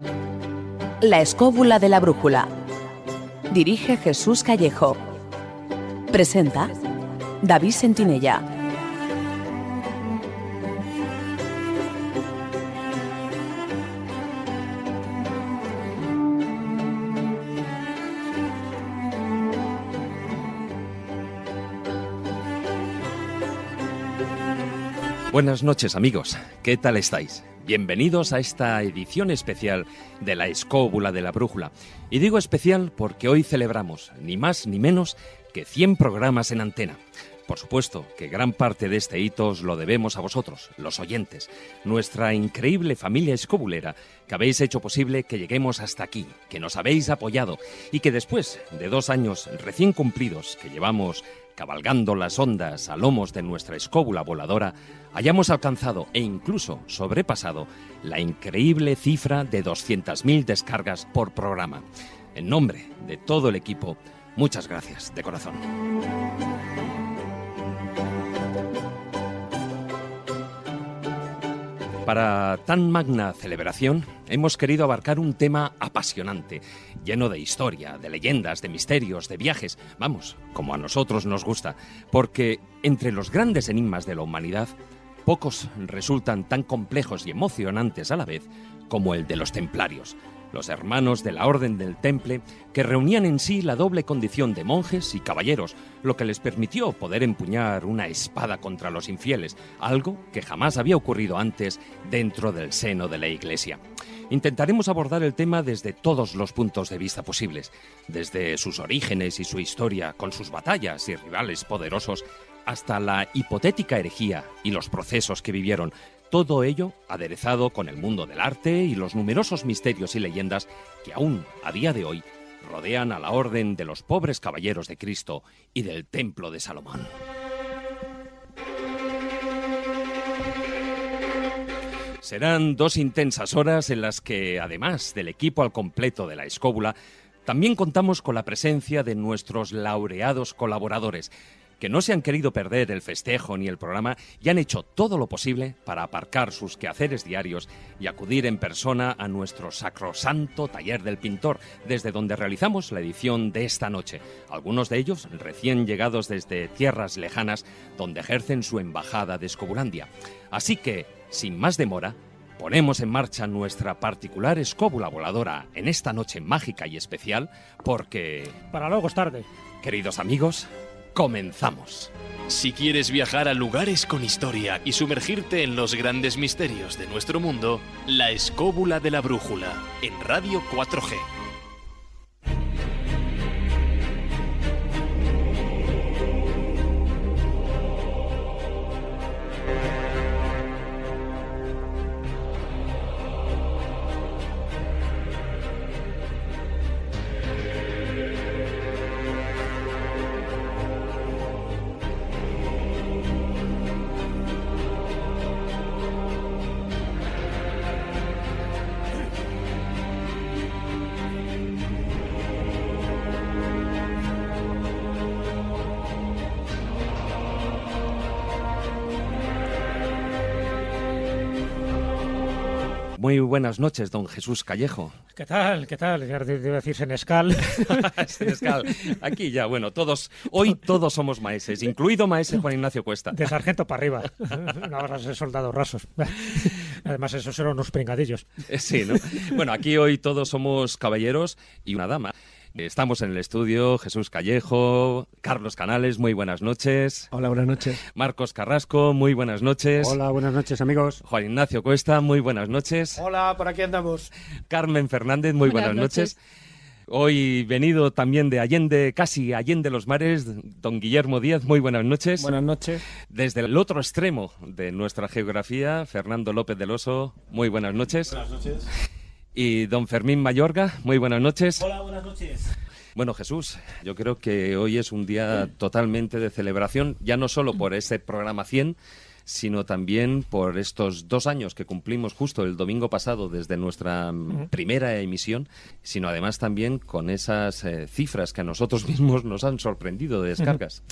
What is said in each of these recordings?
La escóbula de la brújula. Dirige Jesús Callejo. Presenta David Sentinella. Buenas noches amigos, ¿qué tal estáis? Bienvenidos a esta edición especial de la Escóbula de la Brújula. Y digo especial porque hoy celebramos ni más ni menos que 100 programas en antena. Por supuesto que gran parte de este hito os lo debemos a vosotros, los oyentes, nuestra increíble familia escobulera, que habéis hecho posible que lleguemos hasta aquí, que nos habéis apoyado y que después de dos años recién cumplidos que llevamos cabalgando las ondas a lomos de nuestra escóbula voladora, hayamos alcanzado e incluso sobrepasado la increíble cifra de 200.000 descargas por programa. En nombre de todo el equipo, muchas gracias de corazón. Para tan magna celebración, hemos querido abarcar un tema apasionante, lleno de historia, de leyendas, de misterios, de viajes, vamos, como a nosotros nos gusta, porque entre los grandes enigmas de la humanidad, pocos resultan tan complejos y emocionantes a la vez como el de los templarios, los hermanos de la Orden del Temple, que reunían en sí la doble condición de monjes y caballeros, lo que les permitió poder empuñar una espada contra los infieles, algo que jamás había ocurrido antes dentro del seno de la Iglesia. Intentaremos abordar el tema desde todos los puntos de vista posibles, desde sus orígenes y su historia, con sus batallas y rivales poderosos, hasta la hipotética herejía y los procesos que vivieron, todo ello aderezado con el mundo del arte y los numerosos misterios y leyendas que aún a día de hoy rodean a la orden de los pobres caballeros de Cristo y del templo de Salomón. Serán dos intensas horas en las que, además del equipo al completo de la escóbula, también contamos con la presencia de nuestros laureados colaboradores, que no se han querido perder el festejo ni el programa y han hecho todo lo posible para aparcar sus quehaceres diarios y acudir en persona a nuestro sacrosanto taller del pintor, desde donde realizamos la edición de esta noche. Algunos de ellos recién llegados desde tierras lejanas, donde ejercen su embajada de Escobulandia. Así que, sin más demora, ponemos en marcha nuestra particular escóbula voladora en esta noche mágica y especial porque... Para luego es tarde. Queridos amigos, comenzamos. Si quieres viajar a lugares con historia y sumergirte en los grandes misterios de nuestro mundo, La Escóbula de la Brújula, en Radio 4G. Muy buenas noches, don Jesús Callejo. ¿Qué tal? ¿Qué tal? Ya debe decir Senescal. Senescal. Aquí ya, bueno, todos, hoy todos somos maeses, incluido maese Juan Ignacio Cuesta. De sargento para arriba. No habrás de soldados rasos. Además, esos eran unos pringadillos. Sí, ¿no? Bueno, aquí hoy todos somos caballeros y una dama. Estamos en el estudio, Jesús Callejo, Carlos Canales, muy buenas noches. Hola, buenas noches. Marcos Carrasco, muy buenas noches. Hola, buenas noches, amigos. Juan Ignacio Cuesta, muy buenas noches. Hola, por aquí andamos. Carmen Fernández, muy buenas, Buenas noches. Hoy venido también de Allende, casi Allende los Mares, don Guillermo Díaz, muy buenas noches. Buenas noches. Desde el otro extremo de nuestra geografía, Fernando López del Oso, muy buenas noches. Buenas noches. Y don Fermín Mayorga, muy buenas noches. Hola, buenas noches. Bueno, Jesús, yo creo que hoy es un día totalmente de celebración, ya no solo por ese programa 100, sino también por estos dos años que cumplimos justo el domingo pasado desde nuestra mm, primera emisión, sino además también con esas eh, cifras que a nosotros mismos nos han sorprendido de descargas.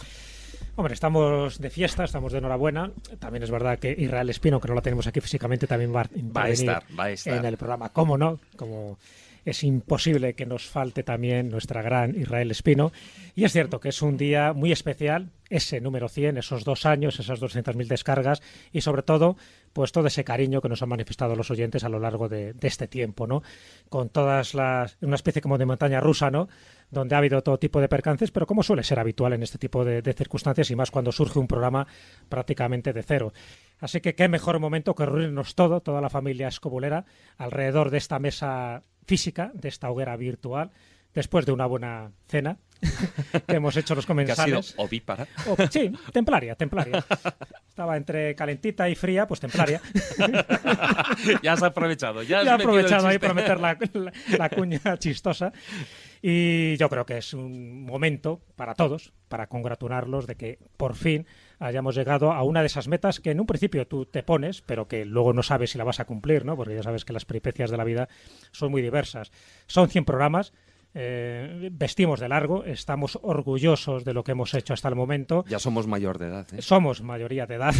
Hombre, estamos de fiesta, estamos de enhorabuena. También es verdad que Israel Espino, que no la tenemos aquí físicamente, también va, va a estar, va a estar en el programa. ¿Cómo no? Como es imposible que nos falte también nuestra gran Israel Espino. Y es cierto que es un día muy especial, ese número 100, esos dos años, esas 200.000 descargas y sobre todo, pues todo ese cariño que nos han manifestado los oyentes a lo largo de, de, este tiempo, ¿no? Con todas las, una especie como de montaña rusa, ¿no? Donde ha habido todo tipo de percances, pero como suele ser habitual en este tipo de, de circunstancias y más cuando surge un programa prácticamente de cero. Así que qué mejor momento que reunirnos todo, toda la familia escobulera, alrededor de esta mesa física, de esta hoguera virtual, después de una buena cena que hemos hecho los comensales. ¿Que ha sido ovípara? O, sí, templaria, templaria. Estaba entre calentita y fría, pues templaria. ya has aprovechado, ya has ya he aprovechado ahí para meter la, la, la, cuña chistosa. Y yo creo que es un momento para todos, para congratularlos de que por fin hayamos llegado a una de esas metas que en un principio tú te pones, pero que luego no sabes si la vas a cumplir, ¿no? Porque ya sabes que las peripecias de la vida son muy diversas. Son 100 programas, eh, vestimos de largo, estamos orgullosos de lo que hemos hecho hasta el momento. Ya somos mayor de edad. ¿eh? Somos mayoría de edad.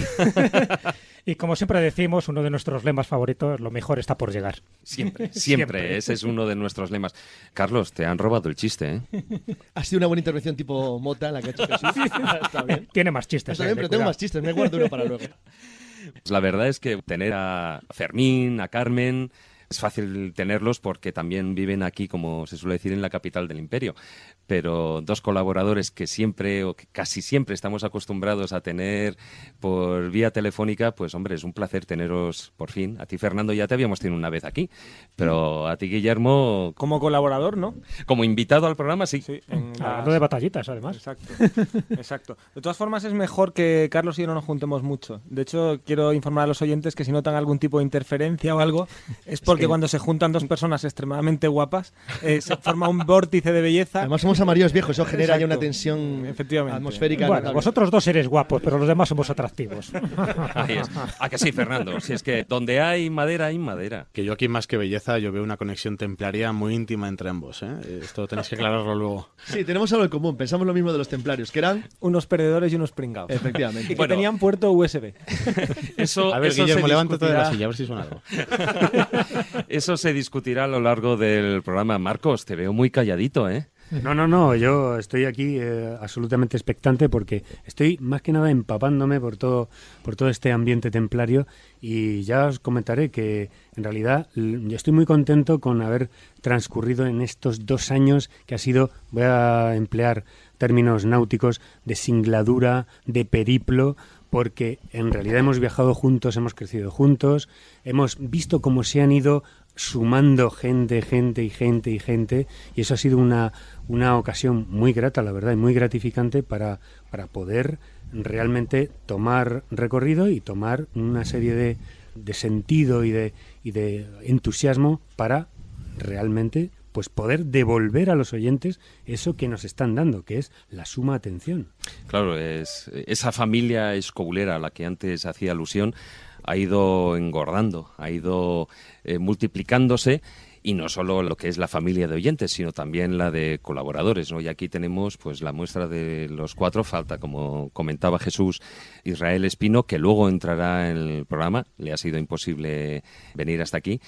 y como siempre decimos, uno de nuestros lemas favoritos, lo mejor está por llegar. Siempre, siempre, siempre. ese es uno de nuestros lemas. Carlos, te han robado el chiste, ¿eh? Ha sido una buena intervención tipo Mota la que ha hecho Jesús. Está bien. Tiene más chistes. Está bien, pero tengo más chistes, me guardo uno para luego. La verdad es que tener a Fermín, a Carmen, es fácil tenerlos porque también viven aquí, como se suele decir, en la capital del imperio. Pero dos colaboradores que siempre o que casi siempre estamos acostumbrados a tener por vía telefónica, pues hombre, es un placer teneros por fin. A ti, Fernando, ya te habíamos tenido una vez aquí, pero a ti, Guillermo... Como colaborador, ¿no? Como invitado al programa, sí. sí en las... Hablando de batallitas, además. Exacto, exacto. De todas formas, es mejor que Carlos y yo no nos juntemos mucho. De hecho, quiero informar a los oyentes que si notan algún tipo de interferencia o algo, es porque sí. cuando se juntan dos personas extremadamente guapas, eh, se forma un vórtice de belleza. Además somos amarillos viejos, eso genera ya una tensión Efectivamente. atmosférica. Bueno, notable. vosotros dos eres guapos, pero los demás somos atractivos. Ahí es. ¿A que sí, Fernando? Si es que donde hay madera, hay madera. Que yo aquí más que belleza, yo veo una conexión templaria muy íntima entre ambos. ¿eh? Esto tenéis que aclararlo luego. Sí, tenemos algo en común. Pensamos lo mismo de los templarios, que eran... Unos perdedores y unos pringados. Efectivamente. Y que bueno, tenían puerto USB. Eso, a ver, eso Guillermo, discutirá... de la silla, a ver si suena algo. eso se discutirá a lo largo del programa. Marcos, te veo muy calladito, ¿eh? No, no, no, yo estoy aquí eh, absolutamente expectante porque estoy más que nada empapándome por todo, por todo este ambiente templario y ya os comentaré que en realidad yo estoy muy contento con haber transcurrido en estos dos años que ha sido, voy a emplear términos náuticos, de singladura, de periplo, porque en realidad hemos viajado juntos, hemos crecido juntos, hemos visto cómo se han ido sumando gente, gente y gente y gente, y eso ha sido una, una ocasión muy grata, la verdad, y muy gratificante para, para poder realmente tomar recorrido y tomar una serie de, de sentido y de, y de entusiasmo para realmente pues poder devolver a los oyentes eso que nos están dando, que es la suma atención. Claro, es esa familia escobulera a la que antes hacía alusión ha ido engordando, ha ido eh, multiplicándose y no solo lo que es la familia de oyentes, sino también la de colaboradores. ¿no? Y aquí tenemos pues la muestra de los cuatro. Falta, como comentaba Jesús, Israel Espino, que luego entrará en el programa. Le ha sido imposible venir hasta aquí.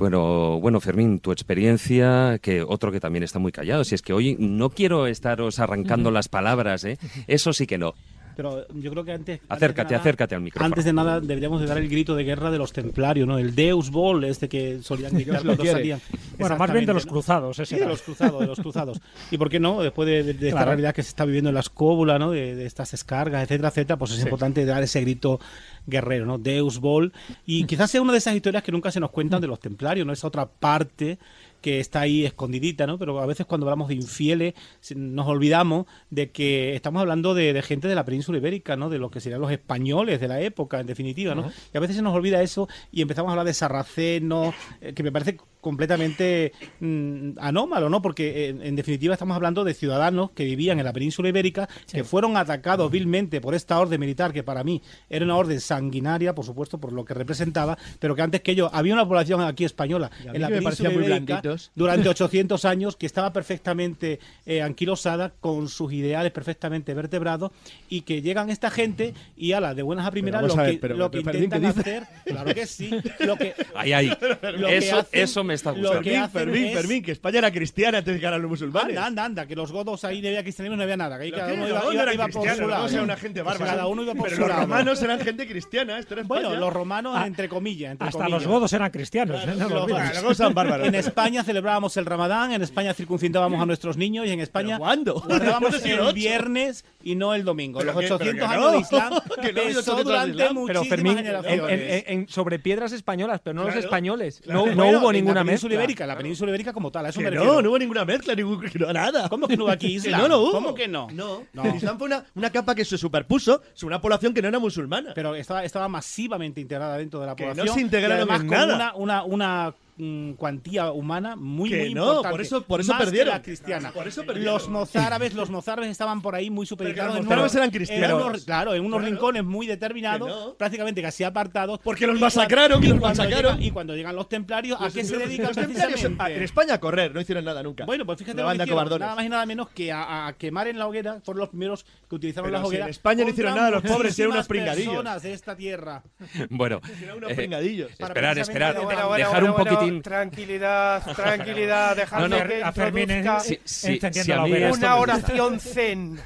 Bueno, bueno, Fermín, tu experiencia, que otro que también está muy callado, si es que hoy no quiero estaros arrancando uh -huh. las palabras, ¿eh? Eso sí que no. Pero yo creo que antes... Acércate, antes nada, acércate al micrófono. Antes de nada deberíamos de dar el grito de guerra de los templarios, ¿no? El Deus Bol, este que solían gritar cuando salían. Bueno, más bien de los cruzados, ese sí, de los cruzados, de los cruzados. Y por qué no, después de, de, de esta Claro. realidad que se está viviendo en la escóbula, ¿no? De, de estas descargas, etcétera, etcétera, pues es Sí. importante dar ese grito guerrero, ¿no? Deus Bol. Y quizás sea una de esas historias que nunca se nos cuentan de los templarios, ¿no? Esa otra parte que está ahí escondidita, ¿no? Pero a veces cuando hablamos de infieles nos olvidamos de que estamos hablando de, de gente de la península ibérica, ¿no? De lo que serían los españoles de la época, en definitiva, ¿no? Y a veces se nos olvida eso y empezamos a hablar de sarracenos, eh, que me parece completamente mm, anómalo, ¿no? Porque eh, en definitiva estamos hablando de ciudadanos que vivían en la península ibérica, que fueron atacados vilmente por esta orden militar, que para mí era una orden sanguinaria, por supuesto, por lo que representaba, pero que antes que ello había una población aquí española en la que me parecía península muy ibérica blandito 800. durante 800 años, que estaba perfectamente eh, anquilosada, con sus ideales perfectamente vertebrados, y que llegan esta gente y a la de buenas a primeras lo a ver, que, pero- lo que intentan ¿qué hacer, claro que sí, lo que, Ahí, ahí. lo que Eso, hacen- eso me está lo gustando. que Fermín, Fermín, es- Fermín, que España era cristiana antes de llegar a los musulmanes. Anda, anda, anda, que los godos ahí no había cristianismo, no había nada. Que ahí cada uno iba, ¿Dónde iba- eran iba por su Los lado. eran una gente bárbara. Cada uno iba por Pero su los lado. romanos eran gente cristiana. Esto era Bueno, los romanos, Ah, entre comillas. Entre Hasta comillas. los godos eran cristianos. ¿eh? No lo Los-. Los godos eran bárbaros. En España celebrábamos el Ramadán, en España circuncidábamos a nuestros niños y en España ¿Pero cuándo? el viernes y no el domingo. Los que- pero 800 que años de Islam Que pesó 800 años de durante muchísimas generaciones. en- en- en- sobre piedras españolas, pero no los Claro, españoles. claro. No, hubo en ninguna península mezcla. ibérica, la península ibérica como tal, a eso Que me no, refiero. no hubo ninguna mezcla, ningún, no, nada. ¿Cómo que no hubo aquí Que Islam? no, no hubo. ¿Cómo que no? No. No. El Islam fue una, una capa que se superpuso sobre una población que no era musulmana. Pero estaba, estaba masivamente integrada dentro de la Que no población. se integraron en con nada. Una, una, una mm, cuantía humana muy, Que muy no, importante. por eso- por eso Más que perdieron. la cristiana. Por eso perdieron. Los mozárabes, los mozárabes estaban por ahí muy supeditados. los mozárabes eran cristianos. en unos- claro, en unos Claro. rincones muy determinados, Que no. prácticamente casi apartados. Porque los masacraron y los cuando llegan- y cuando llegan los templarios, ¿a qué se dedican Los templarios en, España a correr, no hicieron nada nunca. Bueno, pues fíjate que hicieron, nada más y nada menos que a, a quemar en la hoguera, fueron los primeros que utilizaron Pero las si hogueras. en España no hicieron nada, los pobres eran unos pringadillos. de esta tierra. Bueno, Eran unos eh, pringadillos. Esperar, esperar. dejar un bueno, Tranquilidad, tranquilidad, dejadme No, no, que a Fermín introduzca Sí, sí, sí, a una oración zen.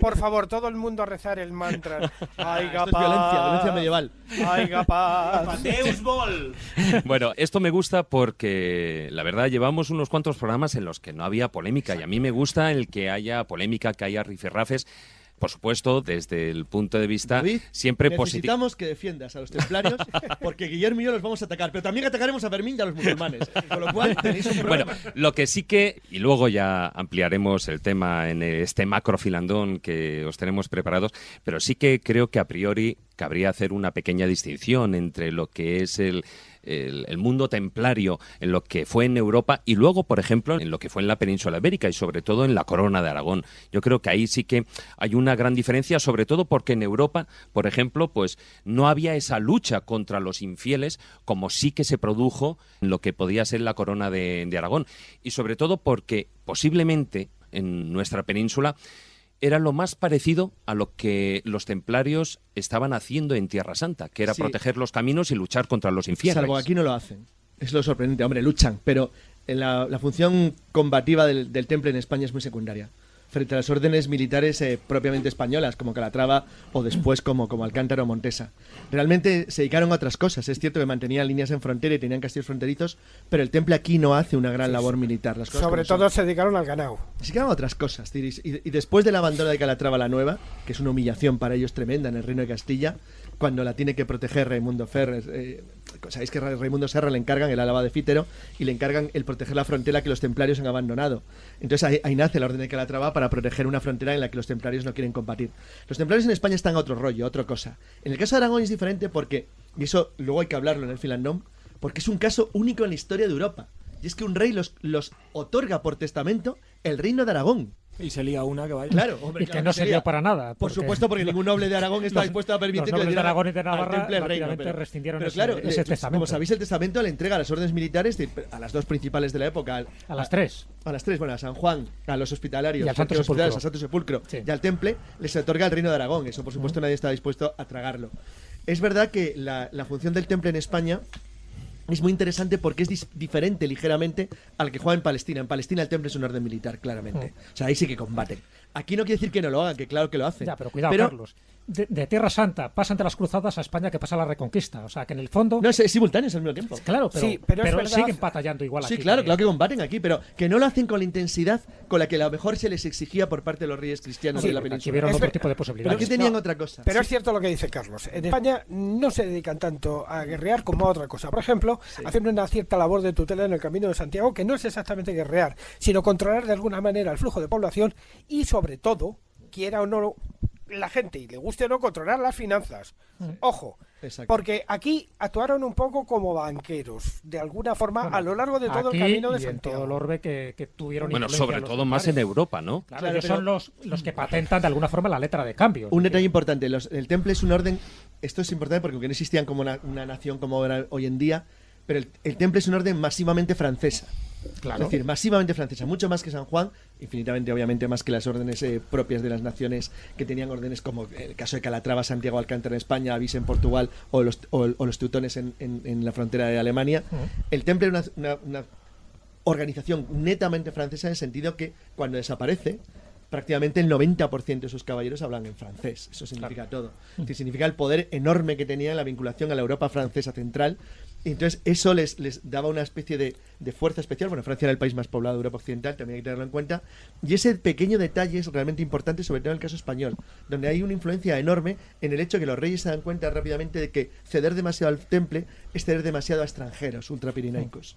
Por favor, todo el mundo a rezar el mantra. Ay, Esto es violencia, violencia medieval. Ay, paz. Deus Vol. Bueno, esto me gusta porque la verdad llevamos unos cuantos programas en los que no había polémica y a mí me gusta el que haya polémica, que haya rifirrafes, por supuesto, desde el punto de vista David, siempre positivo. necesitamos que defiendas a los templarios porque Guillermo y yo los vamos a atacar, pero también atacaremos a Fermín y a los musulmanes. Con lo cual tenéis un Bueno, lo que sí que, y luego ya ampliaremos el tema en este macrofilandón que os tenemos preparados, pero sí que creo que a priori cabría hacer una pequeña distinción entre lo que es el, el, mundo templario en lo que fue en Europa y luego, por ejemplo, en lo que fue en la península ibérica y sobre todo en la corona de Aragón. Yo creo que ahí sí que hay una gran diferencia, sobre todo porque en Europa, por ejemplo, pues no había esa lucha contra los infieles como sí que se produjo en lo que podía ser la corona de, de Aragón. Y sobre todo porque posiblemente en nuestra península era lo más parecido a lo que los templarios estaban haciendo en Tierra Santa, que era Sí. proteger los caminos y luchar contra los infieles. Salvo aquí no lo hacen. Es lo sorprendente. Hombre, luchan, pero la, la función combativa del, del temple en España es muy secundaria. Frente a las órdenes militares eh, propiamente españolas, como Calatrava o después como, como Alcántara o Montesa. Realmente se dedicaron a otras cosas. Es cierto que mantenían líneas en frontera y tenían castillos fronterizos, pero el temple aquí no hace una gran labor militar. Las cosas Sobre son. todo se dedicaron al ganado. Se quedaban otras cosas. Y, y después del abandono de Calatrava la Nueva, que es una humillación para ellos tremenda en el Reino de Castilla, cuando la tiene que proteger Raimundo Ferrer. eh, Sabéis que Ra- Raimundo Serra le encargan el Álava de Fítero y le encargan el proteger la frontera que los templarios han abandonado. Entonces ahí, nace la Orden de Calatrava para proteger una frontera en la que los templarios no quieren combatir. Los templarios en España están a otro rollo, a otra cosa. En el caso de Aragón es diferente porque, y eso luego hay que hablarlo en el Filandón, porque es un caso único en la historia de Europa. Y es que un rey los otorga por testamento el reino de Aragón. Y se lía una que vaya. Claro, hombre, Y que claro no sería. sirvió para nada. Por supuesto, porque ningún noble de Aragón está dispuesto a permitir los que nobles le de dieran Aragón y de al Navarra temple el reino. Pero, rescindieron pero ese- claro, ese le- testamento. como sabéis, el testamento le entrega a las órdenes militares, de- a las dos principales de la época. al- A las tres. A las tres, bueno, a San Juan, a los hospitalarios, Y al Santo a los hospitalarios, Sepulcro. al Santo Sepulcro Sí. y al Temple, les otorga el reino de Aragón. Eso, por supuesto, nadie está dispuesto a tragarlo. Es verdad que la, la función del Temple en España es muy interesante porque es diferente ligeramente al que juega en Palestina. En Palestina el Temple es un orden militar, claramente. O sea, ahí sí que combaten. Aquí no quiere decir que no lo hagan, que claro que lo hacen. Ya, pero cuidado, Carlos. De, de Tierra Santa pasa ante las cruzadas a España que pasa la Reconquista. O sea, que en el fondo. No, es, es simultáneo, es al mismo tiempo. Claro, pero, Sí, pero verdad- siguen batallando igual Sí, aquí. claro, que- claro que combaten aquí, pero que no lo hacen con la intensidad con la que a lo mejor se les exigía por parte de los reyes cristianos Sí, de la aquí península. vieron Es otro ver- tipo de Pero posibilidades. aquí tenían No, otra cosa. Pero Sí. es cierto lo que dice Carlos. En España no se dedican tanto a guerrear como a otra cosa. Por ejemplo, hacen una cierta labor de tutela en el Camino de Santiago, que no es exactamente guerrear, sino controlar de alguna manera el flujo de población y, sobre todo, quiera o no la gente, y le guste o no, controlar las finanzas. Ojo, Exacto. porque aquí actuaron un poco como banqueros, de alguna forma, Bueno, a lo largo de todo el Camino de y en Santiago. todo el orbe que, que tuvieron Bueno, sobre todo más en. Europa, ¿no? Claro, Claro, ellos pero- son los, los que patentan de alguna forma la letra de cambio. Un Que- detalle importante, los- el temple es un orden, esto es importante porque aunque no existían como una, una nación como era hoy en día, pero el, el temple es un orden masivamente francesa. Claro. Es decir, masivamente francesa, mucho más que San Juan, infinitamente, obviamente, más que las órdenes eh, propias de las naciones que tenían órdenes como el caso de Calatrava, Santiago Alcántara en España, Avís en Portugal o los, o, o los teutones en, en- en la frontera de Alemania. El Temple era una, una- una organización netamente francesa en el sentido que cuando desaparece, prácticamente el 90% de sus caballeros hablan en francés. Eso significa todo. Es decir, significa el poder enorme que tenía la vinculación a la Europa francesa central. Y entonces eso les, daba una especie de, de fuerza especial. Bueno, Francia era el país más poblado de Europa Occidental, también hay que tenerlo en cuenta. Y ese pequeño detalle es realmente importante, sobre todo en el caso español, donde hay una influencia enorme en el hecho que los reyes se dan cuenta rápidamente de que ceder demasiado al temple es ceder demasiado a extranjeros ultrapirineicos.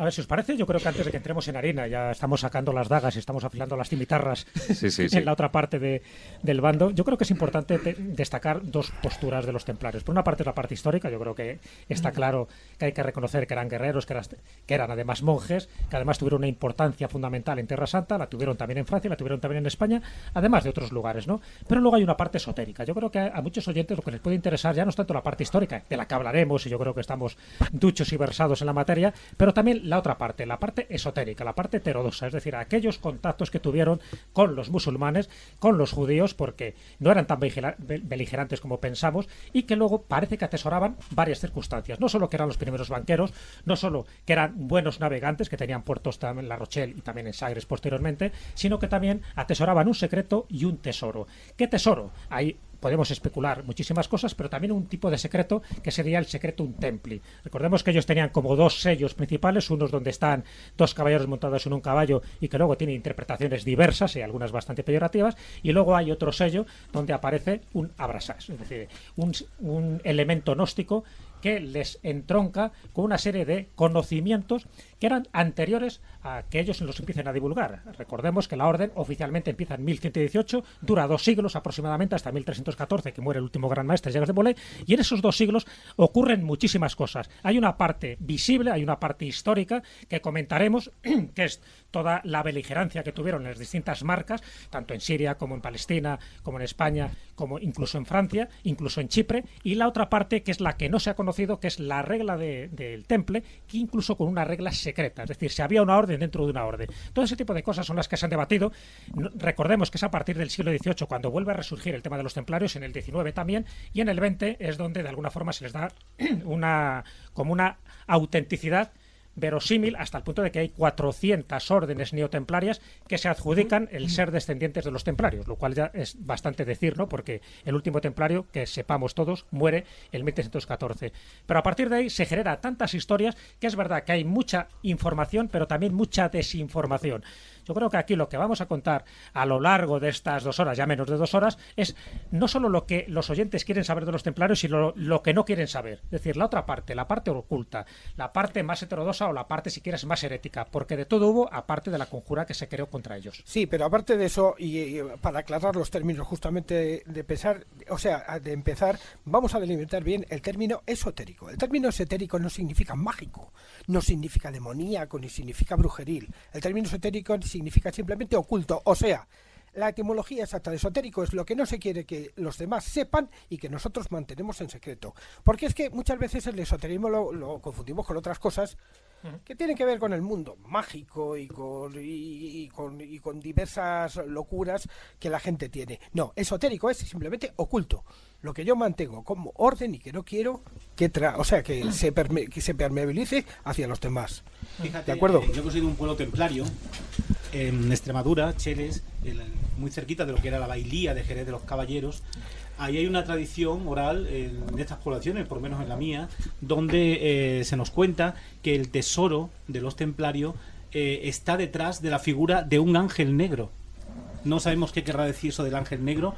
A ver, si os parece, yo creo que antes de que entremos en harina, ya estamos sacando las dagas y estamos afilando las cimitarras Sí, sí, sí. en la otra parte de- del bando. Yo creo que es importante te- destacar dos posturas de los templarios. Por una parte, la parte histórica. Yo creo que está claro que hay que reconocer que eran guerreros, que, eras- que eran además monjes, que además tuvieron una importancia fundamental en Tierra Santa, la tuvieron también en Francia, la tuvieron también en España, además de otros lugares, ¿no? Pero luego hay una parte esotérica. Yo creo que a, a muchos oyentes lo que les puede interesar ya no es tanto la parte histórica, de la que hablaremos, y yo creo que estamos duchos y versados en la materia, pero también la otra parte, la parte esotérica, la parte heterodoxa, es decir, aquellos contactos que tuvieron con los musulmanes, con los judíos, porque no eran tan beligerantes como pensamos, y que luego parece que atesoraban varias circunstancias. No solo que eran los primeros banqueros, no solo que eran buenos navegantes, que tenían puertos en La Rochelle y también en Sagres posteriormente, sino que también atesoraban un secreto y un tesoro. ¿Qué tesoro? Ahí podemos especular muchísimas cosas, pero también un tipo de secreto que sería el secreto un templi. Recordemos que ellos tenían como dos sellos principales, unos donde están dos caballeros montados en un caballo y que luego tiene interpretaciones diversas y algunas bastante peyorativas, y luego hay otro sello donde aparece un abrasás, es decir, un, un elemento gnóstico que les entronca con una serie de conocimientos que eran anteriores a que ellos los empiecen a divulgar. Recordemos que la orden oficialmente empieza en 1118, dura dos siglos aproximadamente hasta 1314, que muere el último gran maestre Llagas de Molay, y en esos dos siglos ocurren muchísimas cosas. Hay una parte visible, hay una parte histórica que comentaremos, que es toda la beligerancia que tuvieron las distintas marcas, tanto en Siria como en Palestina, como en España, como incluso en Francia, incluso en Chipre, y la otra parte que es la que no se ha conocido, que es la regla de- del temple, que incluso con una regla es decir, si había una orden dentro de una orden. Todo ese tipo de cosas son las que se han debatido. Recordemos que es a partir del siglo XVIII cuando vuelve a resurgir el tema de los templarios, en el XIX también, y en el XX es donde de alguna forma se les da una como una autenticidad verosímil hasta el punto de que hay 400 órdenes neotemplarias que se adjudican el ser descendientes de los templarios, lo cual ya es bastante decir, ¿no? Porque el último templario, que sepamos todos, muere en 1314. Pero a partir de ahí se genera tantas historias que es verdad que hay mucha información, pero también mucha desinformación. Yo creo que aquí lo que vamos a contar a lo largo de estas dos horas, ya menos de dos horas, es no solo lo que los oyentes quieren saber de los templarios, sino lo, que no quieren saber. Es decir, la otra parte, la parte oculta, la parte más heterodoxa o la parte, si quieres, más herética, porque de todo hubo, aparte de la conjura que se creó contra ellos. Sí, pero aparte de eso, y, para aclarar los términos justamente de, pensar, o sea, de empezar, vamos a delimitar bien el término esotérico. El término esotérico no significa mágico, no significa demoníaco, ni significa brujeril. El término esotérico significa simplemente oculto, o sea, la etimología exacta de esotérico es lo que no se quiere que los demás sepan y que nosotros mantenemos en secreto. Porque es que muchas veces el esoterismo lo, lo confundimos con otras cosas que tienen que ver con el mundo mágico y con, y, y con, y con diversas locuras que la gente tiene. No, esotérico es simplemente oculto. Lo que yo mantengo como orden y que no quiero que tra o sea que se, perme que se permeabilice hacia los demás. Fíjate, ¿De acuerdo? eh, yo que soy de un pueblo templario, en Extremadura, Cheles, el- muy cerquita de lo que era la bailía de Jerez de los Caballeros, ahí hay una tradición oral en estas poblaciones, por lo menos en la mía, donde eh, se nos cuenta que el tesoro de los templarios eh, está detrás de la figura de un ángel negro. No sabemos qué querrá decir eso del ángel negro.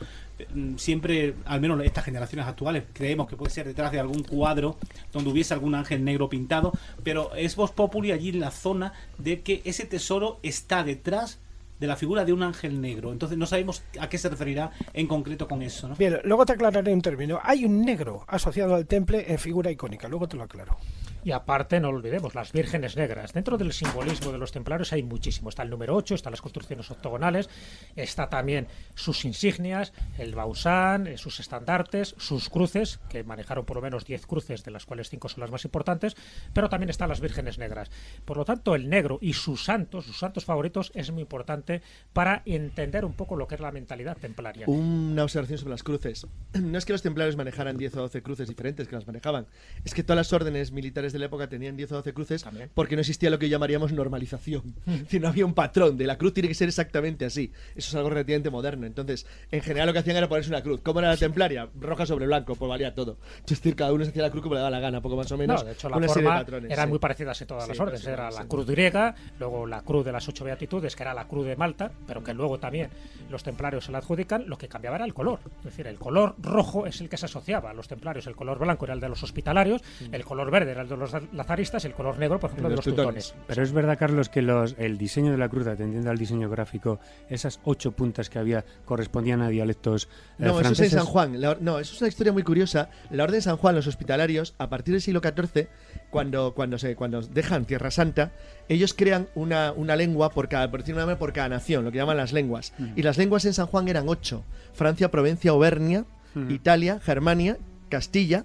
Mm, Siempre, al menos estas generaciones actuales, creemos que puede ser detrás de algún cuadro donde hubiese algún ángel negro pintado, pero es Voz Populi allí en la zona de que ese tesoro está detrás de la figura de un ángel negro. Entonces no sabemos a qué se referirá en concreto con eso. ¿no? Bien, luego te aclararé un término. Hay un negro asociado al temple en figura icónica, luego te lo aclaro. Y aparte, no olvidemos, las vírgenes negras. Dentro del simbolismo de los templarios hay muchísimo. Está el número 8, están las construcciones octogonales, está también sus insignias, el bausán, eh, sus estandartes, sus cruces, que manejaron por lo menos 10 cruces, de las cuales 5 son las más importantes, pero también están las vírgenes negras. Por lo tanto, el negro y sus santos, sus santos favoritos, es muy importante para entender un poco lo que es la mentalidad templaria. Una observación sobre las cruces. No es que los templarios manejaran 10 o 12 cruces diferentes, que las manejaban. Es que todas las órdenes militares de la época tenían 10 o 12 cruces porque no existía lo que llamaríamos normalización. Es decir, no había un patrón de la cruz tiene que ser exactamente así. Eso es algo relativamente moderno. Entonces, en general lo que hacían era ponerse una cruz. ¿Cómo era la templaria? Roja sobre blanco, pues valía todo. Es decir, cada uno se hacía la cruz como le daba la gana, poco más o menos. No, de hecho, la una serie de forma patrones, eran sí. muy parecidas en todas Sí, las órdenes. Era la cruz griega, luego la cruz de las ocho beatitudes, que era la cruz de Malta, pero que luego también los templarios se la adjudican. Lo que cambiaba era el color. Es decir, el color rojo es el que se asociaba a los templarios, el color blanco era el de los hospitalarios, el color verde era el de los lazaristas, el color negro, por ejemplo, de los teutones. Pero es verdad, Carlos, que los, el diseño de la cruz, atendiendo al diseño gráfico, esas ocho puntas que había correspondían a dialectos eh, No, eso es en. San Juan. La or- no, eso es una historia muy curiosa. La Orden de San Juan, los hospitalarios, a partir del siglo XIV, cuando, cuando, se, cuando dejan Tierra Santa, ellos crean una, una lengua por cada, por decirlo de una manera, por cada nación, lo que llaman las lenguas. Y las lenguas en San Juan eran ocho. Francia, Provencia, Auvernia, Italia, Germania, Castilla,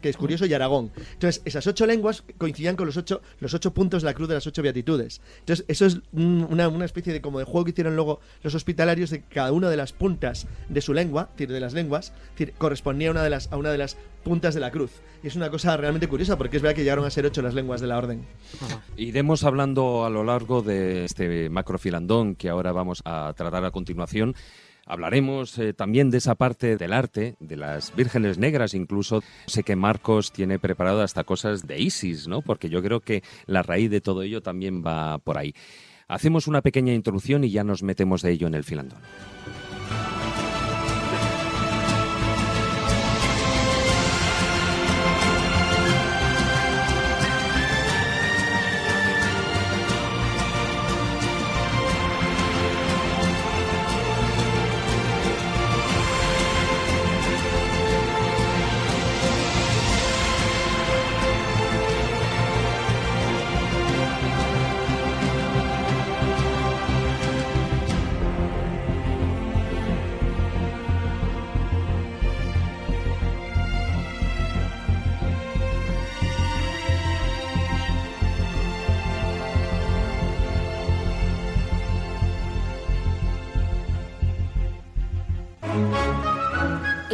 que es curioso, y Aragón. Entonces, esas ocho lenguas coincidían con los ocho, los ocho puntos de la cruz de las ocho beatitudes. Entonces, eso es un- una, una especie de como de juego que hicieron luego los hospitalarios de cada una de las puntas de su lengua, de las lenguas, correspondía a una de las, a una de las puntas de la cruz. Y es una cosa realmente curiosa porque es verdad que llegaron a ser ocho las lenguas de la orden. Iremos hablando a lo largo de este macrofilandón que ahora vamos a tratar a continuación. Hablaremos eh, también de esa parte del arte, de las vírgenes negras incluso. Sé que Marcos tiene preparado hasta cosas de Isis, ¿no? Porque yo creo que la raíz de todo ello también va por ahí. Hacemos una pequeña introducción y ya nos metemos de ello en el filandón.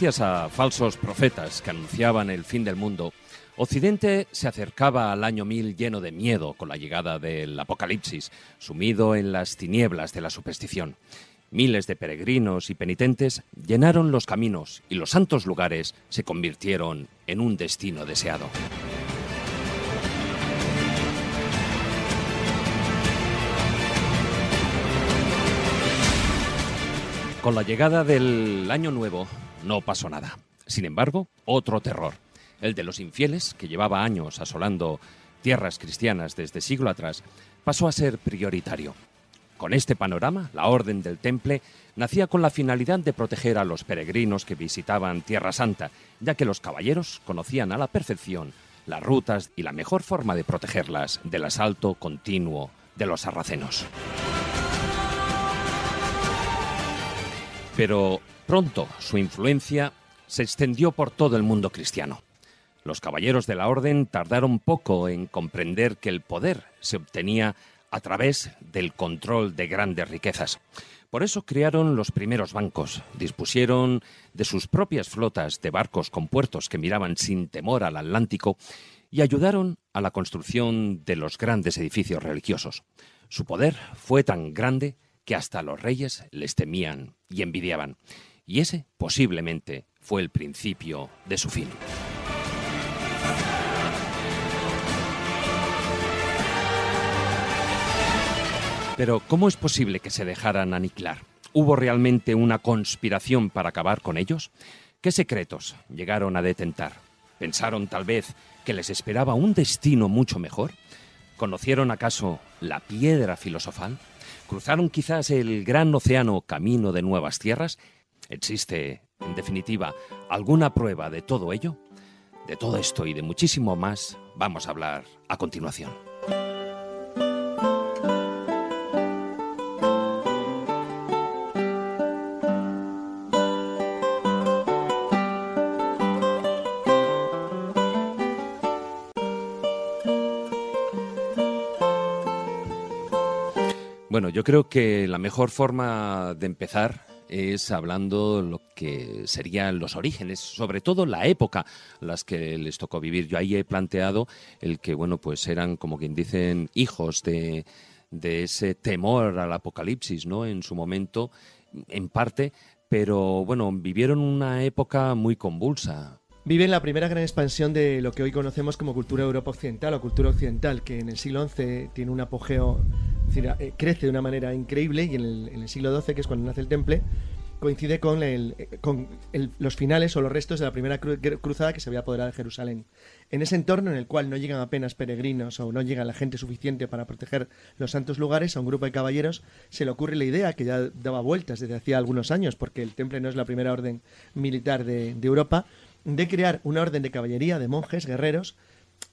Gracias a falsos profetas que anunciaban el fin del mundo, Occidente se acercaba al año 1000 lleno de miedo con la llegada del apocalipsis, sumido en las tinieblas de la superstición. Miles de peregrinos y penitentes llenaron los caminos y los santos lugares se convirtieron en un destino deseado. Con la llegada del año nuevo no pasó nada. Sin embargo, otro terror, el de los infieles, que llevaba años asolando tierras cristianas desde siglo atrás, pasó a ser prioritario. Con este panorama, la Orden del Temple nacía con la finalidad de proteger a los peregrinos que visitaban Tierra Santa, ya que los caballeros conocían a la perfección las rutas y la mejor forma de protegerlas del asalto continuo de los sarracenos. Pero pronto su influencia se extendió por todo el mundo cristiano. Los caballeros de la orden tardaron poco en comprender que el poder se obtenía a través del control de grandes riquezas. Por eso crearon los primeros bancos, dispusieron de sus propias flotas de barcos con puertos que miraban sin temor al Atlántico y ayudaron a la construcción de los grandes edificios religiosos. Su poder fue tan grande que hasta los reyes les temían y envidiaban. Y ese posiblemente fue el principio de su fin. Pero ¿cómo es posible que se dejaran aniquilar? ¿Hubo realmente una conspiración para acabar con ellos? ¿Qué secretos llegaron a detentar? ¿Pensaron tal vez que les esperaba un destino mucho mejor? ¿Conocieron acaso la piedra filosofal? ¿Cruzaron quizás el gran océano camino de nuevas tierras? ¿Existe, en definitiva, alguna prueba de todo ello? De todo esto y de muchísimo más vamos a hablar a continuación. Bueno, yo creo que la mejor forma de empezar es hablando lo que serían los orígenes, sobre todo la época las que les tocó vivir. Yo ahí he planteado el que, bueno, pues eran como quien dicen hijos de, de ese temor al apocalipsis, ¿no? En su momento, en parte, pero bueno, vivieron una época muy convulsa. Viven la primera gran expansión de lo que hoy conocemos como cultura Europa occidental o cultura occidental, que en el siglo XI tiene un apogeo, es decir, eh, crece de una manera increíble y en el, siglo XII, que es cuando nace el temple, coincide con, el- eh, con el- los finales o los restos de la primera cruzada que se había apoderado de Jerusalén. En ese entorno en el cual no llegan apenas peregrinos o no llega la gente suficiente para proteger los santos lugares, a un grupo de caballeros se le ocurre la idea, que ya daba vueltas desde hacía algunos años, porque el temple no es la primera orden militar de, Europa, de crear una orden de caballería, de monjes, guerreros,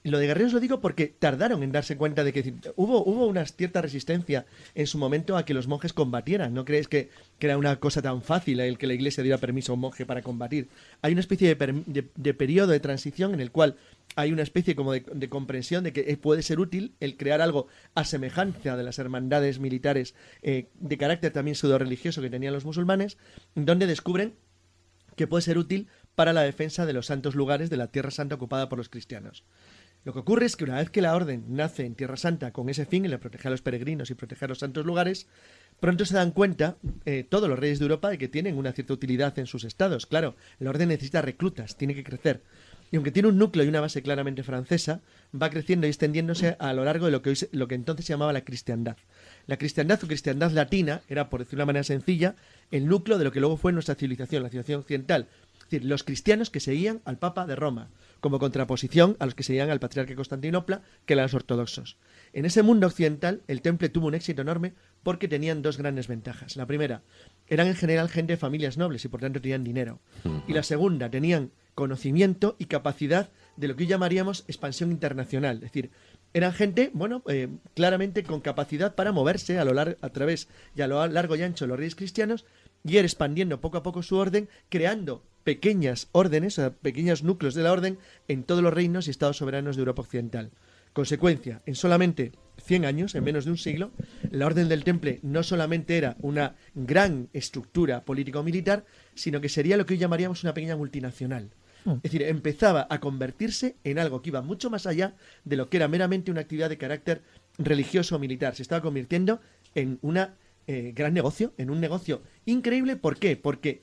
lo de guerreros lo digo porque tardaron en darse cuenta de que hubo, hubo una cierta resistencia en su momento a que los monjes combatieran. ¿No crees que, que era una cosa tan fácil el que la iglesia diera permiso a un monje para combatir? Hay una especie de, de- periodo de transición en el cual hay una especie como de, comprensión de que eh, puede ser útil el crear algo a semejanza de las hermandades militares eh, de carácter también pseudo religioso que tenían los musulmanes, donde descubren que puede ser útil para la defensa de los santos lugares de la Tierra Santa ocupada por los cristianos. Lo que ocurre es que una vez que la orden nace en Tierra Santa con ese fin, el de proteger a los peregrinos y proteger los santos lugares, pronto se dan cuenta eh, todos los reyes de Europa de que tienen una cierta utilidad en sus estados. Claro, la orden necesita reclutas, tiene que crecer. Y aunque tiene un núcleo y una base claramente francesa, va creciendo y extendiéndose a lo largo de lo que, hoy lo que entonces se llamaba la cristiandad. La cristiandad o cristiandad latina era, por decirlo de una manera sencilla, el núcleo de lo que luego fue nuestra civilización, la civilización occidental. Es decir, los cristianos que seguían al Papa de Roma, como contraposición a los que seguían al patriarca Constantinopla, que eran los ortodoxos. En ese mundo occidental, el temple tuvo un éxito enorme porque tenían dos grandes ventajas. La primera, eran en general gente de familias nobles y por tanto tenían dinero. Y la segunda, tenían conocimiento y capacidad de lo que hoy llamaríamos expansión internacional. Es decir, eran gente, bueno, eh, claramente con capacidad para moverse a, lo lar- a través y a lo largo y ancho de los reyes cristianos y ir expandiendo poco a poco su orden, creando pequeñas órdenes, o sea, pequeños núcleos de la orden en todos los reinos y estados soberanos de Europa Occidental. Consecuencia, en solamente 100 años, en menos de un siglo, la Orden del Temple no solamente era una gran estructura político-militar, sino que sería lo que hoy llamaríamos una pequeña multinacional. Es decir, empezaba a convertirse en algo que iba mucho más allá de lo que era meramente una actividad de carácter religioso o militar. Se estaba convirtiendo en un gran negocio, en un negocio increíble. ¿Por qué? Porque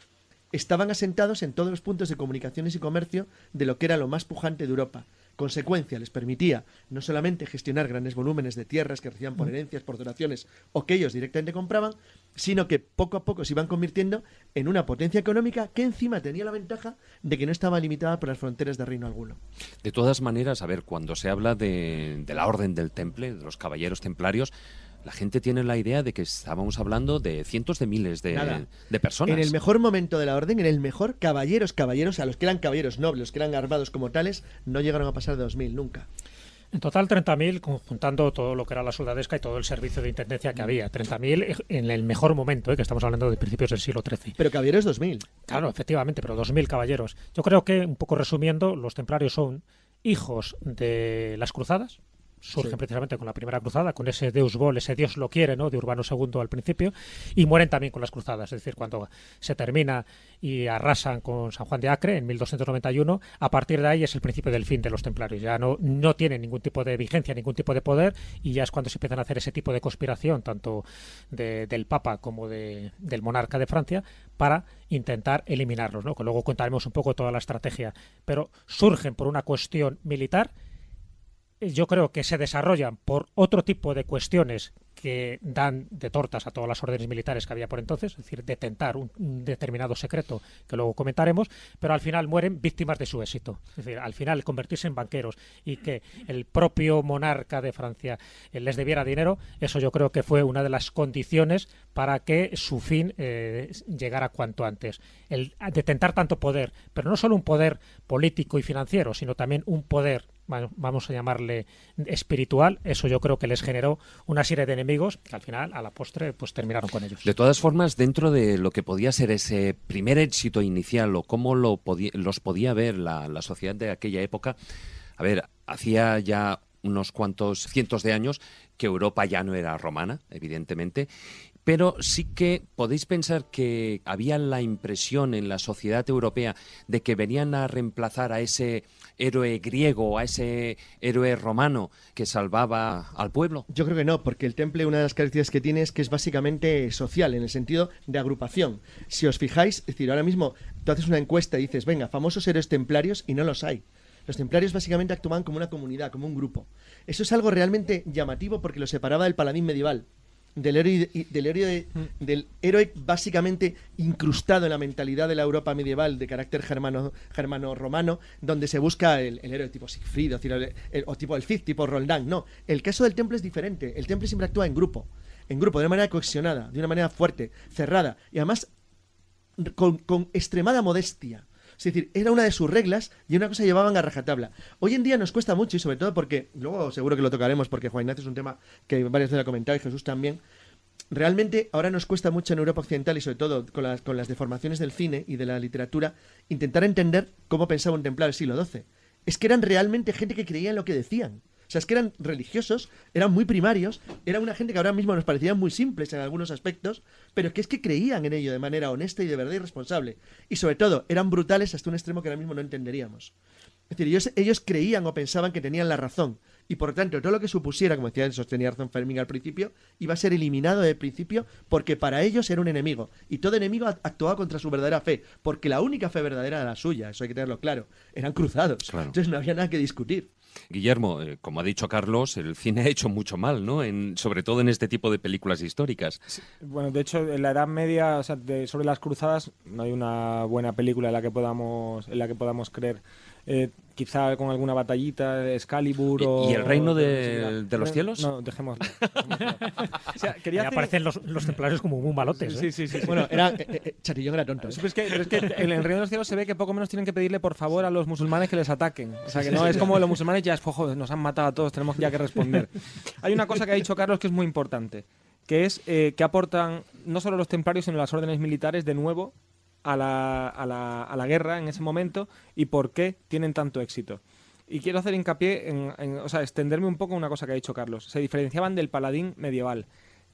estaban asentados en todos los puntos de comunicaciones y comercio de lo que era lo más pujante de Europa. Consecuencia, les permitía no solamente gestionar grandes volúmenes de tierras que recibían por herencias, por donaciones o que ellos directamente compraban, sino que poco a poco se iban convirtiendo en una potencia económica que encima tenía la ventaja de que no estaba limitada por las fronteras de reino alguno. De todas maneras, a ver, cuando se habla de, de la Orden del Temple, de los Caballeros Templarios, la gente tiene la idea de que estábamos hablando de cientos de miles de, Nada. de personas. En el mejor momento de la orden, en el mejor, caballeros, caballeros, a los que eran caballeros nobles, los que eran armados como tales, no llegaron a pasar de 2.000 nunca. En total 30.000, conjuntando todo lo que era la soldadesca y todo el servicio de intendencia que había. 30.000 en el mejor momento, ¿eh? que estamos hablando de principios del siglo XIII. Pero caballeros 2.000. Claro, efectivamente, pero 2.000 caballeros. Yo creo que, un poco resumiendo, los templarios son hijos de las cruzadas, surgen Sí. precisamente con la primera cruzada, con ese Deus Vol, ese Dios lo quiere, ¿no? De Urbano II al principio, y mueren también con las cruzadas, es decir, cuando se termina y arrasan con San Juan de Acre en 1291, a partir de ahí es el principio del fin de los templarios, ya no, no tienen ningún tipo de vigencia, ningún tipo de poder, y ya es cuando se empiezan a hacer ese tipo de conspiración, tanto de- del Papa como de- del monarca de Francia, para intentar eliminarlos, ¿no? que luego contaremos un poco toda la estrategia, pero surgen por una cuestión militar yo creo que se desarrollan por otro tipo de cuestiones que dan de tortas a todas las órdenes militares que había por entonces, es decir, detentar un, determinado secreto que luego comentaremos, pero al final mueren víctimas de su éxito. Es decir, al final convertirse en banqueros y que el propio monarca de Francia eh, les debiera dinero, eso yo creo que fue una de las condiciones para que su fin eh, llegara cuanto antes. El detentar tanto poder, pero no solo un poder político y financiero, sino también un poder vamos a llamarle espiritual, eso yo creo que les generó una serie de enemigos que al final, a la postre, pues terminaron con ellos. De todas formas, dentro de lo que podía ser ese primer éxito inicial o cómo lo los podía ver la, la sociedad de aquella época, a ver, hacía ya unos cuantos cientos de años que Europa ya no era romana, evidentemente, pero sí que podéis pensar que había la impresión en la sociedad europea de que venían a reemplazar a ese héroe griego, a ese héroe romano que salvaba al pueblo. Yo creo que no, porque el temple, una de las características que tiene es que es básicamente social, en el sentido de agrupación. Si os fijáis, es decir, ahora mismo tú haces una encuesta y dices, venga, famosos héroes templarios, y no los hay. Los templarios básicamente actuaban como una comunidad, como un grupo. Eso es algo realmente llamativo porque lo separaba del paladín medieval. Del héroe, del, héroe de- del héroe básicamente incrustado en la mentalidad de la Europa medieval de carácter germano, germano-romano, donde se busca el, el héroe tipo Siegfried o, tipo el- el- o tipo el Cid, tipo Roldán. No, el caso del temple es diferente. El temple siempre actúa en grupo, en grupo, de una manera cohesionada, de una manera fuerte, cerrada y además con, con extremada modestia. Es decir, era una de sus reglas y una cosa llevaban a rajatabla. Hoy en día nos cuesta mucho y sobre todo porque, luego seguro que lo tocaremos porque Juan Ignacio es un tema que varias veces ha comentado y Jesús también. Realmente ahora nos cuesta mucho en Europa Occidental y sobre todo con las, con las deformaciones del cine y de la literatura intentar entender cómo pensaba un del siglo XII. Es que eran realmente gente que creía en lo que decían. O sea, es que eran religiosos, eran muy primarios, era una gente que ahora mismo nos parecían muy simples en algunos aspectos, pero que es que creían en ello de manera honesta y de verdad y responsable. Y sobre todo, eran brutales hasta un extremo que ahora mismo no entenderíamos. Es decir, ellos, ellos creían o pensaban que tenían la razón. Y por tanto, todo lo que supusiera, como decía, sostenía razón Fermín al principio, iba a ser eliminado del principio porque para ellos era un enemigo. Y todo enemigo act- actuaba contra su verdadera fe. Porque la única fe verdadera era la suya, eso hay que tenerlo claro. Eran cruzados. Claro. Entonces no había nada que discutir. Guillermo, eh, como ha dicho Carlos, el cine ha hecho mucho mal, ¿no? En, sobre todo en este tipo de películas históricas. Bueno, de hecho, en la Edad Media, o sea, de- sobre las cruzadas, no hay una buena película en la que podamos, en la que podamos creer. Eh, quizá con alguna batallita, Excalibur ¿Y- o... y el reino de- de los cielos? No, dejémoslo. o sea, quería hacer- aparecen los, los templarios como muy malotes. ¿eh? Sí, sí, sí. sí. Bueno, era. eh, eh, Chatillón era tonto. ¿eh? Sí, pero es que, pero es que en el Reino de los Cielos se ve que poco menos tienen que pedirle por favor a los musulmanes que les ataquen. O sea, que no es como los musulmanes ya es, "Ojo, nos han matado a todos, tenemos ya que responder. Hay una cosa que ha dicho Carlos que es muy importante, que es eh, que aportan no solo los templarios, sino las órdenes militares de nuevo a la, a, la, a la guerra en ese momento y por qué tienen tanto éxito. Y quiero hacer hincapié en, en- o sea, extenderme un poco en una cosa que ha dicho Carlos. Se diferenciaban del paladín medieval.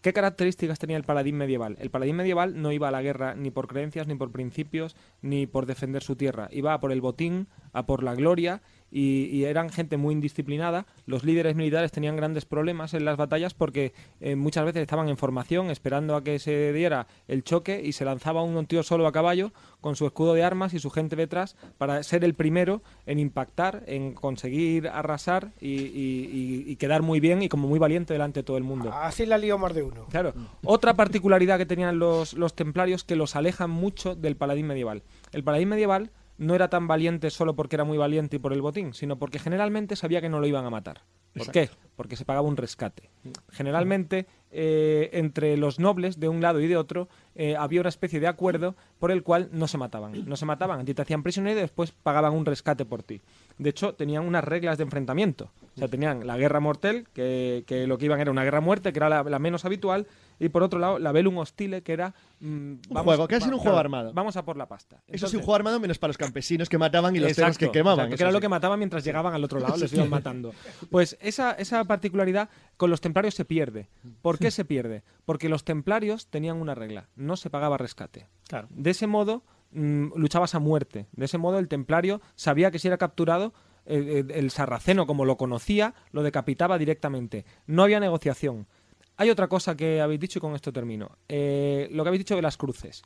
¿Qué características tenía el paladín medieval? El paladín medieval no iba a la guerra ni por creencias, ni por principios, ni por defender su tierra. Iba a por el botín, a por la gloria, y, y eran gente muy indisciplinada. Los líderes militares tenían grandes problemas en las batallas porque eh, muchas veces estaban en formación esperando a que se diera el choque y se lanzaba un tío solo a caballo con su escudo de armas y su gente detrás para ser el primero en impactar, en conseguir arrasar y, y- y- y quedar muy bien y como muy valiente delante de todo el mundo. Así la lío más de uno. Claro. Otra particularidad que tenían los, los templarios que los alejan mucho del paladín medieval. El paladín medieval no era tan valiente solo porque era muy valiente y por el botín, sino porque generalmente sabía que no lo iban a matar. ¿Por qué? Porque se pagaba un rescate. Generalmente eh, entre los nobles de un lado y de otro eh, había una especie de acuerdo por el cual no se mataban. No se mataban, a ti te hacían prisionero y después pagaban un rescate por ti. De hecho, tenían unas reglas de enfrentamiento. O sea, tenían la guerra mortel, que, que lo que iban era una guerra muerte, que era la, la menos habitual, y por otro lado, la velum hostile, que era... mm, Un juego, casi va- un juego claro, armado. Vamos a por la pasta. Eso sí, un juego armado menos para los campesinos que mataban y los Exacto, que quemaban. exacto, que era lo que mataban mientras llegaban al otro lado, les iban matando. Pues esa, esa particularidad con los templarios se pierde. ¿Por qué se pierde? Porque los templarios tenían una regla, no se pagaba rescate. Claro. De ese modo mm, luchabas a muerte. De ese modo el templario sabía que si era capturado, eh, el sarraceno como lo conocía, lo decapitaba directamente. No había negociación. Hay otra cosa que habéis dicho y con esto termino. Eh, lo que habéis dicho de las cruces.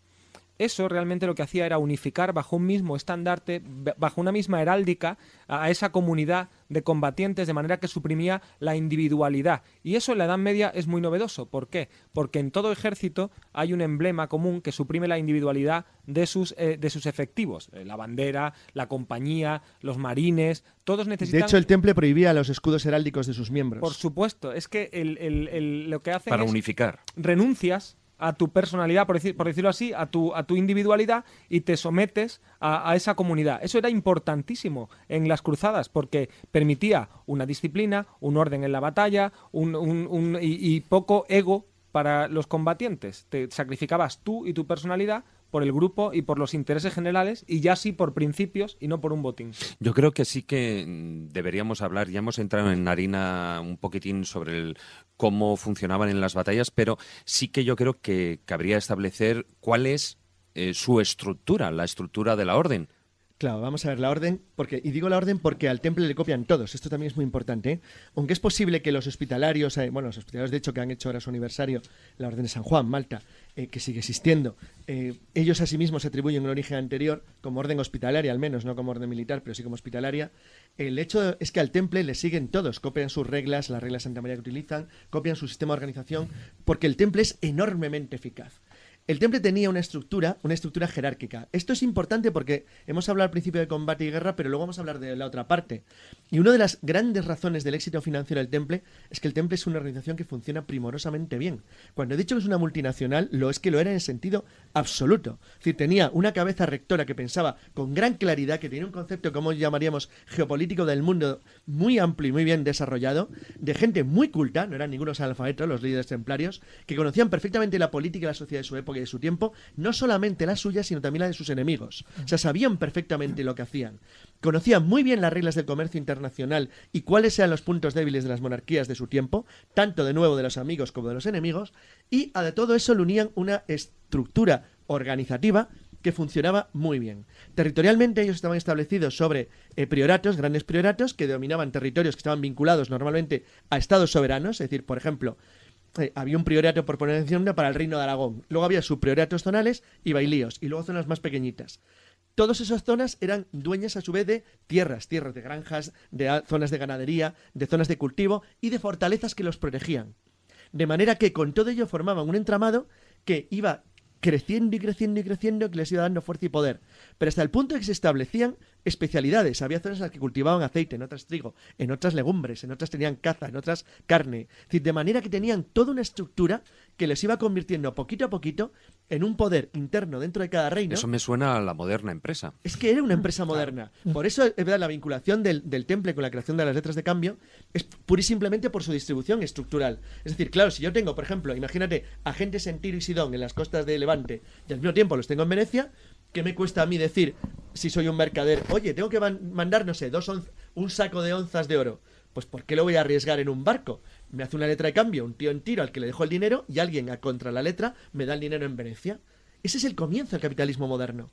Eso realmente lo que hacía era unificar bajo un mismo estandarte, ba- bajo una misma heráldica, a esa comunidad de combatientes, de manera que suprimía la individualidad. Y eso en la Edad Media es muy novedoso. ¿Por qué? Porque en todo ejército hay un emblema común que suprime la individualidad de sus, eh, de sus efectivos. Eh, la bandera, la compañía, los marines, todos necesitan... De hecho, el temple prohibía los escudos heráldicos de sus miembros. Por supuesto, es que el- el- el- lo que hacen Para es unificar. renuncias a tu personalidad, por, decir- por decirlo así, a tu, a tu individualidad y te sometes a, a esa comunidad. Eso era importantísimo en las cruzadas porque permitía una disciplina, un orden en la batalla un, un- un- y, y poco ego para los combatientes. Te sacrificabas tú y tu personalidad por el grupo y por los intereses generales y ya sí por principios y no por un botín. Yo creo que sí que mm, deberíamos hablar, ya hemos entrado en harina un poquitín sobre el cómo funcionaban en las batallas, pero sí que yo creo que cabría establecer cuál es eh, su estructura, la estructura de la orden. Claro, vamos a ver la orden, porque y digo la orden porque al temple le copian todos, esto también es muy importante. ¿eh? Aunque es posible que los hospitalarios, eh, bueno, los hospitalarios de hecho que han hecho ahora su aniversario, la orden de San Juan, Malta, eh, que sigue existiendo, ellos a sí mismos se atribuyen un origen anterior, como orden hospitalaria al menos, no como orden militar, pero sí como hospitalaria. El hecho es que al temple le siguen todos, copian sus reglas, las reglas de Santa María que utilizan, copian su sistema de organización, porque el temple es enormemente eficaz. El temple tenía una estructura, una estructura jerárquica. Esto es importante porque hemos hablado al principio de combate y guerra, pero luego vamos a hablar de la otra parte. Y una de las grandes razones del éxito financiero del temple es que el temple es una organización que funciona primorosamente bien. Cuando he dicho que es una multinacional, lo es que lo era en sentido absoluto. Es decir, tenía una cabeza rectora que pensaba con gran claridad, que tenía un concepto, como llamaríamos, geopolítico del mundo muy amplio y muy bien desarrollado, de gente muy culta, no eran ningunos analfabetos, los líderes templarios, que conocían perfectamente la política y la sociedad de su época de su tiempo, no solamente la suya, sino también la de sus enemigos. O sea, sabían perfectamente lo que hacían. Conocían muy bien las reglas del comercio internacional y cuáles eran los puntos débiles de las monarquías de su tiempo, tanto de nuevo de los amigos como de los enemigos, y a todo eso le unían una estructura organizativa que funcionaba muy bien. Territorialmente ellos estaban establecidos sobre eh, prioratos, grandes prioratos, que dominaban territorios que estaban vinculados normalmente a estados soberanos, es decir, por ejemplo, eh, había un priorato, por nombre, para el reino de Aragón. Luego había subprioratos zonales y bailíos, y luego zonas más pequeñitas. Todas esas zonas eran dueñas a su vez de tierras, tierras de granjas, de zonas de ganadería, de zonas de cultivo y de fortalezas que los protegían. De manera que con todo ello formaban un entramado que iba creciendo y creciendo y creciendo, que les iba dando fuerza y poder. Pero hasta el punto de que se establecían especialidades. Había zonas en las que cultivaban aceite, en otras trigo, en otras legumbres, en otras tenían caza, en otras carne. Es decir, de manera que tenían toda una estructura que les iba convirtiendo poquito a poquito en un poder interno dentro de cada reino. Eso me suena a la moderna empresa. Es que era una empresa moderna. Por eso, es verdad, la vinculación del, del temple con la creación de las letras de cambio es pura y simplemente por su distribución estructural. Es decir, claro, si yo tengo, por ejemplo, imagínate, agentes en Tiro y Sidón en las costas de Levante y al mismo tiempo los tengo en Venecia, ¿qué me cuesta a mí decir, si soy un mercader, oye, tengo que man- mandar, no sé, dos un saco de onzas de oro? Pues ¿por qué lo voy a arriesgar en un barco? Me hace una letra de cambio, un tío en Tiro al que le dejo el dinero y alguien a contra la letra me da el dinero en Venecia. Ese es el comienzo del capitalismo moderno.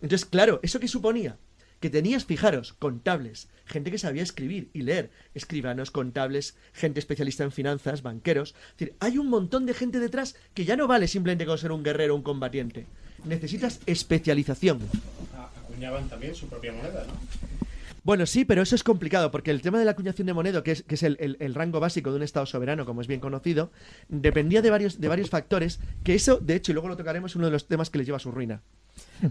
Entonces, claro, ¿eso qué suponía? Que tenías, fijaros, contables, gente que sabía escribir y leer, escribanos, contables, gente especialista en finanzas, banqueros. Es decir, hay un montón de gente detrás que ya no vale simplemente con ser un guerrero o un combatiente. Necesitas especialización. Acuñaban también su propia moneda, ¿no? Bueno, sí, pero eso es complicado, porque el tema de la acuñación de moneda, que es, que es el, el- el rango básico de un Estado soberano, como es bien conocido, dependía de varios, de varios factores, que eso, de hecho, y luego lo tocaremos, es uno de los temas que les lleva a su ruina.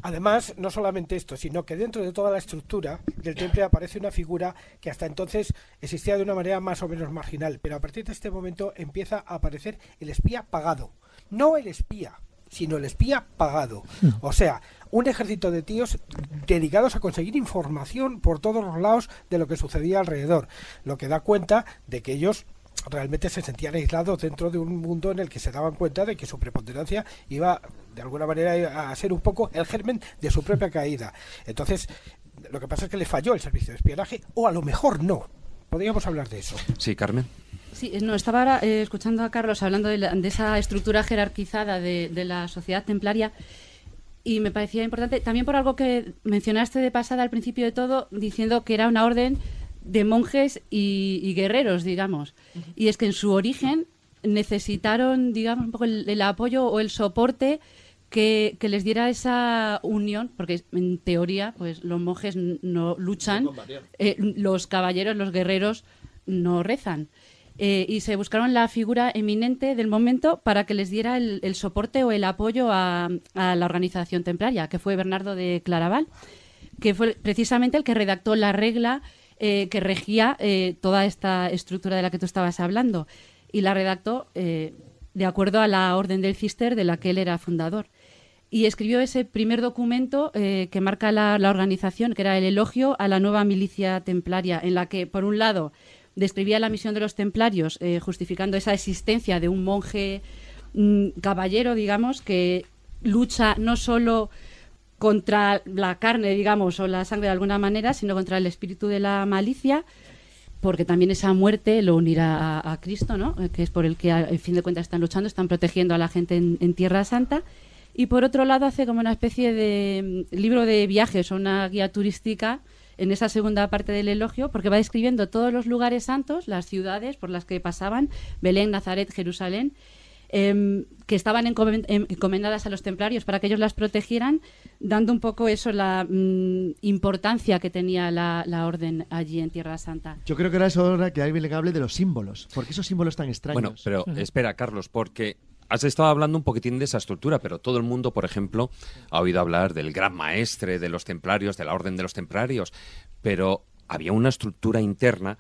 Además, no solamente esto, sino que dentro de toda la estructura del temple aparece una figura que hasta entonces existía de una manera más o menos marginal, pero a partir de este momento empieza a aparecer el espía pagado. No el espía, sino el espía pagado. O sea, un ejército de tíos dedicados a conseguir información por todos los lados de lo que sucedía alrededor, lo que da cuenta de que ellos realmente se sentían aislados dentro de un mundo en el que se daban cuenta de que su preponderancia iba de alguna manera a ser un poco el germen de su propia caída. Entonces, lo que pasa es que le falló el servicio de espionaje o a lo mejor no. Podríamos hablar de eso. Sí, Carmen. Sí, eh, no, estaba ahora eh, escuchando a Carlos hablando de, la- de esa estructura jerarquizada de, de la sociedad templaria y me parecía importante, también por algo que mencionaste de pasada al principio de todo, diciendo que era una orden de monjes y, y guerreros, digamos. Y es que en su origen necesitaron, digamos, un poco el, el apoyo o el soporte que, que les diera esa unión, porque en teoría, pues los monjes no luchan, eh, los caballeros, los guerreros no rezan. Eh, y se buscaron la figura eminente del momento para que les diera el, soporte o el apoyo a, la organización templaria, que fue Bernardo de Claraval, que fue precisamente el que redactó la regla eh, que regía eh, toda esta estructura de la que tú estabas hablando. Y la redactó de acuerdo a la Orden del Cister de la que él era fundador. Y escribió ese primer documento que marca la, la organización, que era el elogio a la nueva milicia templaria, en la que, por un lado, describía la misión de los templarios, eh, justificando esa existencia de un monje mm, caballero, digamos, que lucha no solo contra la carne, digamos, o la sangre de alguna manera, sino contra el espíritu de la malicia, porque también esa muerte lo unirá a, a Cristo, ¿no? Eh, que es por el que, en fin de cuentas, están luchando, están protegiendo a la gente en, en Tierra Santa. Y por otro lado, hace como una especie de mm, libro de viajes o una guía turística en esa segunda parte del elogio, porque va describiendo todos los lugares santos, las ciudades por las que pasaban, Belén, Nazaret, Jerusalén, em, que estaban em- encomendadas a los templarios para que ellos las protegieran, dando un poco eso, la mm, importancia que tenía la, la orden allí en Tierra Santa. Yo creo que ahora es hora que alguien le hable de los símbolos. ¿Por qué esos símbolos tan extraños? Bueno, pero espera, Carlos, porque has estado hablando un poquitín de esa estructura, pero todo el mundo, por ejemplo, ha oído hablar del gran maestre de los templarios, de la orden de los templarios, pero había una estructura interna.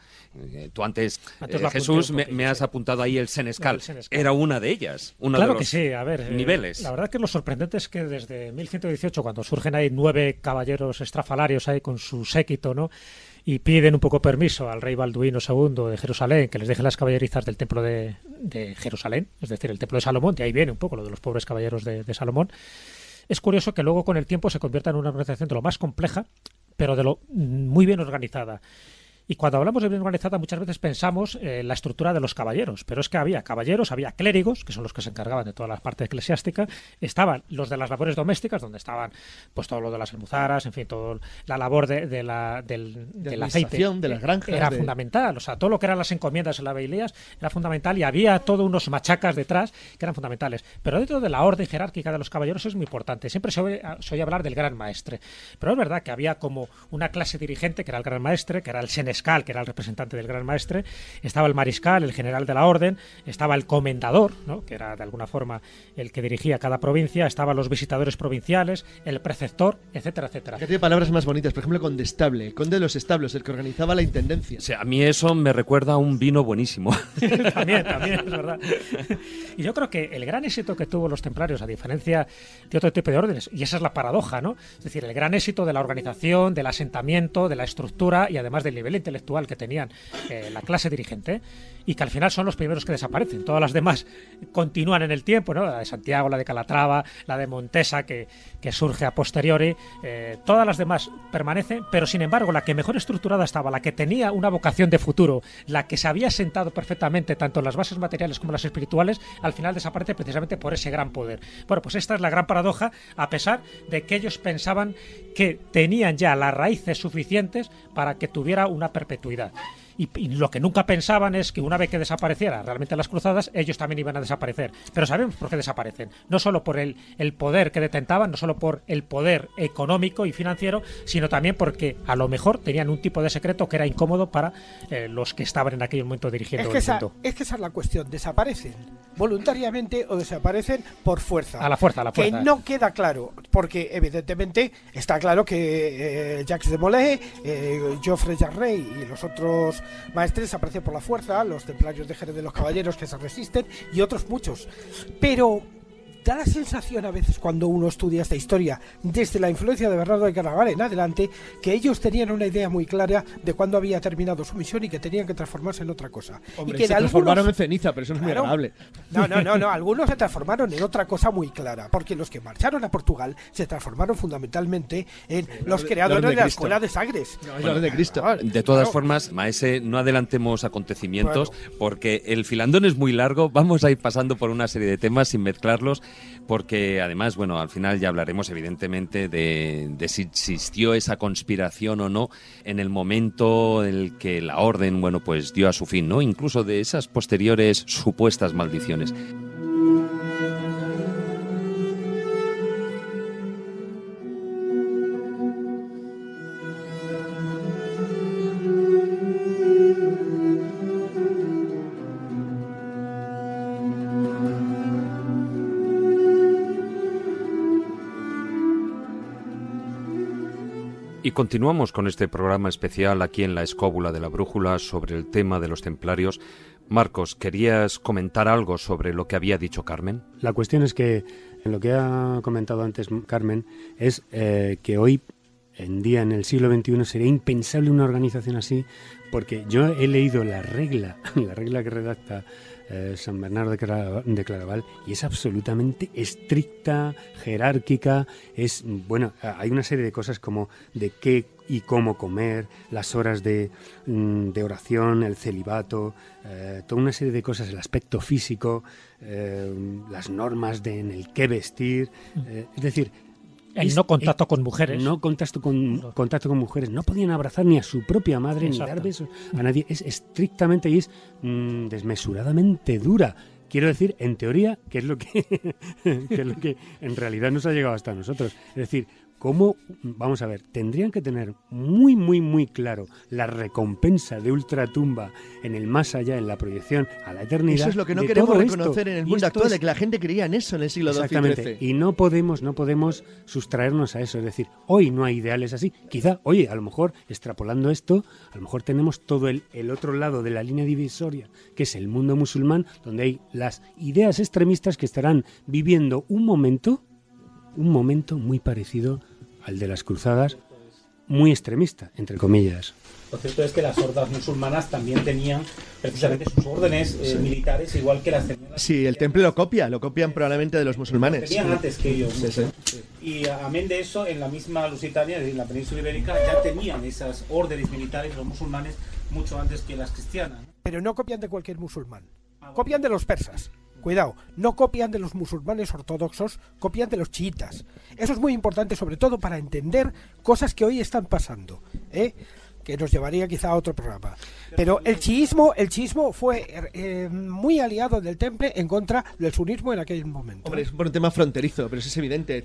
eh, tú antes, Antes eh, Jesús, me, has sí. apuntado ahí el senescal. El senescal. Era una de ellas, uno claro de que los sí, a ver. eh, niveles. la verdad que lo sorprendente es que desde 1118, cuando surgen ahí nueve caballeros estrafalarios ahí con su séquito, ¿no? Y piden un poco permiso al rey Balduino II de Jerusalén que les deje las caballerizas del templo de, de Jerusalén, es decir, el templo de Salomón, de ahí viene un poco lo de los pobres caballeros de, de Salomón. Es curioso que luego con el tiempo se convierta en una organización de lo más compleja, pero de lo mm, muy bien organizada. Y cuando hablamos de bien organizada muchas veces pensamos eh, en la estructura de los caballeros, pero es que había caballeros, había clérigos, que son los que se encargaban de toda la parte eclesiástica, estaban los de las labores domésticas, donde estaban pues todo lo de las almuzaras, en fin, toda la labor de, de la, del, De del aceite. de las granjas, Era de- fundamental, o sea, todo lo que eran las encomiendas en la bailías era fundamental y había todos unos machacas detrás que eran fundamentales. Pero dentro de la orden jerárquica de los caballeros es muy importante. Siempre se oye, se oye hablar del gran maestre. Pero es verdad que había como una clase dirigente que era el gran maestre, que era el senescal, que era el representante del gran maestre, estaba el mariscal, el general de la orden, estaba el comendador, ¿no? que era de alguna forma el que dirigía cada provincia, estaban los visitadores provinciales, el preceptor, etcétera, etcétera. Que tiene palabras más bonitas, por ejemplo, condestable, el conde de los establos, el que organizaba la intendencia. O sea, a mí eso me recuerda a un vino buenísimo. también, también, es verdad. Y yo creo que el gran éxito que tuvo los templarios, a diferencia de otro tipo de órdenes, y esa es la paradoja, ¿no? Es decir, el gran éxito de la organización, del asentamiento, de la estructura y además del nivel intelectual que tenían eh, la clase dirigente, y que al final son los primeros que desaparecen. Todas las demás continúan en el tiempo. La de Santiago, la de Calatrava, la de Montesa, que, que surge a posteriori, eh, todas las demás permanecen, pero sin embargo, la que mejor estructurada estaba, la que tenía una vocación de futuro, la que se había sentado perfectamente tanto en las bases materiales como en las espirituales, al final desaparece precisamente por ese gran poder. Bueno, pues esta es la gran paradoja, a pesar de que ellos pensaban que tenían ya las raíces suficientes para que tuviera una perpetuidad. Y, y lo que nunca pensaban es que una vez que desapareciera realmente las cruzadas, ellos también iban a desaparecer. Pero sabemos por qué desaparecen. No solo por el, el poder que detentaban, no solo por el poder económico y financiero, sino también porque a lo mejor tenían un tipo de secreto que era incómodo para eh, los que estaban en aquel momento dirigiendo Es que, el esa, mundo. es que esa es la cuestión. ¿Desaparecen voluntariamente o desaparecen por fuerza? A la fuerza, a la fuerza. Que no queda claro, porque evidentemente está claro que eh, Jacques de Molay, eh, Geoffrey Jarrey y los otros maestres desaparecen por la fuerza, los templarios de Jerez de los Caballeros que se resisten y otros muchos. Pero da la sensación a veces cuando uno estudia esta historia desde la influencia de Bernardo de Carnaval en adelante que ellos tenían una idea muy clara de cuándo había terminado su misión y que tenían que transformarse en otra cosa. Hombre, y que se de transformaron algunos- en ceniza, pero eso no es muy agradable. No, no, no, no, algunos se transformaron en otra cosa muy clara, porque los que marcharon a Portugal se transformaron fundamentalmente en los creadores de, la escuela de Sagres. No, orden de Cristo. De todas formas, Maese, no adelantemos acontecimientos porque el filandón es muy largo. Vamos a ir pasando por una serie de temas sin mezclarlos porque además, bueno, al final ya hablaremos evidentemente de, de si existió esa conspiración o no en el momento en el que la orden, bueno, pues dio a su fin, ¿no? Incluso de esas posteriores supuestas maldiciones. Continuamos con este programa especial aquí en la escóbula de la brújula sobre el tema de los templarios. Marcos, ¿querías comentar algo sobre lo que había dicho Carmen? La cuestión es que en lo que ha comentado antes Carmen es eh, que hoy en día en el siglo XXI sería impensable una organización así porque yo he leído la regla, la regla que redacta eh, San Bernardo de, Claraval y es absolutamente estricta, jerárquica, es bueno, hay una serie de cosas como de qué y cómo comer, las horas de, mm, de oración, el celibato, eh, toda una serie de cosas, el aspecto físico, eh, las normas de en el qué vestir, es decir, El no contacto con mujeres. No contacto con, contacto con mujeres. No podían abrazar ni a su propia madre ni Exacto. dar besos a nadie. Es estrictamente y es mm, desmesuradamente dura. Quiero decir, en teoría, que es lo que, que es lo que en realidad nos ha llegado hasta nosotros. Es decir, cómo, vamos a ver, tendrían que tener muy, muy, muy claro la recompensa de ultratumba en el más allá, en la proyección a la eternidad. Eso es lo que no queremos reconocer en el mundo actual, es- de que la gente creía en eso en el siglo XII Exactamente. Y no podemos, no podemos sustraernos a eso. Es decir, hoy no hay ideales así. Quizá, oye, a lo mejor, extrapolando esto, a lo mejor tenemos todo el, el otro lado de la línea divisoria, que es el mundo musulmán, donde hay las ideas extremistas que estarán viviendo un momento, un momento muy parecido al de las cruzadas, muy extremista, entre comillas. Lo cierto es que las hordas musulmanas también tenían precisamente sus órdenes eh, militares, igual que las tenían, Sí, el temple lo copia, lo copian probablemente de los musulmanes. tenían antes que ellos. Sí, sí. Y amén de eso, en la misma Lusitania, en la península ibérica, ya tenían esas órdenes militares los musulmanes mucho antes que las cristianas. Pero no copian de cualquier musulmán. Copian de los persas. Cuidado, no copian de los musulmanes ortodoxos, copian de los chiitas. Eso es muy importante, sobre todo para entender cosas que hoy están pasando, ¿eh? Que nos llevaría quizá a otro programa. Pero el chiismo, el chiismo fue eh, muy aliado del temple en contra del sunismo en aquel momento. Hombre, es un tema fronterizo, pero eso es evidente.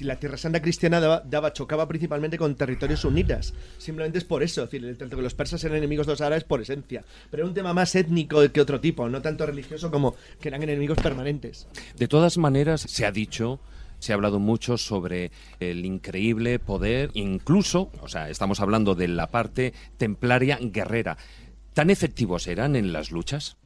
La Tierra Santa cristiana daba, daba- chocaba principalmente con territorios sunitas. Simplemente es por eso. Es decir, el tanto que los persas eran enemigos de los árabes por esencia. Pero era un tema más étnico que otro tipo, no tanto religioso como que eran enemigos permanentes. De todas maneras, se ha dicho, se ha hablado mucho sobre el increíble poder, incluso, o sea, estamos hablando de la parte templaria guerrera. ¿Tan efectivos eran en las luchas?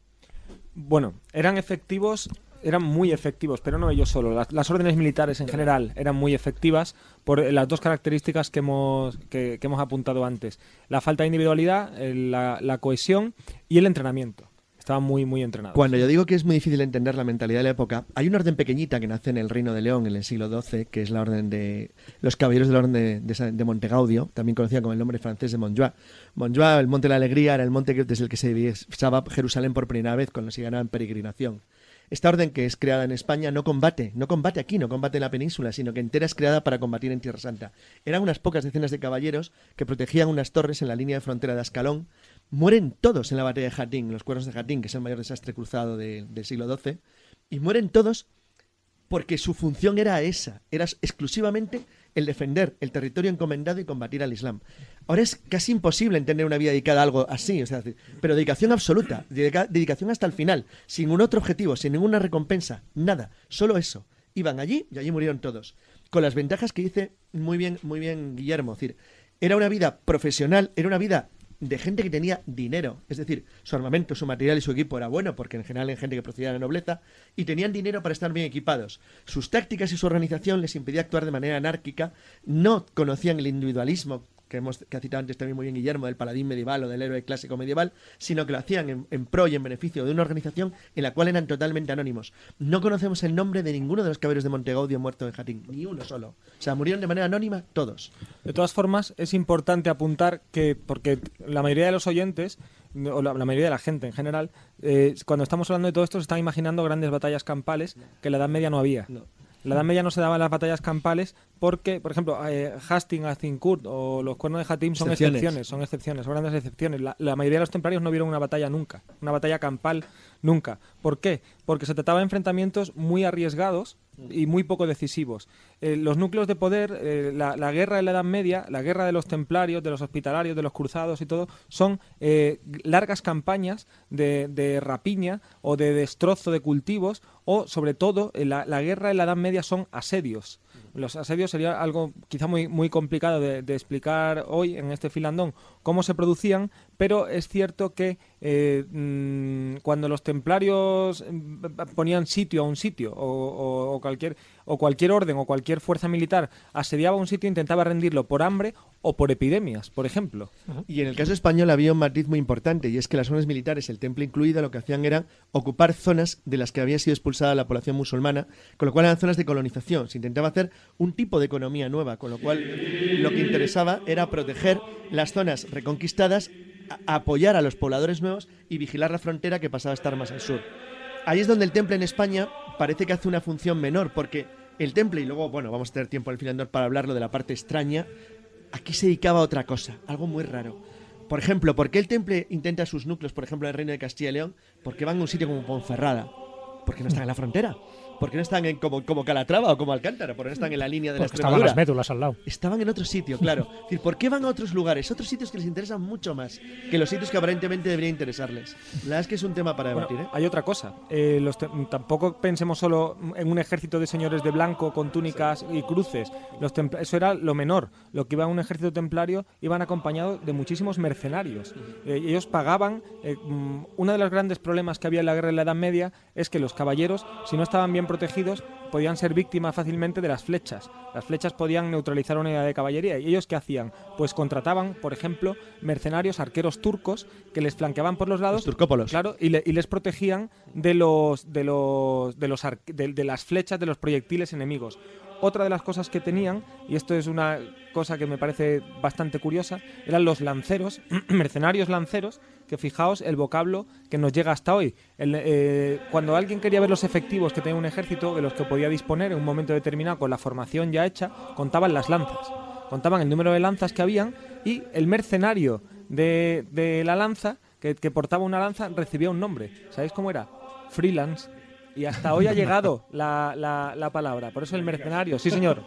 Bueno, eran efectivos, eran muy efectivos, pero no ellos solo. Las, órdenes militares en general eran muy efectivas por las dos características que hemos, que, hemos apuntado antes. La falta de individualidad, eh, la cohesión y el entrenamiento. Estaban muy, muy. Cuando yo digo que es muy difícil entender la mentalidad de la época, hay una orden pequeñita que nace en el Reino de León en el siglo XII, que es la orden de los caballeros de la orden de, de, de Montegaudio, también conocida con el nombre francés de Montjoie. Montjoie, el Monte de la Alegría, era el monte que- desde el que se divisaba Jerusalén por primera vez cuando se ganaba en peregrinación. Esta orden que es creada en España no combate, no combate aquí, no combate en la península, sino que entera es creada para combatir en Tierra Santa. Eran unas pocas decenas de caballeros que protegían unas torres en la línea de frontera de Ascalón mueren todos en la batalla de Hattin, los cuernos de Hattin, que es el mayor desastre cruzado de- del siglo XII, y mueren todos porque su función era esa, era exclusivamente el defender el territorio encomendado y combatir al Islam. Ahora es casi imposible entender una vida dedicada a algo así, o sea, pero dedicación absoluta, dedica- dedicación hasta el final, sin un otro objetivo, sin ninguna recompensa, nada, solo eso. Iban allí y allí murieron todos. Con las ventajas que dice muy bien, muy bien Guillermo, decir, era una vida profesional, era una vida de gente que tenía dinero, es decir, su armamento, su material y su equipo era bueno, porque en general era gente que procedía de la nobleza, y tenían dinero para estar bien equipados. Sus tácticas y su organización les impedía actuar de manera anárquica, no conocían el individualismo que, hemos, que ha citado antes también muy bien Guillermo, del paladín medieval o del héroe clásico medieval, sino que lo hacían en, en pro y en beneficio de una organización en la cual eran totalmente anónimos. No conocemos el nombre de ninguno de los caballeros de Montegaudio muertos en Jatín, ni uno solo. O sea, murieron de manera anónima todos. De todas formas, es importante apuntar que, porque la mayoría de los oyentes, o la, la mayoría de la gente en general, eh, cuando estamos hablando de todo esto, se están imaginando grandes batallas campales que en la Edad Media no había. En la Edad Media no se daban las batallas campales porque, por ejemplo, eh, Hastings, Azincourt o los cuernos de Hatim son Excepciones. excepciones, son excepciones, son grandes excepciones. La, la mayoría de los templarios no vieron una batalla nunca, una batalla campal nunca. ¿Por qué? Porque se trataba de enfrentamientos muy arriesgados y muy poco decisivos. Eh, los núcleos de poder, eh, la, guerra de la Edad Media, la guerra de los templarios, de los hospitalarios, de los cruzados y todo, son eh, largas campañas de, rapiña o de destrozo de cultivos o, sobre todo, la, guerra de la Edad Media son asedios. Los asedios sería algo quizá muy, complicado de, explicar hoy en este filandón cómo se producían, pero es cierto que mm, cuando los templarios mm, ponían sitio a un sitio o, o- o cualquier o cualquier orden o cualquier fuerza militar asediaba un sitio intentaba rendirlo por hambre o por epidemias, por ejemplo. Y en el caso español había un matiz muy importante, y es que las zonas militares, el temple incluido, lo que hacían era ocupar zonas de las que había sido expulsada la población musulmana, con lo cual eran zonas de colonización. Se intentaba hacer un tipo de economía nueva, con lo cual lo que interesaba era proteger las zonas reconquistadas, apoyar a los pobladores nuevos y vigilar la frontera que pasaba a estar más al sur. Ahí es donde el temple en España parece que hace una función menor, porque el temple, y luego, bueno, vamos a tener tiempo al final para hablarlo de la parte extraña, aquí se dedicaba a otra cosa, algo muy raro. Por ejemplo, ¿por qué el temple intenta sus núcleos, por ejemplo, en el reino de Castilla y León? Porque van a un sitio como Ponferrada. Porque no están en la frontera. Porque no están en como, como Calatrava o como Alcántara. Porque no están en la línea de la Porque estaban Extremadura. las médulas al lado. Estaban en otro sitio, claro. Es decir, ¿por qué van a otros lugares? Otros sitios que les interesan mucho más que los sitios que aparentemente deberían interesarles. La verdad es que es un tema para Bueno, debatir, ¿eh? Hay otra cosa. Eh, los tampoco pensemos solo en un ejército de señores de blanco con túnicas y cruces. Los eso era lo menor. Lo que iba a un ejército templario iban acompañados de muchísimos mercenarios. Eh, ellos pagaban. eh, mm, uno de los grandes problemas que había en la guerra de la Edad Media es que los caballeros, si no estaban bien protegidos, podían ser víctimas fácilmente de las flechas. Las flechas podían neutralizar una unidad de caballería. ¿Y ellos qué hacían? Pues contrataban, por ejemplo, mercenarios arqueros turcos que les flanqueaban por los lados. turcópolos. Claro, y, le- y les protegían de los de los de los de las flechas de los proyectiles enemigos. Otra de las cosas que tenían, y esto es una cosa que me parece bastante curiosa, eran los lanceros, mercenarios lanceros, que fijaos el vocablo que nos llega hasta hoy. Eh, cuando alguien quería ver los efectivos que tenía un ejército, de los que podía disponer en un momento determinado con la formación ya hecha, contaban las lanzas. Contaban el número de lanzas que habían y el mercenario de, de la lanza, que, que portaba una lanza, recibía un nombre. ¿Sabéis cómo era? Freelance. Y hasta hoy ha llegado la, la- la palabra. Por eso el mercenario. Sí, señor.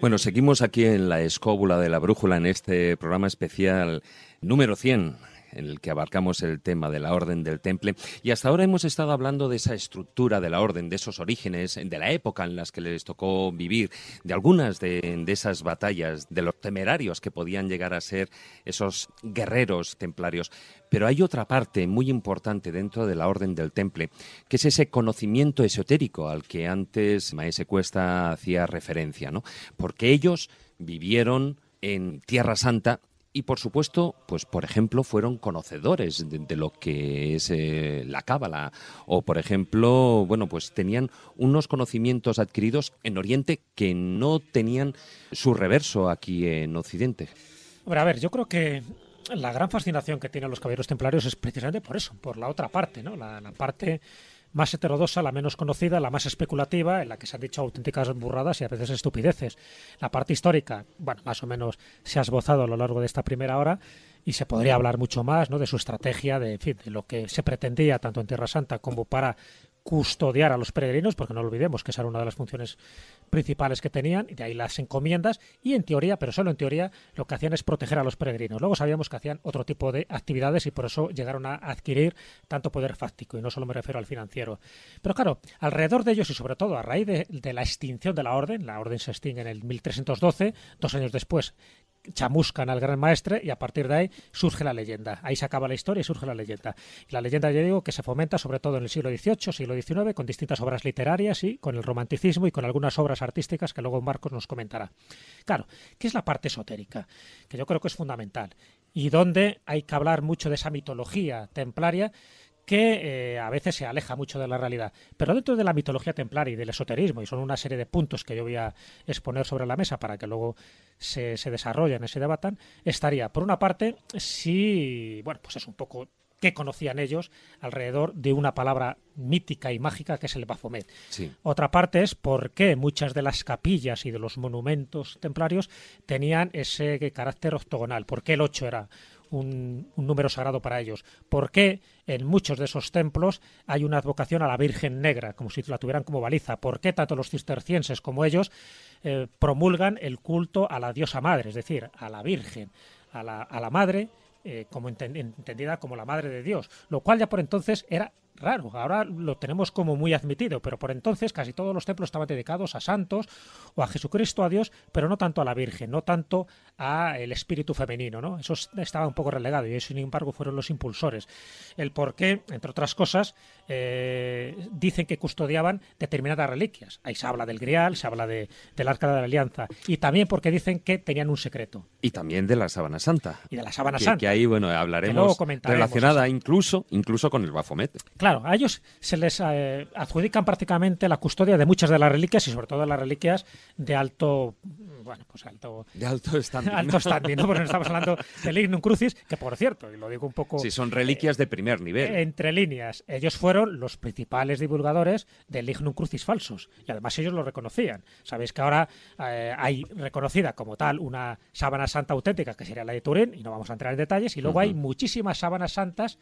Bueno, seguimos aquí en la escóbula de la brújula en este programa especial número 100 en el que abarcamos el tema de la Orden del Temple. Y hasta ahora hemos estado hablando de esa estructura de la Orden, de esos orígenes, de la época en las que les tocó vivir, de algunas de, de esas batallas, de los temerarios que podían llegar a ser esos guerreros templarios. Pero hay otra parte muy importante dentro de la Orden del Temple, que es ese conocimiento esotérico al que antes Maese Cuesta hacía referencia, ¿no? Porque ellos vivieron en Tierra Santa y por supuesto, pues por ejemplo, fueron conocedores de, lo que es eh, la cábala o por ejemplo, bueno, pues tenían unos conocimientos adquiridos en Oriente que no tenían su reverso aquí en Occidente. Hombre, a ver, yo creo que la gran fascinación que tienen los caballeros templarios es precisamente por eso, por la otra parte, ¿no? La parte más heterodoxa, la menos conocida, la más especulativa, en la que se han dicho auténticas burradas y a veces estupideces. La parte histórica, bueno, más o menos se ha esbozado a lo largo de esta primera hora y se podría hablar mucho más, ¿no? De su estrategia, de, en de lo que se pretendía tanto en Tierra Santa como para custodiar a los peregrinos, porque no olvidemos que esa era una de las funciones principales que tenían, y de ahí las encomiendas, y en teoría, pero solo en teoría, lo que hacían es proteger a los peregrinos. Luego sabíamos que hacían otro tipo de actividades y por eso llegaron a adquirir tanto poder fáctico, y no solo me refiero al financiero. Pero claro, alrededor de ellos y sobre todo a raíz de, de la extinción de la orden, la orden se extingue en el 1312, dos años después chamuscan al gran maestre y a partir de ahí surge la leyenda. Ahí se acaba la historia y surge la leyenda. La leyenda, ya digo, que se fomenta sobre todo en el siglo XVIII, siglo XIX, con distintas obras literarias y con el romanticismo y con algunas obras artísticas que luego Marcos nos comentará. Claro, ¿qué es la parte esotérica? Que yo creo que es fundamental y donde hay que hablar mucho de esa mitología templaria que eh, a veces se aleja mucho de la realidad. Pero dentro de la mitología templaria y del esoterismo, y son una serie de puntos que yo voy a exponer sobre la mesa para que luego se, se desarrollen y se debatan, estaría, por una parte, si, bueno, pues es un poco qué conocían ellos alrededor de una palabra mítica y mágica que es el Baphomet. Sí. Otra parte es por qué muchas de las capillas y de los monumentos templarios tenían ese carácter octogonal, por qué el 8 era un, número sagrado para ellos. ¿Por qué en muchos de esos templos hay una advocación a la Virgen Negra, como si la tuvieran como baliza? ¿Por qué tanto los cistercienses como ellos eh, promulgan el culto a la diosa madre, es decir, a la Virgen, a la, a la madre? Eh, como entendida como la madre de Dios, lo cual ya por entonces era raro. Ahora lo tenemos como muy admitido, pero por entonces casi todos los templos estaban dedicados a santos o a Jesucristo, a Dios, pero no tanto a la Virgen, no tanto a el espíritu femenino, ¿no? Eso estaba un poco relegado y sin embargo fueron los impulsores. El por qué, entre otras cosas, eh, dicen que custodiaban determinadas reliquias. Ahí se habla del Grial, se habla de, del Arca de la Alianza y también porque dicen que tenían un secreto. Y también de la Sábana Santa. Y de la Sábana que, Santa. Que ahí, bueno, hablaremos relacionada incluso, incluso con el Baphomet. Claro, a ellos se les eh, adjudican prácticamente la custodia de muchas de las reliquias y sobre todo las reliquias de alto, bueno, pues alto... De alto standing. alto standing, ¿no? Porque estamos hablando del Ignum Crucis, que por cierto, y lo digo un poco... Sí, son reliquias eh, de primer nivel. Entre líneas, ellos fueron los principales divulgadores del Ignum Crucis falsos y además ellos lo reconocían. Sabéis que ahora eh, hay reconocida como tal una sábana santa auténtica, que sería la de Turín, y no vamos a entrar en detalles, y luego uh -huh. hay muchísimas sábanas santas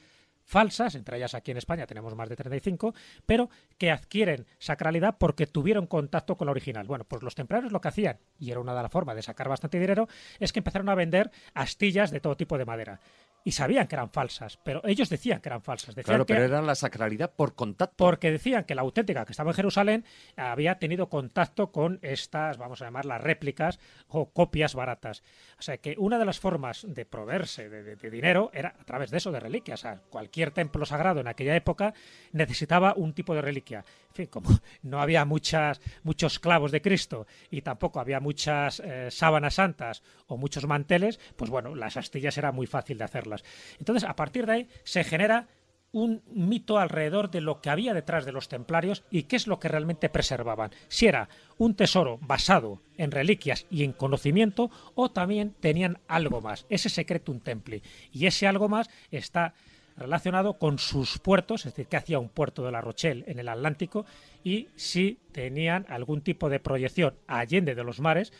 falsas, entre ellas aquí en España tenemos más de 35, pero que adquieren sacralidad porque tuvieron contacto con la original. Bueno, pues los templarios lo que hacían, y era una de las formas de sacar bastante dinero, es que empezaron a vender astillas de todo tipo de madera. Y sabían que eran falsas, pero ellos decían que eran falsas. Decían claro, que, pero era la sacralidad por contacto. Porque decían que la auténtica que estaba en Jerusalén había tenido contacto con estas, vamos a llamarlas réplicas o copias baratas. O sea que una de las formas de proveerse de, de, de dinero era a través de eso, de reliquias. O sea, cualquier templo sagrado en aquella época necesitaba un tipo de reliquia. En fin, como no había muchas, muchos clavos de Cristo y tampoco había muchas eh, sábanas santas o muchos manteles, pues bueno, las astillas era muy fácil de hacerlas. Entonces, a partir de ahí se genera un mito alrededor de lo que había detrás de los templarios y qué es lo que realmente preservaban. Si era un tesoro basado en reliquias y en conocimiento o también tenían algo más, ese secreto un temple. Y ese algo más está relacionado con sus puertos, es decir, que hacía un puerto de La Rochelle en el Atlántico y si tenían algún tipo de proyección allende de los mares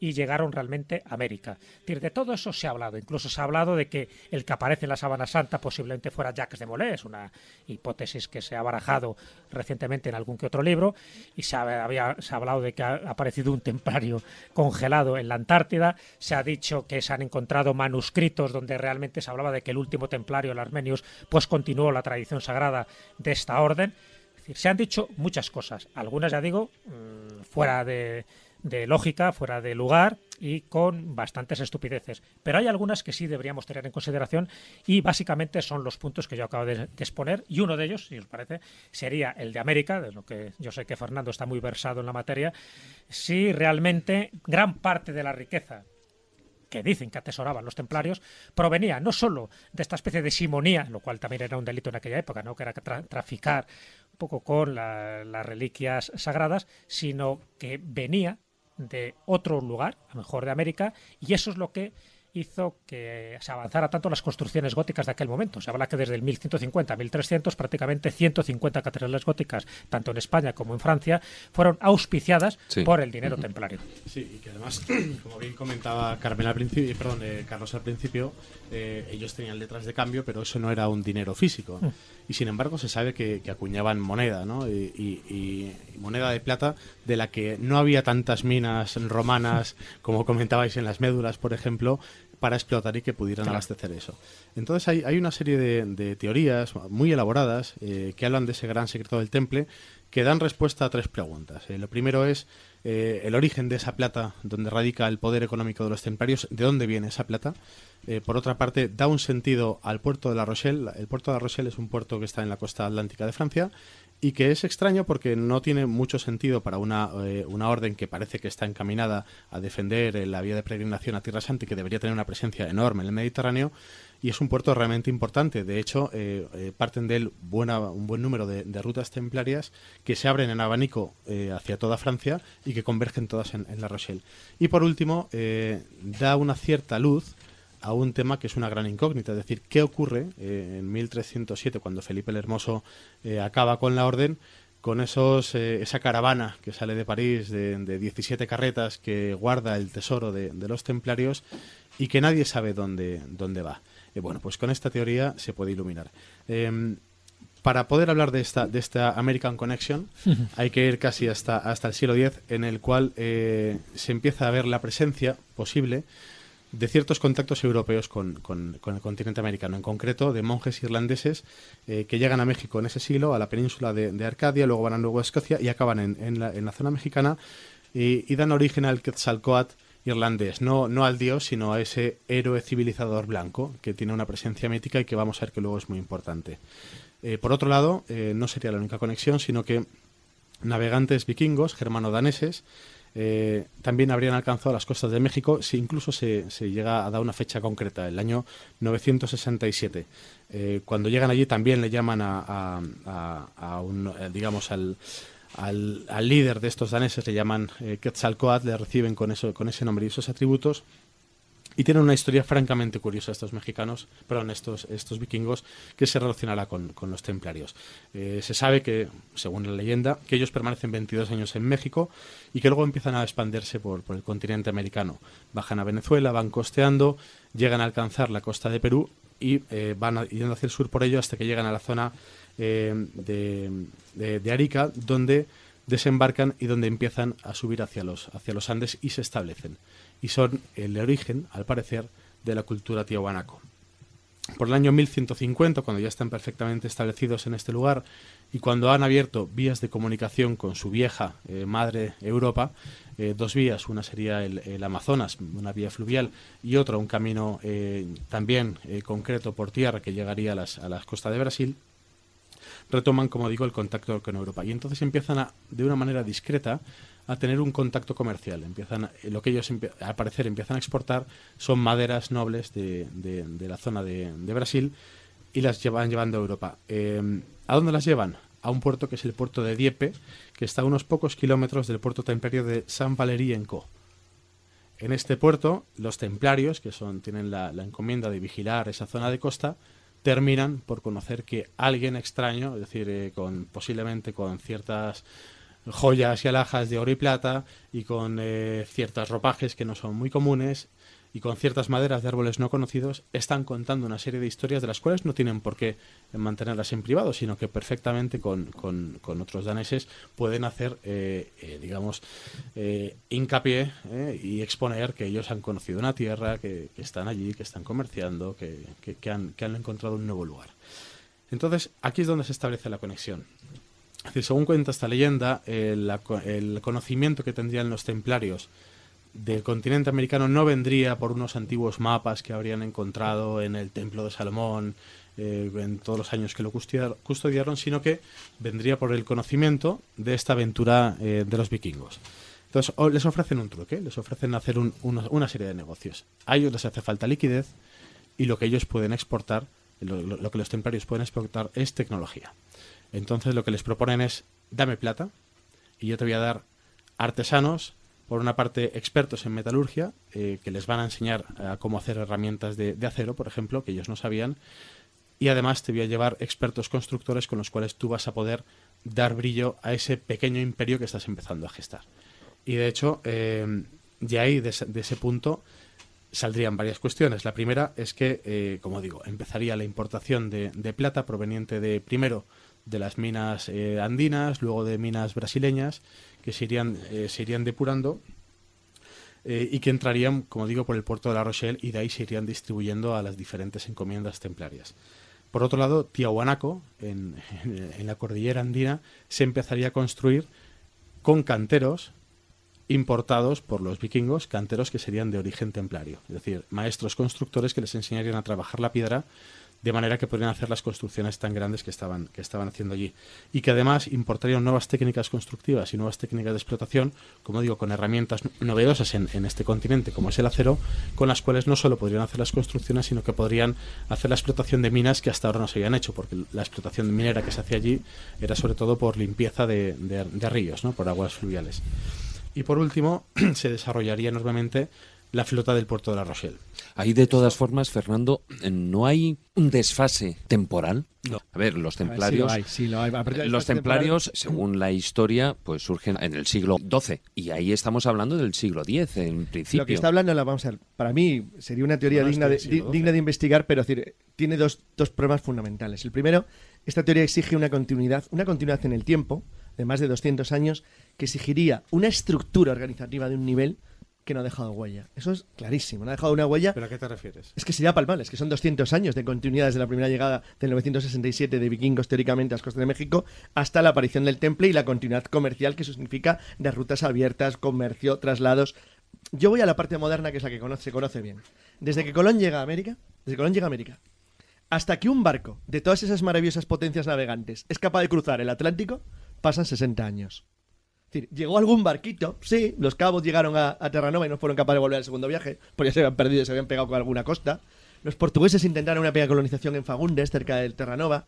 y llegaron realmente a América. De todo eso se ha hablado. Incluso se ha hablado de que el que aparece en la Sábana Santa posiblemente fuera Jacques de Molay. Es una hipótesis que se ha barajado recientemente en algún que otro libro. Y se ha, había, se ha hablado de que ha aparecido un templario congelado en la Antártida. Se ha dicho que se han encontrado manuscritos donde realmente se hablaba de que el último templario, el Armenius, pues continuó la tradición sagrada de esta orden. Se han dicho muchas cosas. Algunas, ya digo, mmm, fuera de de lógica, fuera de lugar y con bastantes estupideces. Pero hay algunas que sí deberíamos tener en consideración y básicamente son los puntos que yo acabo de, exponer y uno de ellos, si os parece, sería el de América, de lo que yo sé que Fernando está muy versado en la materia, si realmente gran parte de la riqueza que dicen que atesoraban los templarios, provenía no solo de esta especie de simonía, lo cual también era un delito en aquella época, ¿no? que era tra traficar un poco con la, las reliquias sagradas, sino que venía de otro lugar, a lo mejor de América, y eso es lo que hizo que se avanzara tanto las construcciones góticas de aquel momento. Se habla que desde el 1150 a 1300 prácticamente 150 catedrales góticas, tanto en España como en Francia, fueron auspiciadas Sí. por el dinero templario. Sí, y que además, como bien comentaba Carmen al principio, perdón, eh, Carlos al principio, eh, ellos tenían letras de cambio, pero eso no era un dinero físico. Mm. Y sin embargo se sabe que, que acuñaban moneda, ¿no? Y, y- y moneda de plata de la que no había tantas minas romanas como comentabais en las médulas, por ejemplo, para explotar y que pudieran Claro. abastecer eso. Entonces hay, hay una serie de, de teorías muy elaboradas eh, que hablan de ese gran secreto del temple que dan respuesta a tres preguntas. Eh, lo primero es eh, el origen de esa plata, donde radica el poder económico de los templarios, de dónde viene esa plata. Eh, por otra parte, da un sentido al puerto de La Rochelle. El puerto de La Rochelle es un puerto que está en la costa atlántica de Francia y que es extraño porque no tiene mucho sentido para una, eh, una orden que parece que está encaminada a defender eh, la vía de peregrinación a Tierra Santa y que debería tener una presencia enorme en el Mediterráneo y es un puerto realmente importante. De hecho, eh, eh, parten de él buena, un buen número de, rutas templarias que se abren en abanico eh, hacia toda Francia y que convergen todas en, en La Rochelle. Y por último, da una cierta luz a un tema que es una gran incógnita, es decir, ¿qué ocurre eh, en 1307 cuando Felipe el Hermoso eh, acaba con la orden? con esos, eh, esa caravana que sale de París de, de 17 carretas que guarda el tesoro de, de los templarios y que nadie sabe dónde, dónde va. Bueno, pues con esta teoría se puede iluminar. Em, para poder hablar de esta, de esta American Connection, hay que ir casi hasta, hasta el siglo X, en el cual eh, se empieza a ver la presencia posible de ciertos contactos europeos con, con- el continente americano, en concreto de monjes irlandeses eh, que llegan a México en ese siglo, a la península de, Arcadia, luego van a luego a Escocia y acaban en, en la, en la zona mexicana y, y dan origen al Quetzalcoatl irlandés, no, no al dios, sino a ese héroe civilizador blanco que tiene una presencia mítica y que vamos a ver que luego es muy importante. Eh, por otro lado, eh, no sería la única conexión, sino que navegantes vikingos, germano-daneses, eh, también habrían alcanzado las costas de México si incluso se, se llega a dar una fecha concreta, el año 967. Eh, cuando llegan allí también le llaman a, a- un, eh, digamos, al, al, al líder de estos daneses, le llaman eh, Quetzalcoatl, le reciben con, eso, con ese nombre y esos atributos. Y tienen una historia francamente curiosa estos mexicanos, perdón, estos, estos vikingos, que se relacionará con, los templarios. Eh, se sabe que, según la leyenda, que ellos permanecen 22 años en México y que luego empiezan a expandirse por, el continente americano. Bajan a Venezuela, van costeando, llegan a alcanzar la costa de Perú y eh, van yendo hacia el sur por ello hasta que llegan a la zona eh, de, Arica, donde desembarcan y donde empiezan a subir hacia los Andes y se establecen. Y son el origen, al parecer, de la cultura tiahuanaco. Por el año 1150, cuando ya están perfectamente establecidos en este lugar y cuando han abierto vías de comunicación con su vieja eh, madre Europa, eh, dos vías, una sería el, Amazonas, una vía fluvial, y otra un camino eh, también concreto por tierra que llegaría a las, a las costas de Brasil, retoman, como digo, el contacto con Europa. Y entonces empiezan de una manera discreta a tener un contacto comercial. Empiezan, lo que ellos al parecer empiezan a exportar son maderas nobles de, de- la zona de, de Brasil y las llevan llevando a Europa. Eh, ¿A dónde las llevan? A un puerto que es el puerto de Dieppe, que está a unos pocos kilómetros del puerto templario de San Valery en Co. En este puerto, los templarios, que son, tienen la, la encomienda de vigilar esa zona de costa, terminan por conocer que alguien extraño, es decir, eh, con, posiblemente con ciertas joyas y alhajas de oro y plata y con eh, ciertos ropajes que no son muy comunes y con ciertas maderas de árboles no conocidos, están contando una serie de historias de las cuales no tienen por qué mantenerlas en privado, sino que perfectamente con, con- con otros daneses pueden hacer, eh, eh, digamos, eh, hincapié y exponer que ellos han conocido una tierra, que, que están allí, que están comerciando, que- que han, que han encontrado un nuevo lugar. Entonces, aquí es donde se establece la conexión. Según cuenta esta leyenda, el, conocimiento que tendrían los templarios del continente americano no vendría por unos antiguos mapas que habrían encontrado en el Templo de Salomón eh, en todos los años que lo custodia- custodiaron, sino que vendría por el conocimiento de esta aventura eh, de los vikingos. Entonces, les ofrecen un truque, les ofrecen hacer un- una, serie de negocios. A ellos les hace falta liquidez y lo que ellos pueden exportar, lo que los templarios pueden exportar es tecnología. Entonces lo que les proponen es, dame plata y yo te voy a dar artesanos por una parte, expertos en metalurgia, eh, que les van a enseñar a cómo hacer herramientas de, acero, por ejemplo, que ellos no sabían. Y además te voy a llevar expertos constructores con los cuales tú vas a poder dar brillo a ese pequeño imperio que estás empezando a gestar. Y de hecho, eh, de ahí, de, ese- punto, saldrían varias cuestiones. La primera es que, eh, como digo, empezaría la importación de plata proveniente de, primero, de las minas eh, andinas, luego de minas brasileñas, que se irían, eh, se irían depurando eh, y que entrarían, como digo, por el puerto de La Rochelle y de ahí se irían distribuyendo a las diferentes encomiendas templarias. Por otro lado, Tiahuanaco, en, en- en la cordillera andina, se empezaría a construir con canteros importados por los vikingos, canteros que serían de origen templario, es decir, maestros constructores que les enseñarían a trabajar la piedra de manera que podrían hacer las construcciones tan grandes que estaban, que estaban haciendo allí. Y que además importarían nuevas técnicas constructivas y nuevas técnicas de explotación, como digo, con herramientas novedosas en, este continente, como es el acero, con las cuales no solo podrían hacer las construcciones, sino que podrían hacer la explotación de minas que hasta ahora no se habían hecho, porque la explotación minera que se hacía allí era sobre todo por limpieza de, de- de ríos, ¿no? por aguas fluviales. Y por último, se desarrollaría enormemente la flota del puerto de La Rochelle. Ahí, de todas formas, Fernando, ¿no hay un desfase temporal? A ver, los templarios. Sí lo hay, sí lo hay. Los templarios, temporal- según la historia, pues surgen en el siglo XII. Y ahí estamos hablando del siglo X, en principio. Lo que está hablando, la vamos a ver, para mí sería una teoría No, no, digna, de, di- digna de investigar, pero es decir, tiene dos, dos problemas fundamentales. El primero, esta teoría exige una continuidad, una continuidad en el tiempo, de más de 200 años, que exigiría una estructura organizativa de un nivel que no ha dejado huella. Eso es clarísimo, no ha dejado una huella. ¿Pero a qué te refieres? Es que sería palpable, es que son 200 años de continuidad desde la primera llegada del 967 de vikingos teóricamente a las costas de México hasta la aparición del temple y la continuidad comercial que eso significa de rutas abiertas, comercio, traslados. Yo voy a la parte moderna que es la que conoce, se conoce bien. Desde que Colón llega a América, desde que Colón llega a América, hasta que un barco de todas esas maravillosas potencias navegantes es capaz de cruzar el Atlántico, pasan 60 años. Es decir, llegó algún barquito, sí, los cabos llegaron a, a Terranova y no fueron capaces de volver al segundo viaje, porque ya se habían perdido y se habían pegado con alguna costa. Los portugueses intentaron una pequeña colonización en Fagundes, cerca del Terranova.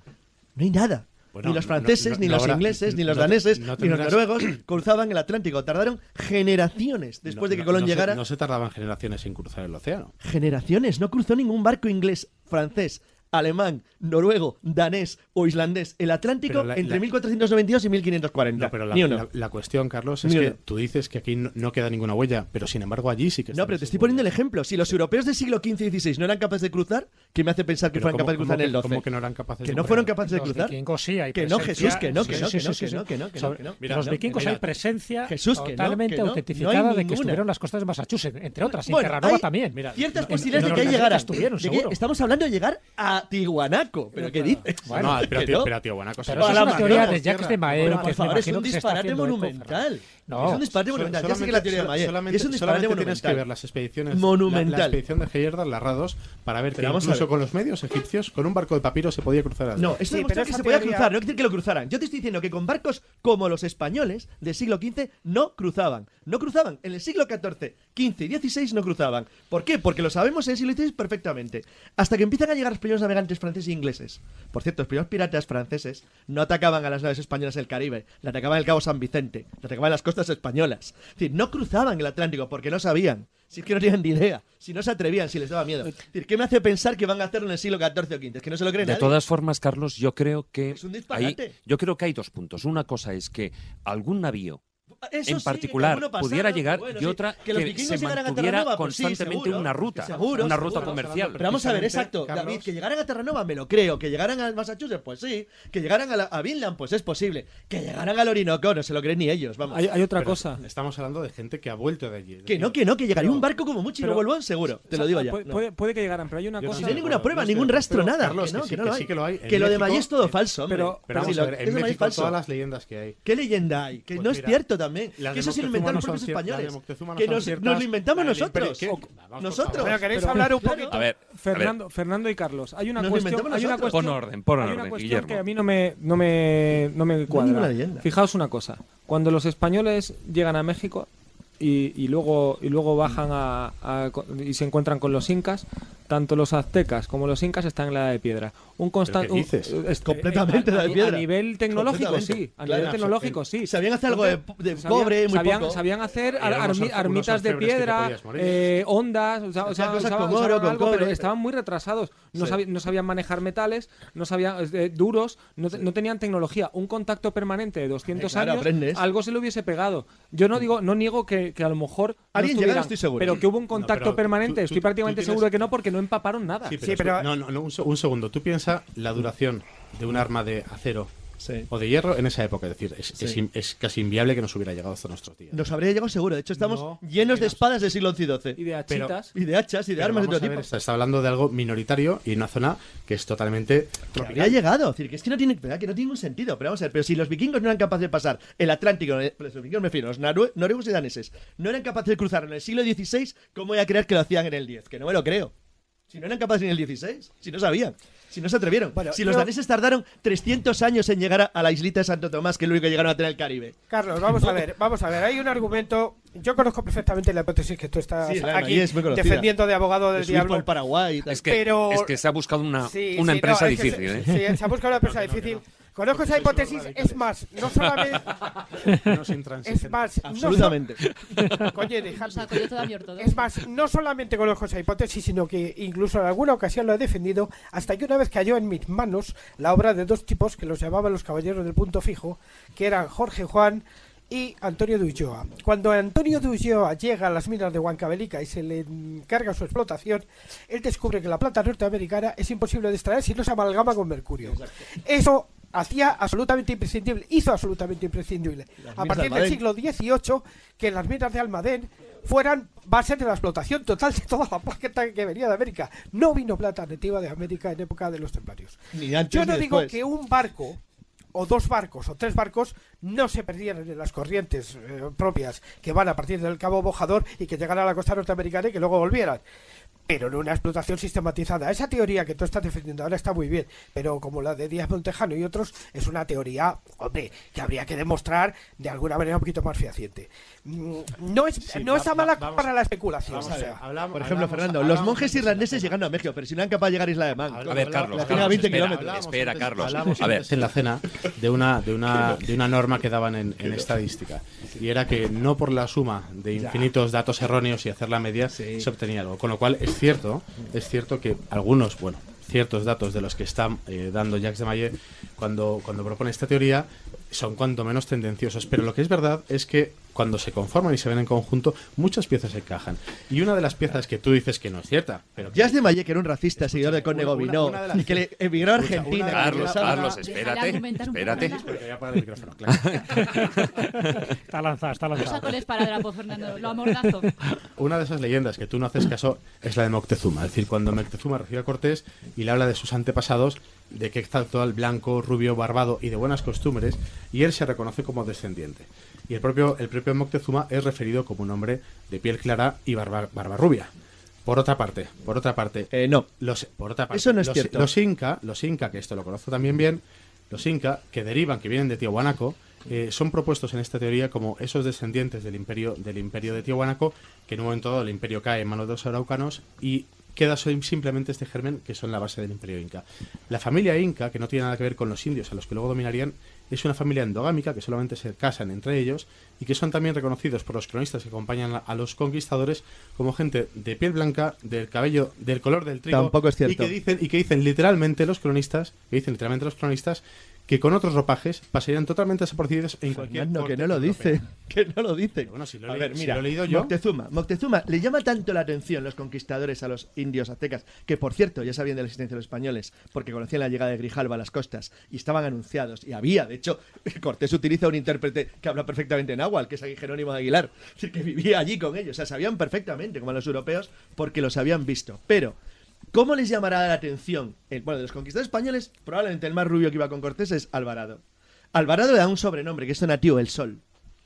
No hay nada. Ni los franceses, no- ni los ingleses, ni los daneses, ni los noruegos cruzaban el Atlántico. Tardaron generaciones después de que Colón se- llegara. no se tardaban generaciones en cruzar el océano. Generaciones. No cruzó ningún barco inglés, francés, alemán, noruego, danés o islandés el Atlántico la- entre la- 1492 y 1540. No, pero la, Ni uno. la- la cuestión, Carlos, es Ni que uno. tú dices que aquí no, no queda ninguna huella, pero sin embargo allí sí que está. No, pero te estoy poniendo el ejemplo. Si los europeos del siglo XV y XVI no eran capaces de cruzar, ¿qué me hace pensar que Pero fueron ¿cómo- capaces de cruzar en el 12? cómo que no eran capaces Que no fueron capaces de cruzar. hay que no. Jesús, que no, que no, que no, que no, que no, que no, que no. Sobre- los vikingos hay presencia Jesús, que no, totalmente que autentificada de que estuvieron las costas de Massachusetts, entre otras, y Terranova también. Ciertas posibilidades de que ahí seguro. estamos hablando de llegar a Tihuanaco. ¿Pero qué dices? Bueno, no, pero, que tío, pero a Tiahuanaco se Pero es la una teoría de Jacques de que por favor, es un disparate monumental. No. es un disparate monumental. Ya sé que la teoría de Mayer. solamente, es un disparate solamente tienes monumental. que ver las expediciones. Monumental. La, la expedición de Heyerdahl, la RA2, para ver Pero que incluso ver. con los medios egipcios, con un barco de papiro se podía cruzar al No, esto Sí, demuestra que se podía cruzar, no quiere decir que lo cruzaran. Yo te estoy diciendo que con barcos como los españoles del siglo XV no cruzaban. No cruzaban. En el siglo XIV, XV y XVI no cruzaban. ¿Por qué? Porque lo sabemos en el siglo XVI perfectamente. Hasta que empiezan a llegar los primeros navegantes franceses e ingleses. Por cierto, los primeros piratas franceses no atacaban a las naves españolas del Caribe, le atacaban el Cabo San Vicente, le atacaban las costas españolas. Es decir, no cruzaban el Atlántico porque no sabían. Si es que no tenían ni idea. Si no se atrevían, si les daba miedo. Es decir, ¿qué me hace pensar que van a hacerlo en el siglo XIV o XV? Es que no se lo creen De nadie. todas formas, Carlos, yo creo que Es un disparate. yo creo que hay dos puntos. Una cosa es que algún navío Eso en sí, particular que pudiera llegar bueno, y sí. otra Que que, los vikingos se llegaran a mantuviera Terranova, pues sí, constantemente seguro, una ruta, seguro, una seguro. ruta comercial. Pero vamos a ver, exacto, Carlos. David, que llegaran a Terranova me lo creo, que llegaran a Massachusetts, pues sí, que llegaran a, la- a Vinland, pues es posible, que llegaran al Orinoco, no se lo creen ni ellos, vamos. Hay, hay otra Pero cosa. Estamos hablando de gente que ha vuelto de allí. Que decir, no, que no, que llegaría un barco como mucho y no vuelvan seguro, te O lo digo ya. Puede, no. puede- puede que llegaran, pero hay una Yo cosa. Si no hay ninguna prueba, ningún rastro, nada. Carlos, que que que sí- que lo sí hay. que lo hay. En Que lo de Maí es todo eh, falso, hombre. pero- Pero Sí, vamos lo- a ver, eso en México todas las leyendas que hay. ¿Qué leyenda hay? Que Pues no es cierto también. las Que eso se lo inventaron no los propios españoles. No Que nos, nos lo inventamos nosotros. Vamos, Nosotros. Bueno, ¿queréis Pero- hablar un claro. poquito? A ver, a ver, Fernando, Fernando y Carlos, hay una Nos cuestión, hay una cuestión, Pon orden, pon hay orden, una cuestión Guillermo. que a mí no me, no me, no me cuadra. leyenda. Fijaos una cosa, cuando los españoles llegan a México y, y luego y luego bajan a, a- y se encuentran con los incas, tanto los aztecas como los incas están en la edad de piedra. Un constante. qué dices? Completamente la de piedra. A nivel tecnológico, sí. A Claro, nivel tecnológico, sí. Sabían hacer algo de, de Sabían- cobre, muy sabían, poco. sabían hacer armi- armitas de piedra, eh, ondas, o sea, o sea, cosas con oro, con algo, pero estaban muy retrasados. No, Sí. sabi- no sabían manejar metales, no sabían eh, duros, no, no tenían tecnología. Un contacto permanente de 200 Claro, años, aprendes. algo se le hubiese pegado. Yo no digo, no niego que, que a lo mejor no Alguien llegará, estuvieran, estoy seguro. pero que hubo un contacto pero permanente. tú- tú- Estoy prácticamente tú tienes- seguro de que no, porque no empaparon nada. Sí, pero, Sí, pero- No, no, no, un segundo. Tú piensas la duración de un arma de acero Sí. o de hierro en esa época. Es decir, es, Sí. es casi inviable que nos hubiera llegado hasta nuestros días. Nos habría llegado seguro. De hecho, estamos No, llenos de espadas del siglo XI y XII. Y de hachitas. Y de hachas y de Pero armas de todo tipo. está, está hablando de algo minoritario y en una zona que es totalmente Que habría llegado. Es decir, que es que no tiene, que no tiene ningún sentido. Pero vamos a ver, pero si los vikingos no eran capaces de pasar el Atlántico, eh, los vikingos me refiero, los noruegos y daneses, no eran capaces de cruzar en el siglo XVI, ¿cómo voy a creer que lo hacían en el X? Que no me lo creo. Si no eran capaces en el XVI, si no sabían, si no se atrevieron. Bueno, si los yo- daneses tardaron 300 años en llegar a, a la islita de Santo Tomás, que es lo único que llegaron a tener el Caribe. Carlos, vamos a ver, vamos a ver. Hay un argumento. Yo conozco perfectamente la hipótesis que tú estás Sí, aquí es defendiendo de abogado del De subir por diablo. Paraguay y tal. Es que, Pero- es que se ha buscado una, Sí, una sí, empresa no, difícil. se- ¿eh? Sí, se ha buscado una empresa difícil. Conozco esa hipótesis, es más, no solamente. Es intransigente. más, no so- Absolutamente. Coño, mi ortodoxia. Es más, no solamente conozco esa hipótesis, sino que incluso en alguna ocasión lo he defendido, hasta que una vez cayó en mis manos la obra de dos tipos que los llamaban los caballeros del punto fijo, que eran Jorge Juan y Antonio de Ulloa. Cuando Antonio de Ulloa llega a las minas de Huancavelica y se le encarga su explotación, él descubre que la plata norteamericana es imposible de extraer si no se amalgama con mercurio. Eso hacía absolutamente imprescindible, hizo absolutamente imprescindible a partir del siglo XVIII que las minas de Almadén fueran base de la explotación total de toda la plata que venía de América. No vino plata nativa de América en época de los templarios. Ni antes Yo ni no digo que un barco o dos barcos o tres barcos no se perdieran en las corrientes eh, propias que van a partir del Cabo Bojador y que llegan a la costa norteamericana y que luego volvieran. Pero no una explotación sistematizada. Esa teoría que tú estás defendiendo ahora está muy bien, pero como la de Díaz Montejano y otros, es una teoría, hombre, que habría que demostrar de alguna manera un poquito más fehaciente. Mm, No, es, Sí, no va- está va- mala vamos- para la especulación. vamos o a ver, sea. hablamos- Por ejemplo, hablamos- Fernando, los hablamos monjes antes- irlandeses llegando a México, pero si no eran capaces de llegar a Isla de Man. A ver, Carlos, Carlos, 20 espera, kilómetros. espera, Carlos. Hablamos A ver, en la cena de una, de una, de una norma que daban en, en estadística. Y era que no por la suma de infinitos datos erróneos y hacer la media se obtenía algo. Con lo cual es cierto, es cierto que algunos, bueno, ciertos datos de los que está eh, dando Jacques de Maillet cuando, cuando propone esta teoría son cuanto menos tendenciosos. Pero lo que es verdad es que cuando se conforman y se ven en conjunto, muchas piezas encajan. Y una de las piezas que tú dices que no es cierta, pero Jazz de Malle, que era un racista, seguidor de Conde Gobineau, y que le emigró a Argentina. una- Carlos, Carlos, espérate, espérate. Está lanzada, está No lanzada. esparadrapo, Fernando. Lo amordazo. Una de esas leyendas que tú no haces caso es la de Moctezuma. Es decir, cuando Moctezuma recibe a Cortés y le habla de sus antepasados, de que actual blanco, rubio, barbado y de buenas costumbres, y él se reconoce como descendiente. Y el propio, el propio Moctezuma es referido como un hombre de piel clara y barba, barba rubia. Por otra parte, por otra parte, Eh, no. los, por otra parte, Eso no es los, cierto. Los Inca, los Inca, que esto lo conozco también bien, los Inca, que derivan, que vienen de Tiahuanaco, eh, son propuestos en esta teoría como esos descendientes del imperio, del imperio de Tiahuanaco, que en un momento dado el imperio cae en manos de los araucanos y queda sim- simplemente este germen que son la base del imperio inca. La familia inca, que no tiene nada que ver con los indios a los que luego dominarían, es una familia endogámica que solamente se casan entre ellos y que son también reconocidos por los cronistas que acompañan a, los conquistadores como gente de piel blanca, del cabello, del color del trigo Tampoco es cierto. y que dicen y que dicen literalmente los cronistas, que dicen literalmente los cronistas que con otros ropajes pasarían totalmente desapercibidos en cualquier Fernando, que no lo dice, que no lo dice. Bueno, si lo he a ver, si mira, lo he leído yo. Moctezuma, Moctezuma le llama tanto la atención los conquistadores a los indios aztecas, que por cierto ya sabían de la existencia de los españoles, porque conocían la llegada de Grijalva a las costas y estaban anunciados y había, de hecho, Cortés utiliza un intérprete que habla perfectamente en agua, que es aquí Jerónimo de Aguilar, es decir, que vivía allí con ellos, o sea, sabían perfectamente como a los europeos porque los habían visto, pero ¿Cómo les llamará la atención? El- bueno, de los conquistadores españoles, probablemente el más rubio que iba con Cortés es Alvarado. Alvarado le da un sobrenombre, que es nativo, el Sol.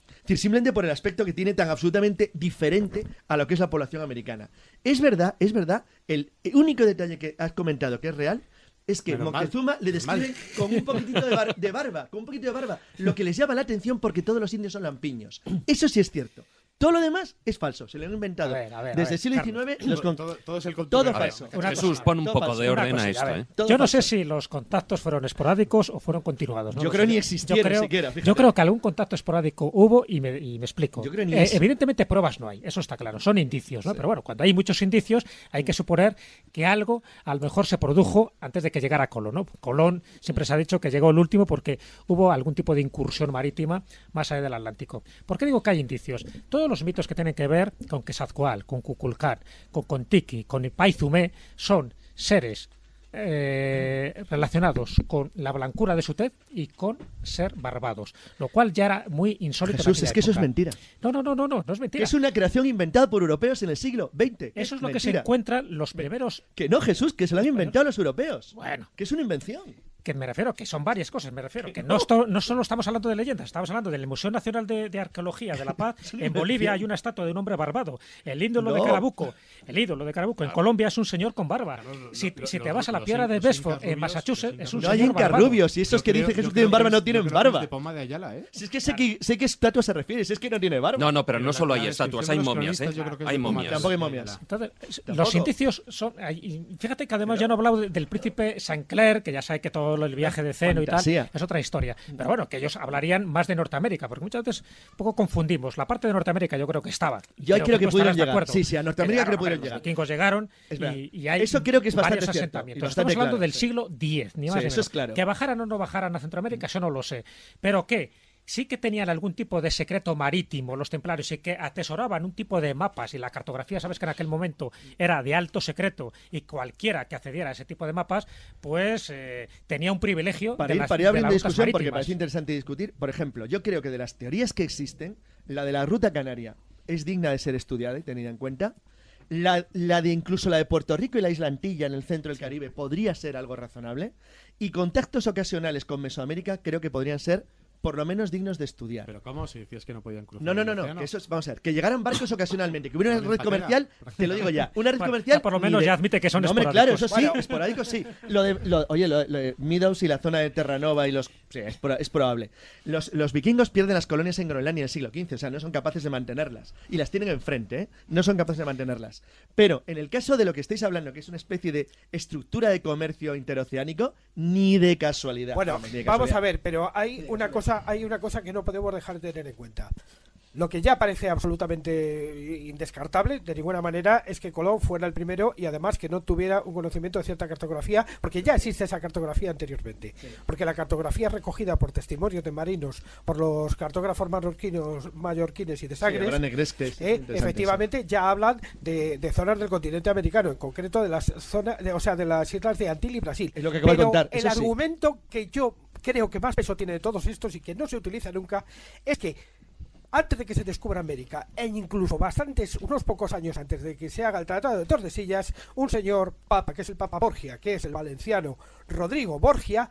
Es decir, simplemente por el aspecto que tiene tan absolutamente diferente a lo que es la población americana. Es verdad, es verdad, el único detalle que has comentado que es real es que Menos mal. Moctezuma le Menos mal. describe con un poquitito de, bar- de barba, con un poquito de barba, lo que les llama la atención porque todos los indios son lampiños. Eso sí es cierto. Todo lo demás es falso. Se lo han inventado. A ver, a ver, a Desde ver, el siglo Carlos. XIX, los con- Todo- todo es el todo falso. Una Jesús, cosa, pon un poco falso. de orden a esto. ¿eh? Yo no sé si los contactos fueron esporádicos o fueron continuados. no Yo creo sé. ni existieron yo creo, siquiera, fíjate. Yo creo que algún contacto esporádico hubo y me, y me explico. Yo creo ni Eh, evidentemente pruebas no hay, eso está claro, son indicios, ¿no? Pero bueno, cuando hay muchos indicios hay que suponer que algo a lo mejor se produjo antes de que llegara Colón, ¿no? Colón siempre se ha dicho que llegó el último porque hubo algún tipo de incursión marítima más allá del Atlántico. ¿Por qué digo que hay indicios? Todos los mitos que tienen que ver con Quetzalcoatl, con Cuculcán, con Contiki, con Paizumé son seres eh, relacionados con la blancura de su tez y con ser barbados, lo cual ya era muy insólito. Jesús, es que eso es mentira. No, no, no, no, no, no es mentira. Es una creación inventada por europeos en el siglo XX. Eso es lo que se encuentran los primeros. Que no, Jesús, que se lo han inventado los europeos. Bueno. Que es una invención. Que me refiero, que son varias cosas, me refiero, que no, esto- no solo estamos hablando de leyendas, estamos hablando del Museo Nacional de, de Arqueología de la Paz. En Bolivia hay una estatua de un hombre barbado. El ídolo de No. Carabuco, el ídolo de Carabuco, en Colombia es un señor con barba. Si, lo- si lo- te vas a la piedra de Bedford, en Massachusetts, es un No hay señor incas barbado. rubios, y esos Yo que creo- dicen Jesús creo tienen que barba no tienen creo que barba. de Poma de Ayala, ¿eh? Si es que sé, que sé qué estatua se refiere, si es que no tiene barba. No, no, pero no solo hay estatuas, hay momias, ¿eh? creo que Hay momias. Tampoco hay momias. Entonces, los indicios son. hay- Fíjate que además ya no he hablado de- del príncipe Saint-Clair, que ya sabe que todo el viaje de Ceno y tal Fantasía. es otra historia. Pero bueno, que ellos hablarían más de Norteamérica, porque muchas veces un poco confundimos. La parte de Norteamérica yo creo que estaba. Yo creo que pudieron llegar. Sí, sí, a Norteamérica creo que llegaron, pudieron los llegar. vikingos llegaron y, y hay Eso creo que es bastante varios asentamientos. bastante Estamos hablando claro, del sí. siglo X, ni más Sí, ni eso menos. es claro. Que bajaran o no bajaran a Centroamérica, eso no lo sé. Pero que sí que tenían algún tipo de secreto marítimo los templarios y que atesoraban un tipo de mapas y la cartografía, sabes que en aquel momento era de alto secreto y cualquiera que accediera a ese tipo de mapas, pues eh, tenía un privilegio Para de ir, las, para ir de discusión, porque parece interesante discutir. Por ejemplo, yo creo que de las teorías que existen, la de la ruta canaria es digna de ser estudiada y tenida en cuenta. La, la de incluso la de Puerto Rico y la isla Antilla en el centro del Caribe podría ser algo razonable. Y contactos ocasionales con Mesoamérica creo que podrían ser por lo menos dignos de estudiar. Pero ¿cómo? Si decías que no podían cruzar No, no, no, no, océano. que eso es, vamos a ver, que llegaran barcos ocasionalmente, que hubiera una red comercial, te lo digo ya, una red comercial. ya por lo menos de- ya admite que son no, hombre, claro, esporádicos. eso sí, Bueno. esporádico sí. Lo de, lo- oye, lo, lo de Meadows y la zona de Terranova y los. Sí, es, pro- es probable. Los, los vikingos pierden las colonias en Groenlandia en el siglo XV, o sea, no son capaces de mantenerlas. Y las tienen enfrente, ¿eh? No son capaces de mantenerlas. Pero en el caso de lo que estáis hablando, que es una especie de estructura de comercio interoceánico, ni de casualidad. Bueno, de vamos casualidad. a ver, pero hay una cosa, hay una cosa que no podemos dejar de tener en cuenta. Lo que ya parece absolutamente indescartable, de ninguna manera, es que Colón fuera el primero y además que no tuviera un conocimiento de cierta cartografía, porque ya existe esa cartografía anteriormente. Porque la cartografía recogida por testimonios de marinos, por los cartógrafos mallorquinos, mallorquines y de Sí, Sagres, Negresque es eh, efectivamente ya hablan de, de zonas del continente americano, en concreto de las zonas, de- o sea, de las islas de Antil y Brasil. Es lo que acabo de Pero contar, el sí. argumento que yo creo que más peso tiene de todos estos y que no se utiliza nunca es que antes de que se descubra América, e incluso bastantes, unos pocos años antes de que se haga el Tratado de Tordesillas, un señor papa, que es el Papa Borgia, que es el valenciano Rodrigo Borgia,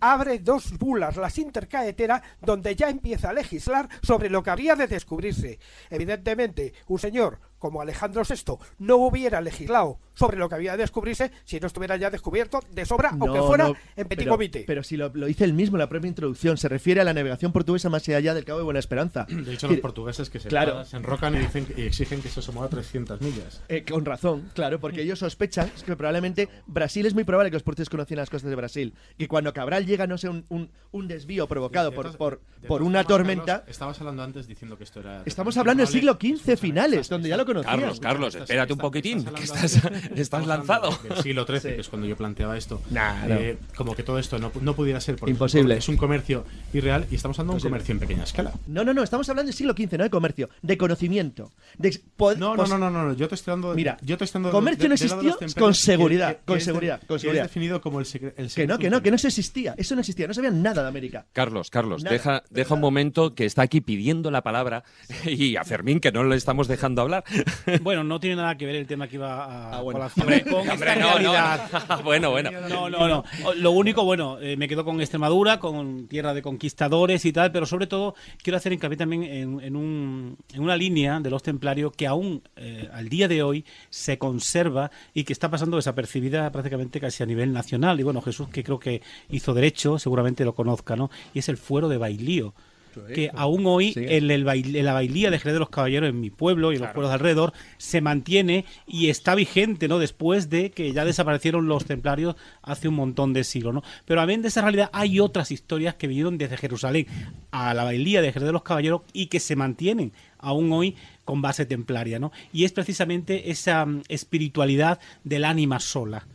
abre dos bulas, las intercaetera, donde ya empieza a legislar sobre lo que habría de descubrirse. Evidentemente, un señor como Alejandro VI no hubiera legislado sobre lo que había de descubrirse si no estuviera ya descubierto de sobra, aunque No, fuera no, en petit pero, comité. Pero si lo, lo dice él mismo en la propia introducción, se refiere a la navegación portuguesa más allá del Cabo de Buena Esperanza. De hecho, los portugueses que se, Claro. se enrocan y, dicen, y exigen que eso se mueva 300 millas. eh, con razón, claro, porque ellos sospechan que probablemente Brasil es muy probable que los portugueses conocían las costas de Brasil. Que cuando Cabral llega, no sé, un, un, un desvío provocado De por, por, de por una formas, tormenta. Carlos, estabas hablando antes diciendo que esto era. Estamos hablando del siglo. XV finales, donde ya lo Carlos, Carlos, Estás- espérate un poquitín, estás que hablando estás, lanzado. hablando Del siglo XIII, Sí. que es cuando yo planteaba esto. Nah, no. Eh, como que todo esto no, no pudiera ser porque Imposible. es un comercio irreal y estamos hablando de un comercio en pequeña escala. No, no, no, estamos hablando del siglo XV, no de comercio, de conocimiento. De No, no, no, no, no, yo te estoy dando. Mira, yo te estoy dando comercio no de- de existió con seguridad, que- que con seguridad, con que seguridad. Es definido como el, secre- el Que no, que no, que no se existía. Eso no existía, no sabían nada de América. Carlos, Carlos, Nada, deja, deja un momento que está aquí pidiendo la palabra y a Fermín que no le estamos dejando hablar. Bueno, no tiene nada que ver el tema que iba a Ah, bueno. Hombre, con hombre, esta no, no, realidad. no. Bueno, bueno. No, no, no. Lo único, bueno, eh, me quedo con Extremadura, con tierra de conquistadores y tal, pero sobre todo quiero hacer hincapié también en, en un- en una línea de los templarios que aún eh, al día de hoy se conserva y que está pasando desapercibida prácticamente casi a nivel nacional. Y bueno, Jesús, que creo que hizo derecho, seguramente lo conozca, ¿no? Y es el fuero de Bailío. Que aún hoy en, el en, la bailía de Jerez de los Caballeros, en mi pueblo y en los pueblos de alrededor, se mantiene y está vigente, ¿no? Después de que ya desaparecieron los templarios hace un montón de siglos, ¿no? Pero a de esa realidad hay otras historias que vinieron desde Jerusalén a la bailía de Jerez de los Caballeros y que se mantienen aún hoy con base templaria, ¿no? Y es precisamente esa mm, espiritualidad del ánima sola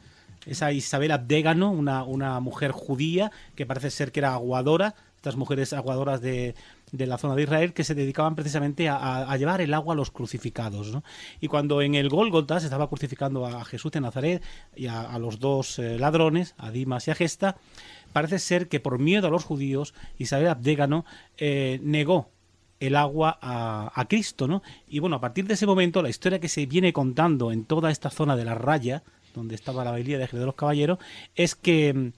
esa Isabel Abdégano, una, una mujer judía que parece ser que era aguadora, estas mujeres aguadoras de, de la zona de Israel que se dedicaban precisamente a, llevar el agua a los crucificados. Y cuando en el Gólgota se estaba crucificando a Jesús de Nazaret y a, los dos eh, ladrones, a Dimas y a Gesta, parece ser que por miedo a los judíos, Isabel Abdégano eh, negó el agua a, a, Cristo, ¿no? Y bueno, a partir de ese momento, la historia que se viene contando en toda esta zona de la raya, donde estaba la bailía de Jerez de los Caballeros, es que mm,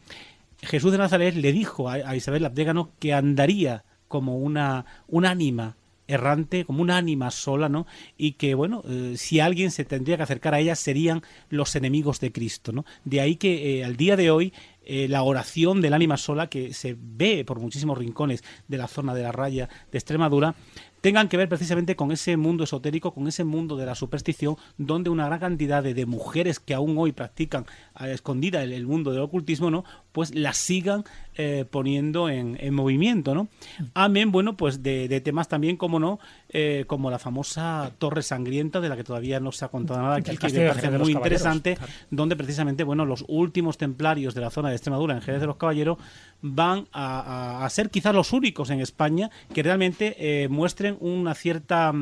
Jesús de Nazaret le dijo a, Isabel Abdégano que andaría como una, un ánima errante, como una ánima sola, ¿no? Y que, bueno, eh, si alguien se tendría que acercar a ella serían los enemigos de Cristo, ¿no? De ahí que eh, al día de hoy eh, la oración del ánima sola, que se ve por muchísimos rincones de la zona de la raya de Extremadura, tengan que ver precisamente con ese mundo esotérico, con ese mundo de la superstición, donde una gran cantidad de, mujeres que aún hoy practican a escondida el, mundo del ocultismo, ¿no? Pues las sigan eh, poniendo en, movimiento, ¿no? Amén, bueno, pues de, temas también, como no, eh, como la famosa Torre Sangrienta, de la que todavía no se ha contado nada, que, que me parece muy interesante, donde precisamente, bueno, los últimos templarios de la zona de Extremadura, en Jerez de los Caballeros, van a, ser quizás los únicos en España que realmente eh, muestren una cierta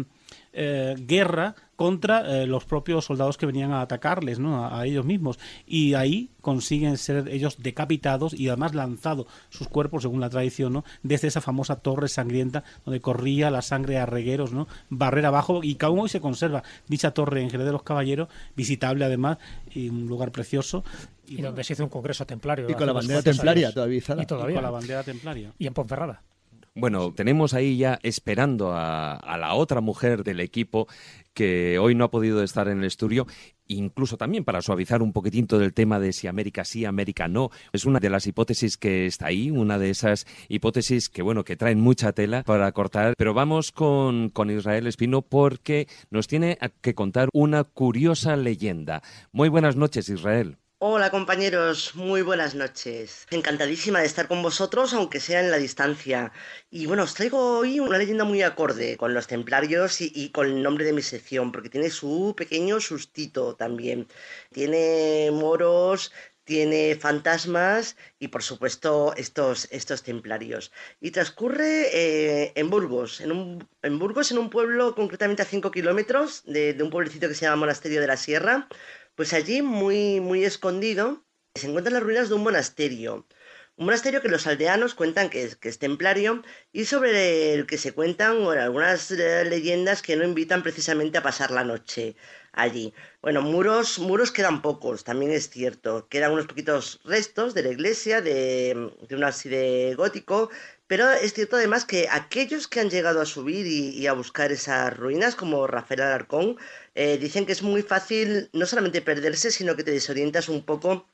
eh, guerra contra eh, los propios soldados que venían a atacarles, ¿no? A, ellos mismos. Y ahí consiguen ser ellos decapitados y además lanzados sus cuerpos, según la tradición, ¿no? Desde esa famosa torre sangrienta donde corría la sangre a regueros, ¿no? Barrera abajo y que aún hoy se conserva dicha torre en Jerez de los Caballeros, visitable además y un lugar precioso. Y, donde se hizo un congreso templario. Y con la bandera templaria todavía. Y todavía. con la bandera templaria. Y en Ponferrada. Bueno, tenemos ahí ya esperando a, la otra mujer del equipo que hoy no ha podido estar en el estudio incluso también para suavizar un poquitín todo el tema de si América sí, América no. Es una de las hipótesis que está ahí, una de esas hipótesis que, bueno, que traen mucha tela para cortar. Pero vamos con, con Israel Espino porque nos tiene que contar una curiosa leyenda. Muy buenas noches, Israel. Hola compañeros, muy buenas noches. Encantadísima de estar con vosotros, aunque sea en la distancia. Y bueno, os traigo hoy una leyenda muy acorde con los templarios y, con el nombre de mi sección, porque tiene su pequeño sustito también. Tiene moros, tiene fantasmas y por supuesto estos, estos templarios. Y transcurre eh, en Burgos, en, un, en Burgos, en un pueblo concretamente a 5 kilómetros de, de un pueblecito que se llama Monasterio de la Sierra pues allí, muy, muy escondido, se encuentran las ruinas de un monasterio. Un monasterio que los aldeanos cuentan que es, templario y sobre el que se cuentan algunas eh, leyendas que no invitan precisamente a pasar la noche allí. Bueno, muros, muros quedan pocos, también es cierto. Quedan unos poquitos restos de la iglesia, de, de un ábside gótico, pero es cierto además que aquellos que han llegado a subir y, a buscar esas ruinas, como Rafael Alarcón, eh, dicen que es muy fácil no solamente perderse, sino que te desorientas un poco,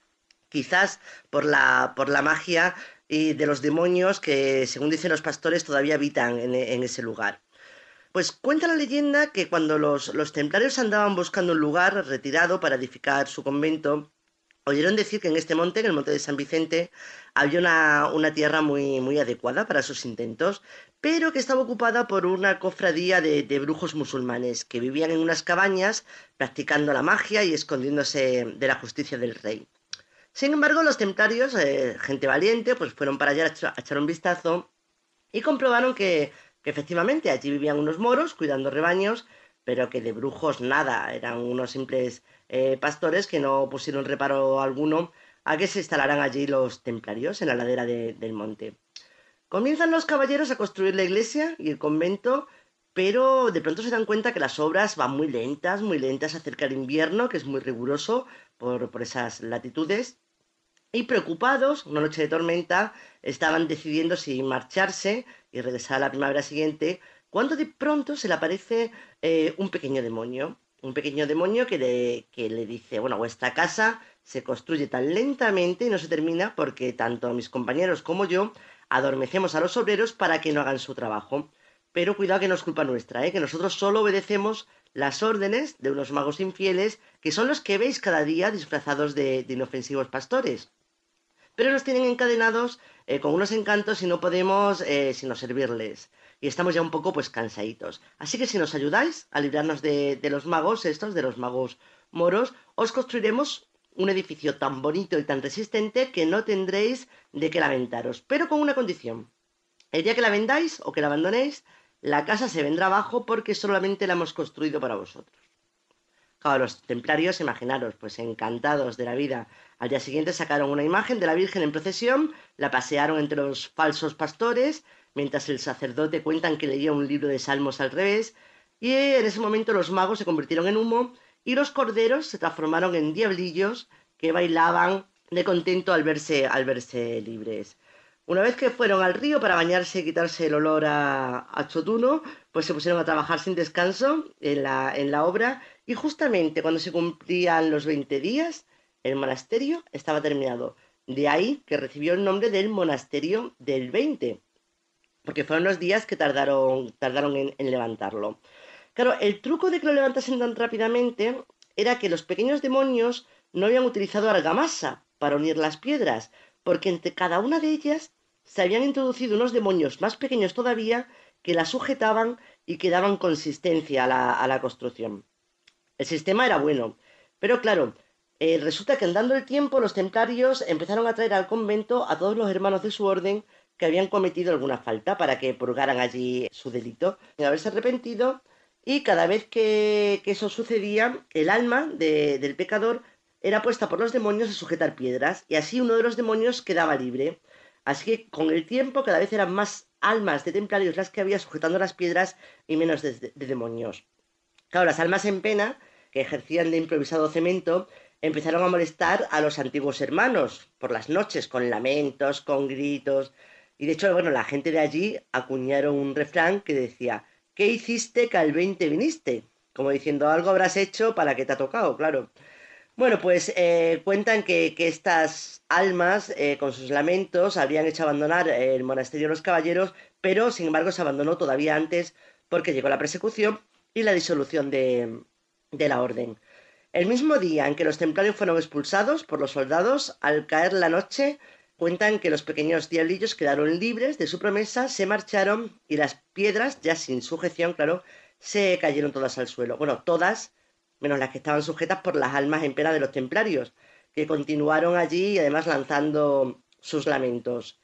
quizás por la, por la magia y de los demonios que, según dicen los pastores, todavía habitan en, ese lugar. Pues cuenta la leyenda que cuando los, los, templarios andaban buscando un lugar retirado para edificar su convento, oyeron decir que en este monte, en el monte de San Vicente, había una, tierra muy, muy adecuada para sus intentos, pero que estaba ocupada por una cofradía de, brujos musulmanes que vivían en unas cabañas practicando la magia y escondiéndose de la justicia del rey. Sin embargo, los templarios, eh, gente valiente, pues fueron para allá a echar un vistazo y comprobaron que, efectivamente allí vivían unos moros cuidando rebaños, pero que de brujos nada, eran unos simples eh, pastores que no pusieron reparo alguno a que se instalaran allí los templarios en la ladera del monte. Comienzan los caballeros a construir la iglesia y el convento, pero de pronto se dan cuenta que las obras van muy lentas, muy lentas acerca del invierno, que es muy riguroso por, esas latitudes. Y preocupados, una noche de tormenta, estaban decidiendo si marcharse y regresar a la primavera siguiente, cuando de pronto se le aparece eh, un pequeño demonio. Un pequeño demonio que le, que le dice, bueno, vuestra casa se construye tan lentamente y no se termina porque tanto mis compañeros como yo adormecemos a los obreros para que no hagan su trabajo. Pero cuidado que no es culpa nuestra, ¿eh? que nosotros solo obedecemos las órdenes de unos magos infieles, que son los que veis cada día disfrazados de, inofensivos pastores. Pero nos tienen encadenados eh, con unos encantos y no podemos sino servirles. Y estamos ya un poco pues cansaditos. Así que si nos ayudáis a librarnos de, de los magos estos, de los magos moros, os construiremos un edificio tan bonito y tan resistente que no tendréis de qué lamentaros, pero con una condición. El día que la vendáis o que la abandonéis, la casa se vendrá abajo porque solamente la hemos construido para vosotros. Claro, los templarios, imaginaros, pues encantados de la vida. Al día siguiente sacaron una imagen de la Virgen en procesión, la pasearon entre los falsos pastores, mientras el sacerdote cuentan que leía un libro de salmos al revés, y en ese momento los magos se convirtieron en humo y los corderos se transformaron en diablillos que bailaban de contento al verse, al verse libres. Una vez que fueron al río para bañarse y quitarse el olor a, chotuno, pues se pusieron a trabajar sin descanso en la, en la obra y justamente cuando se cumplían los 20 días, el monasterio estaba terminado. De ahí que recibió el nombre del monasterio del 20, porque fueron los días que tardaron, tardaron en, en levantarlo. Claro, el truco de que lo levantasen tan rápidamente era que los pequeños demonios no habían utilizado argamasa para unir las piedras, porque entre cada una de ellas se habían introducido unos demonios más pequeños todavía que la sujetaban y que daban consistencia a la, construcción. El sistema era bueno, pero claro, eh, resulta que andando el tiempo los templarios empezaron a traer al convento a todos los hermanos de su orden que habían cometido alguna falta para que purgaran allí su delito, sin haberse arrepentido, y cada vez que, eso sucedía, el alma del pecador era puesta por los demonios a sujetar piedras, y así uno de los demonios quedaba libre. Así que con el tiempo cada vez eran más almas de templarios las que había sujetando las piedras y menos de, demonios. Claro, las almas en pena, que ejercían de improvisado cemento, empezaron a molestar a los antiguos hermanos por las noches, con lamentos, con gritos. Y de hecho, bueno, la gente de allí acuñaron un refrán que decía, ¿qué hiciste que al 20 viniste? Como diciendo, algo habrás hecho para que te ha tocado, claro. Bueno, pues eh, cuentan que, estas almas, eh, con sus lamentos, habrían hecho abandonar el monasterio de los caballeros, pero sin embargo se abandonó todavía antes porque llegó la persecución y la disolución de, de la orden. El mismo día en que los templarios fueron expulsados por los soldados, al caer la noche, cuentan que los pequeños diablillos quedaron libres de su promesa, se marcharon y las piedras, ya sin sujeción, claro, se cayeron todas al suelo. Bueno, todas menos las que estaban sujetas por las almas en pena de los templarios, que continuaron allí y además lanzando sus lamentos.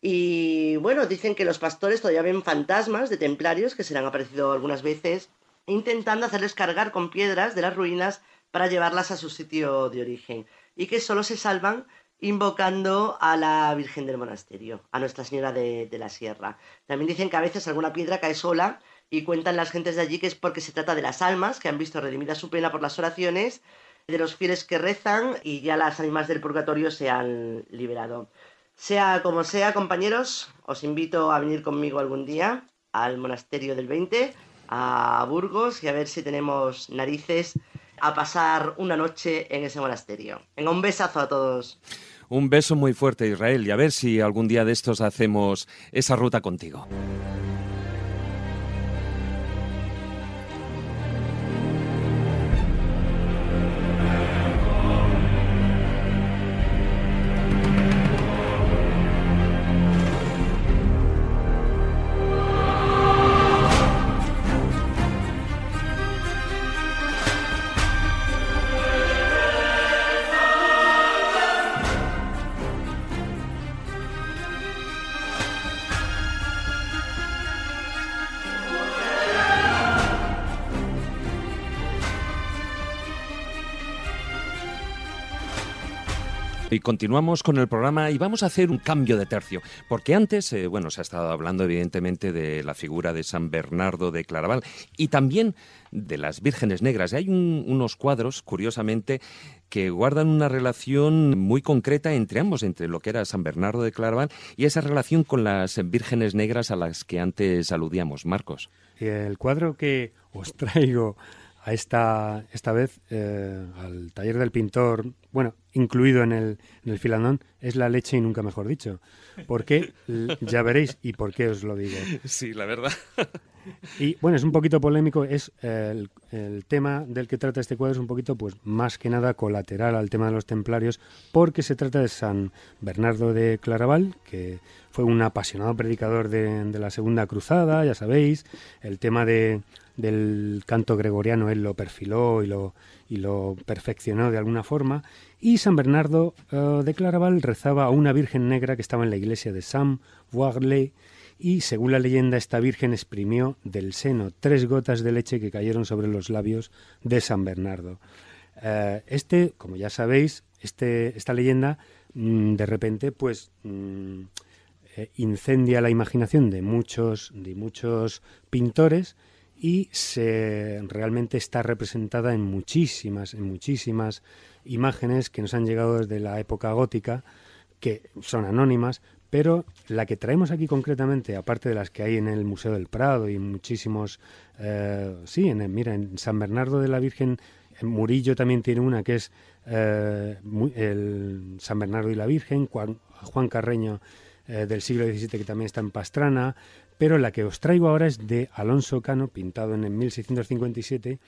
Y bueno, dicen que los pastores todavía ven fantasmas de templarios que se han aparecido algunas veces, intentando hacerles cargar con piedras de las ruinas para llevarlas a su sitio de origen, y que solo se salvan invocando a la Virgen del Monasterio, a Nuestra Señora de, la Sierra. También dicen que a veces alguna piedra cae sola y cuentan las gentes de allí que es porque se trata de las almas que han visto redimida su pena por las oraciones, de los fieles que rezan y ya las ánimas del purgatorio se han liberado. Sea como sea, compañeros, os invito a venir conmigo algún día al monasterio del 20, a Burgos, y a ver si tenemos narices a pasar una noche en ese monasterio. Venga, un besazo a todos. Un beso muy fuerte, Israel, y a ver si algún día de estos hacemos esa ruta contigo. Continuamos con el programa y vamos a hacer un cambio de tercio, porque antes, eh, bueno, se ha estado hablando evidentemente de la figura de San Bernardo de Claraval y también de las vírgenes negras. Hay unos cuadros, curiosamente, que guardan una relación muy concreta entre ambos, entre lo que era San Bernardo de Claraval y esa relación con las vírgenes negras a las que antes aludíamos. Marcos. El cuadro que os traigo a esta, esta vez eh, al taller del pintor, bueno, incluido en el, en el filandón, es la leche y nunca mejor dicho. ¿Por qué? L- Ya veréis y por qué os lo digo. Sí, la verdad. Y bueno, es un poquito polémico, es eh, el, el tema del que trata este cuadro es un poquito, pues más que nada colateral al tema de los templarios, porque se trata de San Bernardo de Claraval, que fue un apasionado predicador de, de la Segunda Cruzada, ya sabéis, el tema de, del canto gregoriano él lo perfiló y lo, y lo perfeccionó de alguna forma, y San Bernardo eh, de Claraval rezaba a una Virgen Negra que estaba en la iglesia de Saint Voirley, y según la leyenda esta virgen exprimió del seno tres gotas de leche que cayeron sobre los labios de San Bernardo. Eh, este, como ya sabéis, este, esta leyenda mm, de repente pues mm, eh, incendia la imaginación de muchos, de muchos pintores y se realmente está representada en muchísimas, en muchísimas imágenes que nos han llegado desde la época gótica, que son anónimas, pero la que traemos aquí concretamente, aparte de las que hay en el Museo del Prado y muchísimos, eh, sí, en mira, en San Bernardo de la Virgen, en Murillo también tiene una que es eh, el San Bernardo y la Virgen, Juan, Juan Carreño eh, del siglo XVII que también está en Pastrana, pero la que os traigo ahora es de Alonso Cano, pintado en el 1657,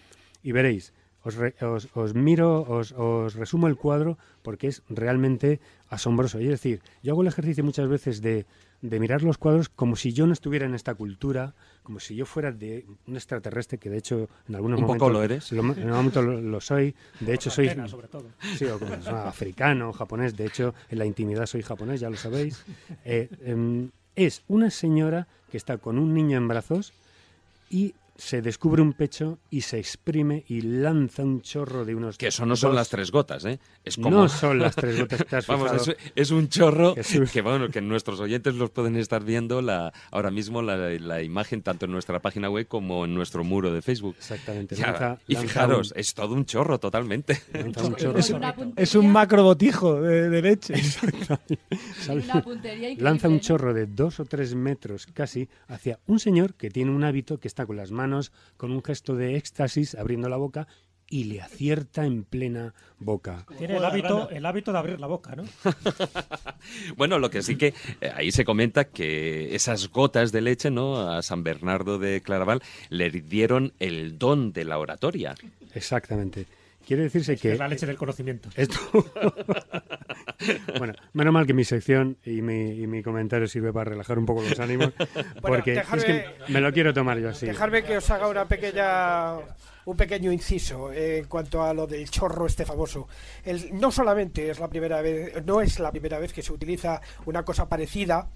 y veréis, os, re- os- os miro, os, os resumo el cuadro porque es realmente asombroso. Y es decir, yo hago el ejercicio muchas veces de, de mirar los cuadros como si yo no estuviera en esta cultura, como si yo fuera de un extraterrestre, que de hecho en algunos Un poco momentos lo eres. lo- en un momento lo, lo soy. De hecho, soy sobre todo. Sí, o como africano, japonés. De hecho, en la intimidad soy japonés, ya lo sabéis. Eh, em, es una señora que está con un niño en brazos y se descubre un pecho y se exprime y lanza un chorro de unos... Que eso no son dos- las tres gotas, ¿eh? Es como... No son las tres gotas que te has Vamos, es, es un chorro Jesús. que, bueno, que nuestros oyentes los pueden estar viendo la, ahora mismo la, la imagen tanto en nuestra página web como en nuestro muro de Facebook. Exactamente. Ya, lanza- y fijaros, un- es todo un chorro totalmente. lanza un chorro. Es, es un macro botijo de, de leche. Lanza un chorro de dos o tres metros casi hacia un señor que tiene un hábito que está con las manos con un gesto de éxtasis abriendo la boca y le acierta en plena boca. Tiene el hábito, el hábito de abrir la boca, ¿no? Bueno, lo que sí que eh, ahí se comenta que esas gotas de leche, ¿no? A San Bernardo de Claraval le dieron el don de la oratoria. Exactamente. Quiere decirse que Es la leche del conocimiento. esto bueno, menos mal que mi sección y mi, y mi comentario sirve para relajar un poco los ánimos, porque es dejarme- que me lo quiero tomar yo así. Dejarme que os haga una pequeña un pequeño inciso en cuanto a lo del chorro este famoso. El, no solamente es la primera vez, no es la primera vez que se utiliza una cosa parecida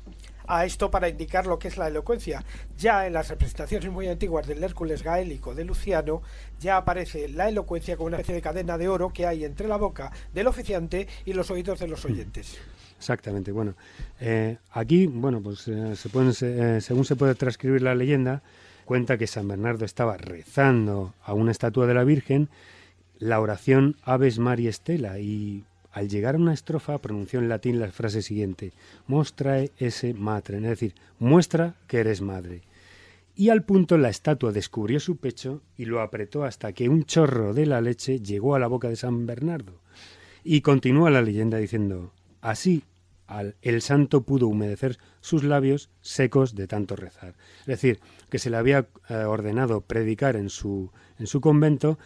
a esto para indicar lo que es la elocuencia. Ya en las representaciones muy antiguas del Hércules gaélico de Luciano ya aparece la elocuencia como una especie de cadena de oro que hay entre la boca del oficiante y los oídos de los oyentes. Exactamente. Bueno, eh, aquí, bueno, pues eh, se pueden, eh, según se puede transcribir la leyenda, cuenta que San Bernardo estaba rezando a una estatua de la Virgen la oración Aves Maria Stella y al llegar a una estrofa pronunció en latín la frase siguiente: Mostrae esse matre, es decir, muestra que eres madre. Y al punto la estatua descubrió su pecho y lo apretó hasta que un chorro de la leche llegó a la boca de San Bernardo. Y continúa la leyenda diciendo, así al- el santo pudo humedecer sus labios secos de tanto rezar. Es decir, que se le había eh, ordenado predicar en su, en su convento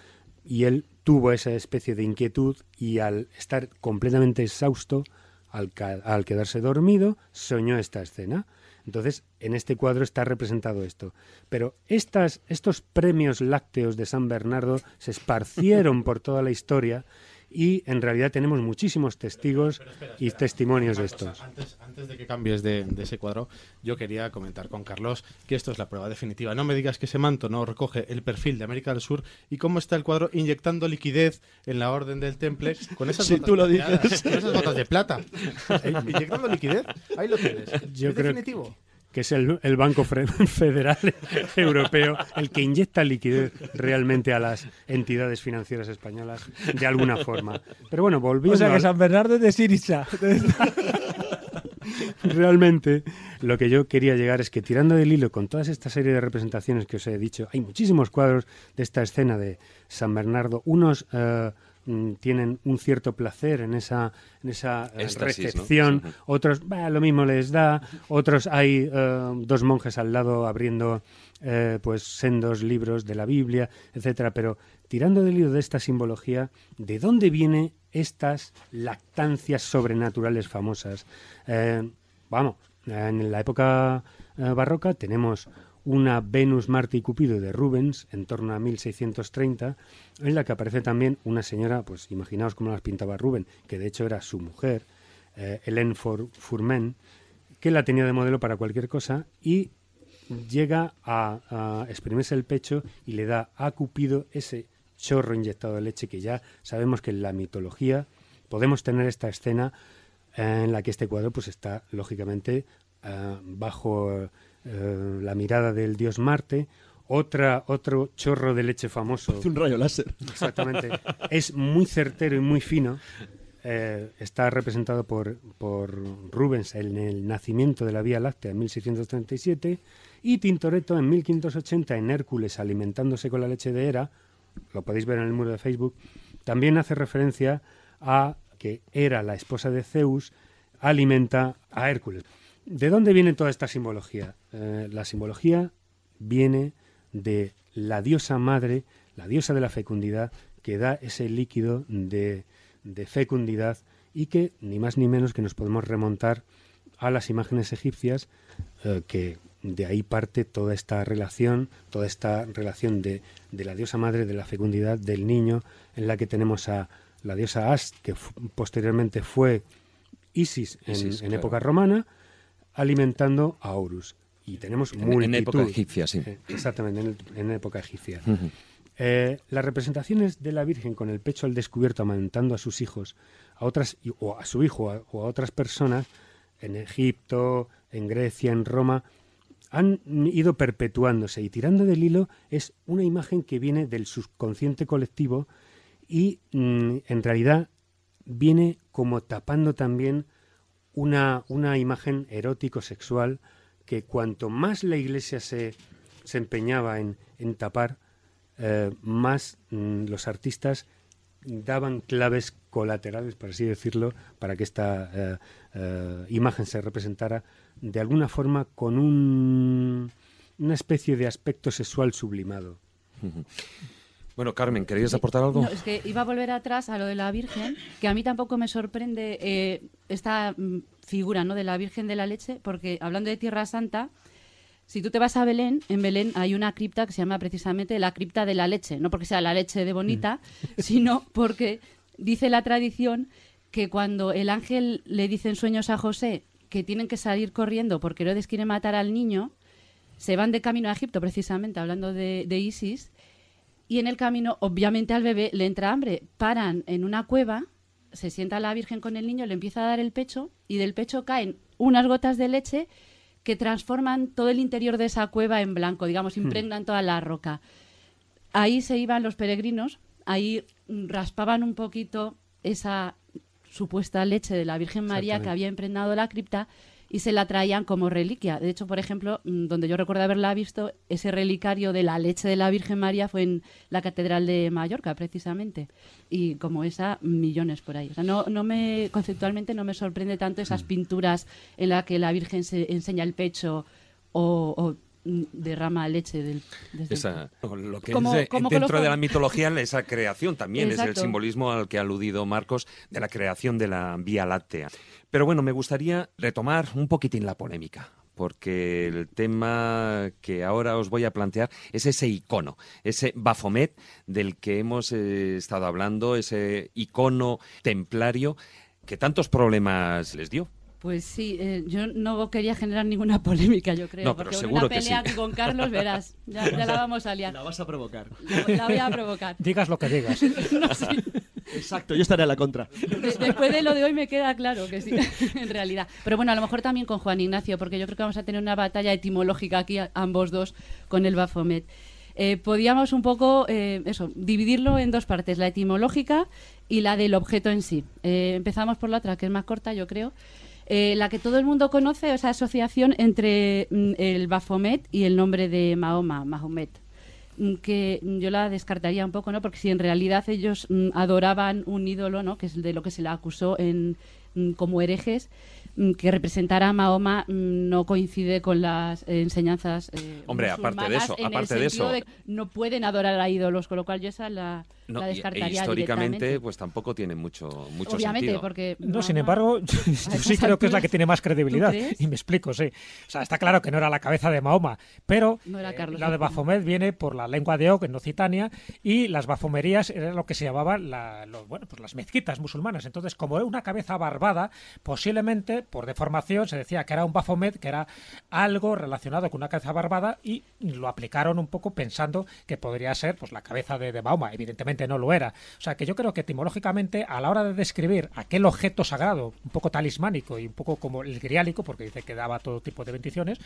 y él tuvo esa especie de inquietud y al estar completamente exhausto, al, al quedarse dormido, soñó esta escena. Entonces, en este cuadro está representado esto. Pero estas, estos premios lácteos de San Bernardo se esparcieron por toda la historia y en realidad tenemos muchísimos testigos y testimonios de estos. Antes, antes de que cambies de, de ese cuadro, yo quería comentar con Carlos que esto es la prueba definitiva. No me digas que ese manto no recoge el perfil de América del Sur y cómo está el cuadro inyectando liquidez en la orden del temple con esas Si gotas tú lo plateadas, dices. con esas gotas de plata. Eh, inyectando liquidez, ahí lo tienes. Yo es creo definitivo. que es el, el Banco Federal Europeo el que inyecta liquidez realmente a las entidades financieras españolas de alguna forma. Pero bueno, volviendo O sea que San Bernardo es de Sirisa. realmente lo que yo quería llegar es que tirando del hilo con todas esta serie de representaciones que os he dicho, hay muchísimos cuadros de esta escena de San Bernardo, unos eh, mm, tienen un cierto placer en esa, en esa eh, recepción, otros bah, lo mismo les da, otros hay eh, dos monjes al lado abriendo eh, pues sendos libros de la Biblia, etcétera, pero tirando del hilo de esta simbología, ¿de dónde vienen estas lactancias sobrenaturales famosas? Eh, vamos, en la época barroca tenemos una Venus, Marte y Cupido de Rubens en torno a 1630, en la que aparece también una señora, pues imaginaos cómo las pintaba Rubén, que de hecho era su mujer, eh, Hélène Fourmen, que la tenía de modelo para cualquier cosa y llega a, a exprimirse el pecho y le da a Cupido ese chorro inyectado de leche que ya sabemos que en la mitología podemos tener esta escena en la que este cuadro pues está lógicamente eh, bajo eh, la mirada del dios Marte otra otro chorro de leche famoso un rayo láser. exactamente es muy certero y muy fino eh, está representado por, por Rubens en el nacimiento de la Vía Láctea en 1637 y Tintoretto en 1580 en Hércules alimentándose con la leche de Hera, lo podéis ver en el muro de Facebook, también hace referencia a que Hera, la esposa de Zeus, alimenta a Hércules. ¿De dónde viene toda esta simbología? Eh, la simbología viene de la diosa madre, la diosa de la fecundidad, que da ese líquido de, de fecundidad y que ni más ni menos que nos podemos remontar a las imágenes egipcias, eh, que de ahí parte toda esta relación, toda esta relación de, de la diosa madre, de la fecundidad del niño, en la que tenemos a la diosa Ast, que posteriormente fue Isis en, Isis, en claro. época romana, alimentando a Horus. Y tenemos En- en multitud. época egipcia, sí. Eh, Exactamente, en, el- en época egipcia. Eh, las representaciones de la Virgen con el pecho al descubierto amamantando a sus hijos, a otras o a su hijo a- o a otras personas en Egipto, en Grecia, en Roma, han ido perpetuándose y tirando del hilo es una imagen que viene del subconsciente colectivo y mm, en realidad viene como tapando también una, una imagen erótico-sexual que cuanto más la Iglesia se, se empeñaba en, en tapar, eh, más mm, los artistas daban claves colaterales, por así decirlo, para que esta eh, eh, imagen se representara de alguna forma con un, una especie de aspecto sexual sublimado. Bueno, Carmen, ¿querías aportar algo? No, es que iba a volver atrás a lo de la Virgen, que a mí tampoco me sorprende eh, esta mm, figura ¿no? de la Virgen de la Leche, porque hablando de Tierra Santa, si tú te vas a Belén, en Belén hay una cripta que se llama precisamente la cripta de la leche, no porque sea la leche de bonita, sino porque dice la tradición que cuando el ángel le dice en sueños a José que tienen que salir corriendo porque Herodes quiere matar al niño, se van de camino a Egipto, precisamente hablando de, de Isis, y en el camino, obviamente, al bebé le entra hambre. Paran en una cueva, se sienta la Virgen con el niño, le empieza a dar el pecho y del pecho caen unas gotas de leche que transforman todo el interior de esa cueva en blanco, digamos, impregnan toda la roca. Ahí se iban los peregrinos, ahí raspaban un poquito esa supuesta leche de la Virgen María que había impregnado la cripta y se la traían como reliquia. De hecho, por ejemplo, mm, donde yo recuerdo haberla visto, ese relicario de la leche de la Virgen María fue en la Catedral de Mallorca, precisamente. Y como esa, millones por ahí. O sea, no, no me, conceptualmente no me sorprende tanto esas Mm. pinturas en las que la Virgen se enseña el pecho o, o, mm, derrama leche del, desde el- Esa- lo que Como- es como dentro de la mitología, esa creación también es el simbolismo al que ha aludido Marcos de la creación de la Vía Láctea. Pero bueno, me gustaría retomar un poquitín la polémica. Porque el tema que ahora os voy a plantear es ese icono, ese Baphomet del que hemos eh, estado hablando, ese icono templario que tantos problemas les dio. Pues sí, eh, yo no quería generar ninguna polémica, yo creo. No, pero porque seguro una que pelea sí. con Carlos, verás, ya, ya la vamos a liar. La vas a provocar. La, la voy a provocar. Digas lo que digas. No, sí. Exacto, yo estaré a la contra. De- después de lo de hoy me queda claro que sí, en realidad. Pero bueno, a lo mejor también con Juan Ignacio, porque yo creo que vamos a tener una batalla etimológica aquí, ambos dos, con el Baphomet. Eh, podíamos un poco, eh, eso, dividirlo en dos partes, la etimológica y la del objeto en sí. Eh, empezamos por la otra, que es más corta, yo creo. La que todo el mundo conoce, esa asociación entre mm, el Baphomet y el nombre de Mahoma, Mahomet que yo la descartaría un poco, ¿no? Porque si en realidad ellos mm, adoraban un ídolo, ¿no? Que es de lo que se le acusó en, mm, como herejes, mm, que representara a Mahoma mm, no coincide con las enseñanzas eh, Hombre, aparte de eso, en el aparte de eso- no pueden adorar a ídolos, con lo cual yo esa la, No, la y- e descartaría históricamente, directamente. pues tampoco tiene mucho, mucho Obviamente, sentido. porque No, sin embargo, yo sí estas creo que es la que tiene más credibilidad. Y me explico, sí. O sea, está claro que no era la cabeza de Mahoma, pero No era eh, la de. Baphomet viene por la lengua de Og en Occitania y las bafomerías eran lo que se llamaban la- los- bueno, pues las mezquitas musulmanas. Entonces, como era una cabeza barbada, posiblemente por deformación se decía que era un Baphomet, que era algo relacionado con una cabeza barbada y lo aplicaron un poco pensando que podría ser pues la cabeza de, de Mahoma. Evidentemente no lo era. O sea, que yo creo que etimológicamente a la hora de describir aquel objeto sagrado, un poco talismánico y un poco como el griálico, porque dice que daba todo tipo de bendiciones,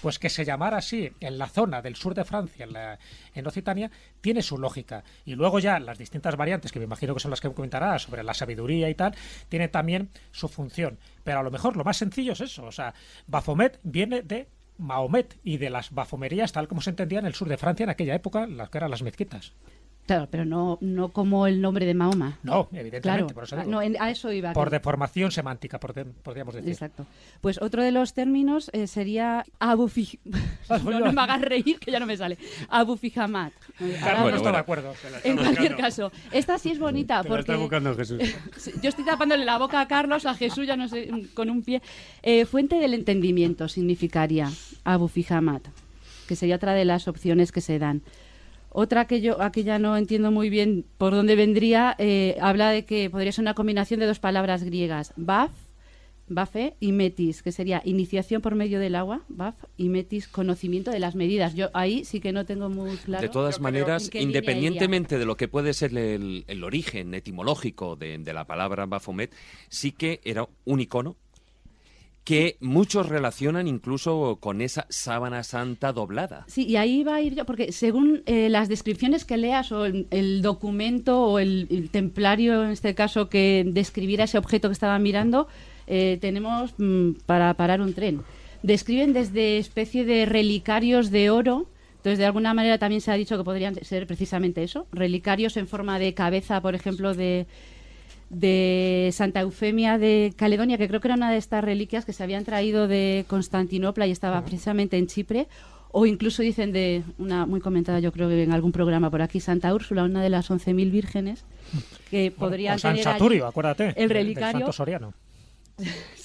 pues que se llamara así en la zona del sur de Francia, en, la- en Occitania, tiene su lógica. Y luego ya las distintas variantes, que me imagino que son las que comentarás sobre la sabiduría y tal, tiene también su función. Pero a lo mejor lo más sencillo es eso. O sea, Baphomet viene de Mahomet y de las bafomerías tal como se entendía en el sur de Francia en aquella época, las que eran las mezquitas. Claro, pero no, no como el nombre de Mahoma. No, evidentemente, Claro, por eso ah, digo. no, en- a eso iba. Por que- deformación semántica, por de- podríamos decir. Exacto. Pues otro de los términos eh, sería abufi... no, no me hagas reír, que ya no me sale. Abufijamat. Ahora bueno, no- bueno. de acuerdo, En cualquier caso, esta sí es bonita Te lo está porque... buscando Jesús. Yo estoy tapándole la boca a Carlos, a Jesús, ya no sé, con un pie. Eh, fuente del entendimiento significaría Abu Fijamat, que sería otra de las opciones que se dan. Otra que yo aquí ya no entiendo muy bien por dónde vendría, eh, habla de que podría ser una combinación de dos palabras griegas, baf, bafe y metis, que sería iniciación por medio del agua, baf, y metis, conocimiento de las medidas. Yo ahí sí que no tengo muy claro. de todas maneras, independientemente de lo que puede ser el, el origen etimológico de, de la palabra Baphomet, sí que era un icono que muchos relacionan incluso con esa sábana santa doblada. Sí, y ahí va a ir yo, porque según eh, las descripciones que leas o el, documento o el, el templario, en este caso, que describiera ese objeto que estaba mirando, eh, tenemos mm, para parar un tren. Describen desde especie de relicarios de oro. Entonces, de alguna manera también se ha dicho que podrían ser precisamente eso, relicarios en forma de cabeza, por ejemplo, de, de Santa Eufemia de Caledonia, que creo que era una de estas reliquias que se habían traído de Constantinopla y estaba precisamente en Chipre, o incluso dicen de una muy comentada, yo creo que en algún programa por aquí, Santa Úrsula, una de las 11.000 vírgenes, que podrían o San tener Saturio, acuérdate. el del relicario. Santo Soriano.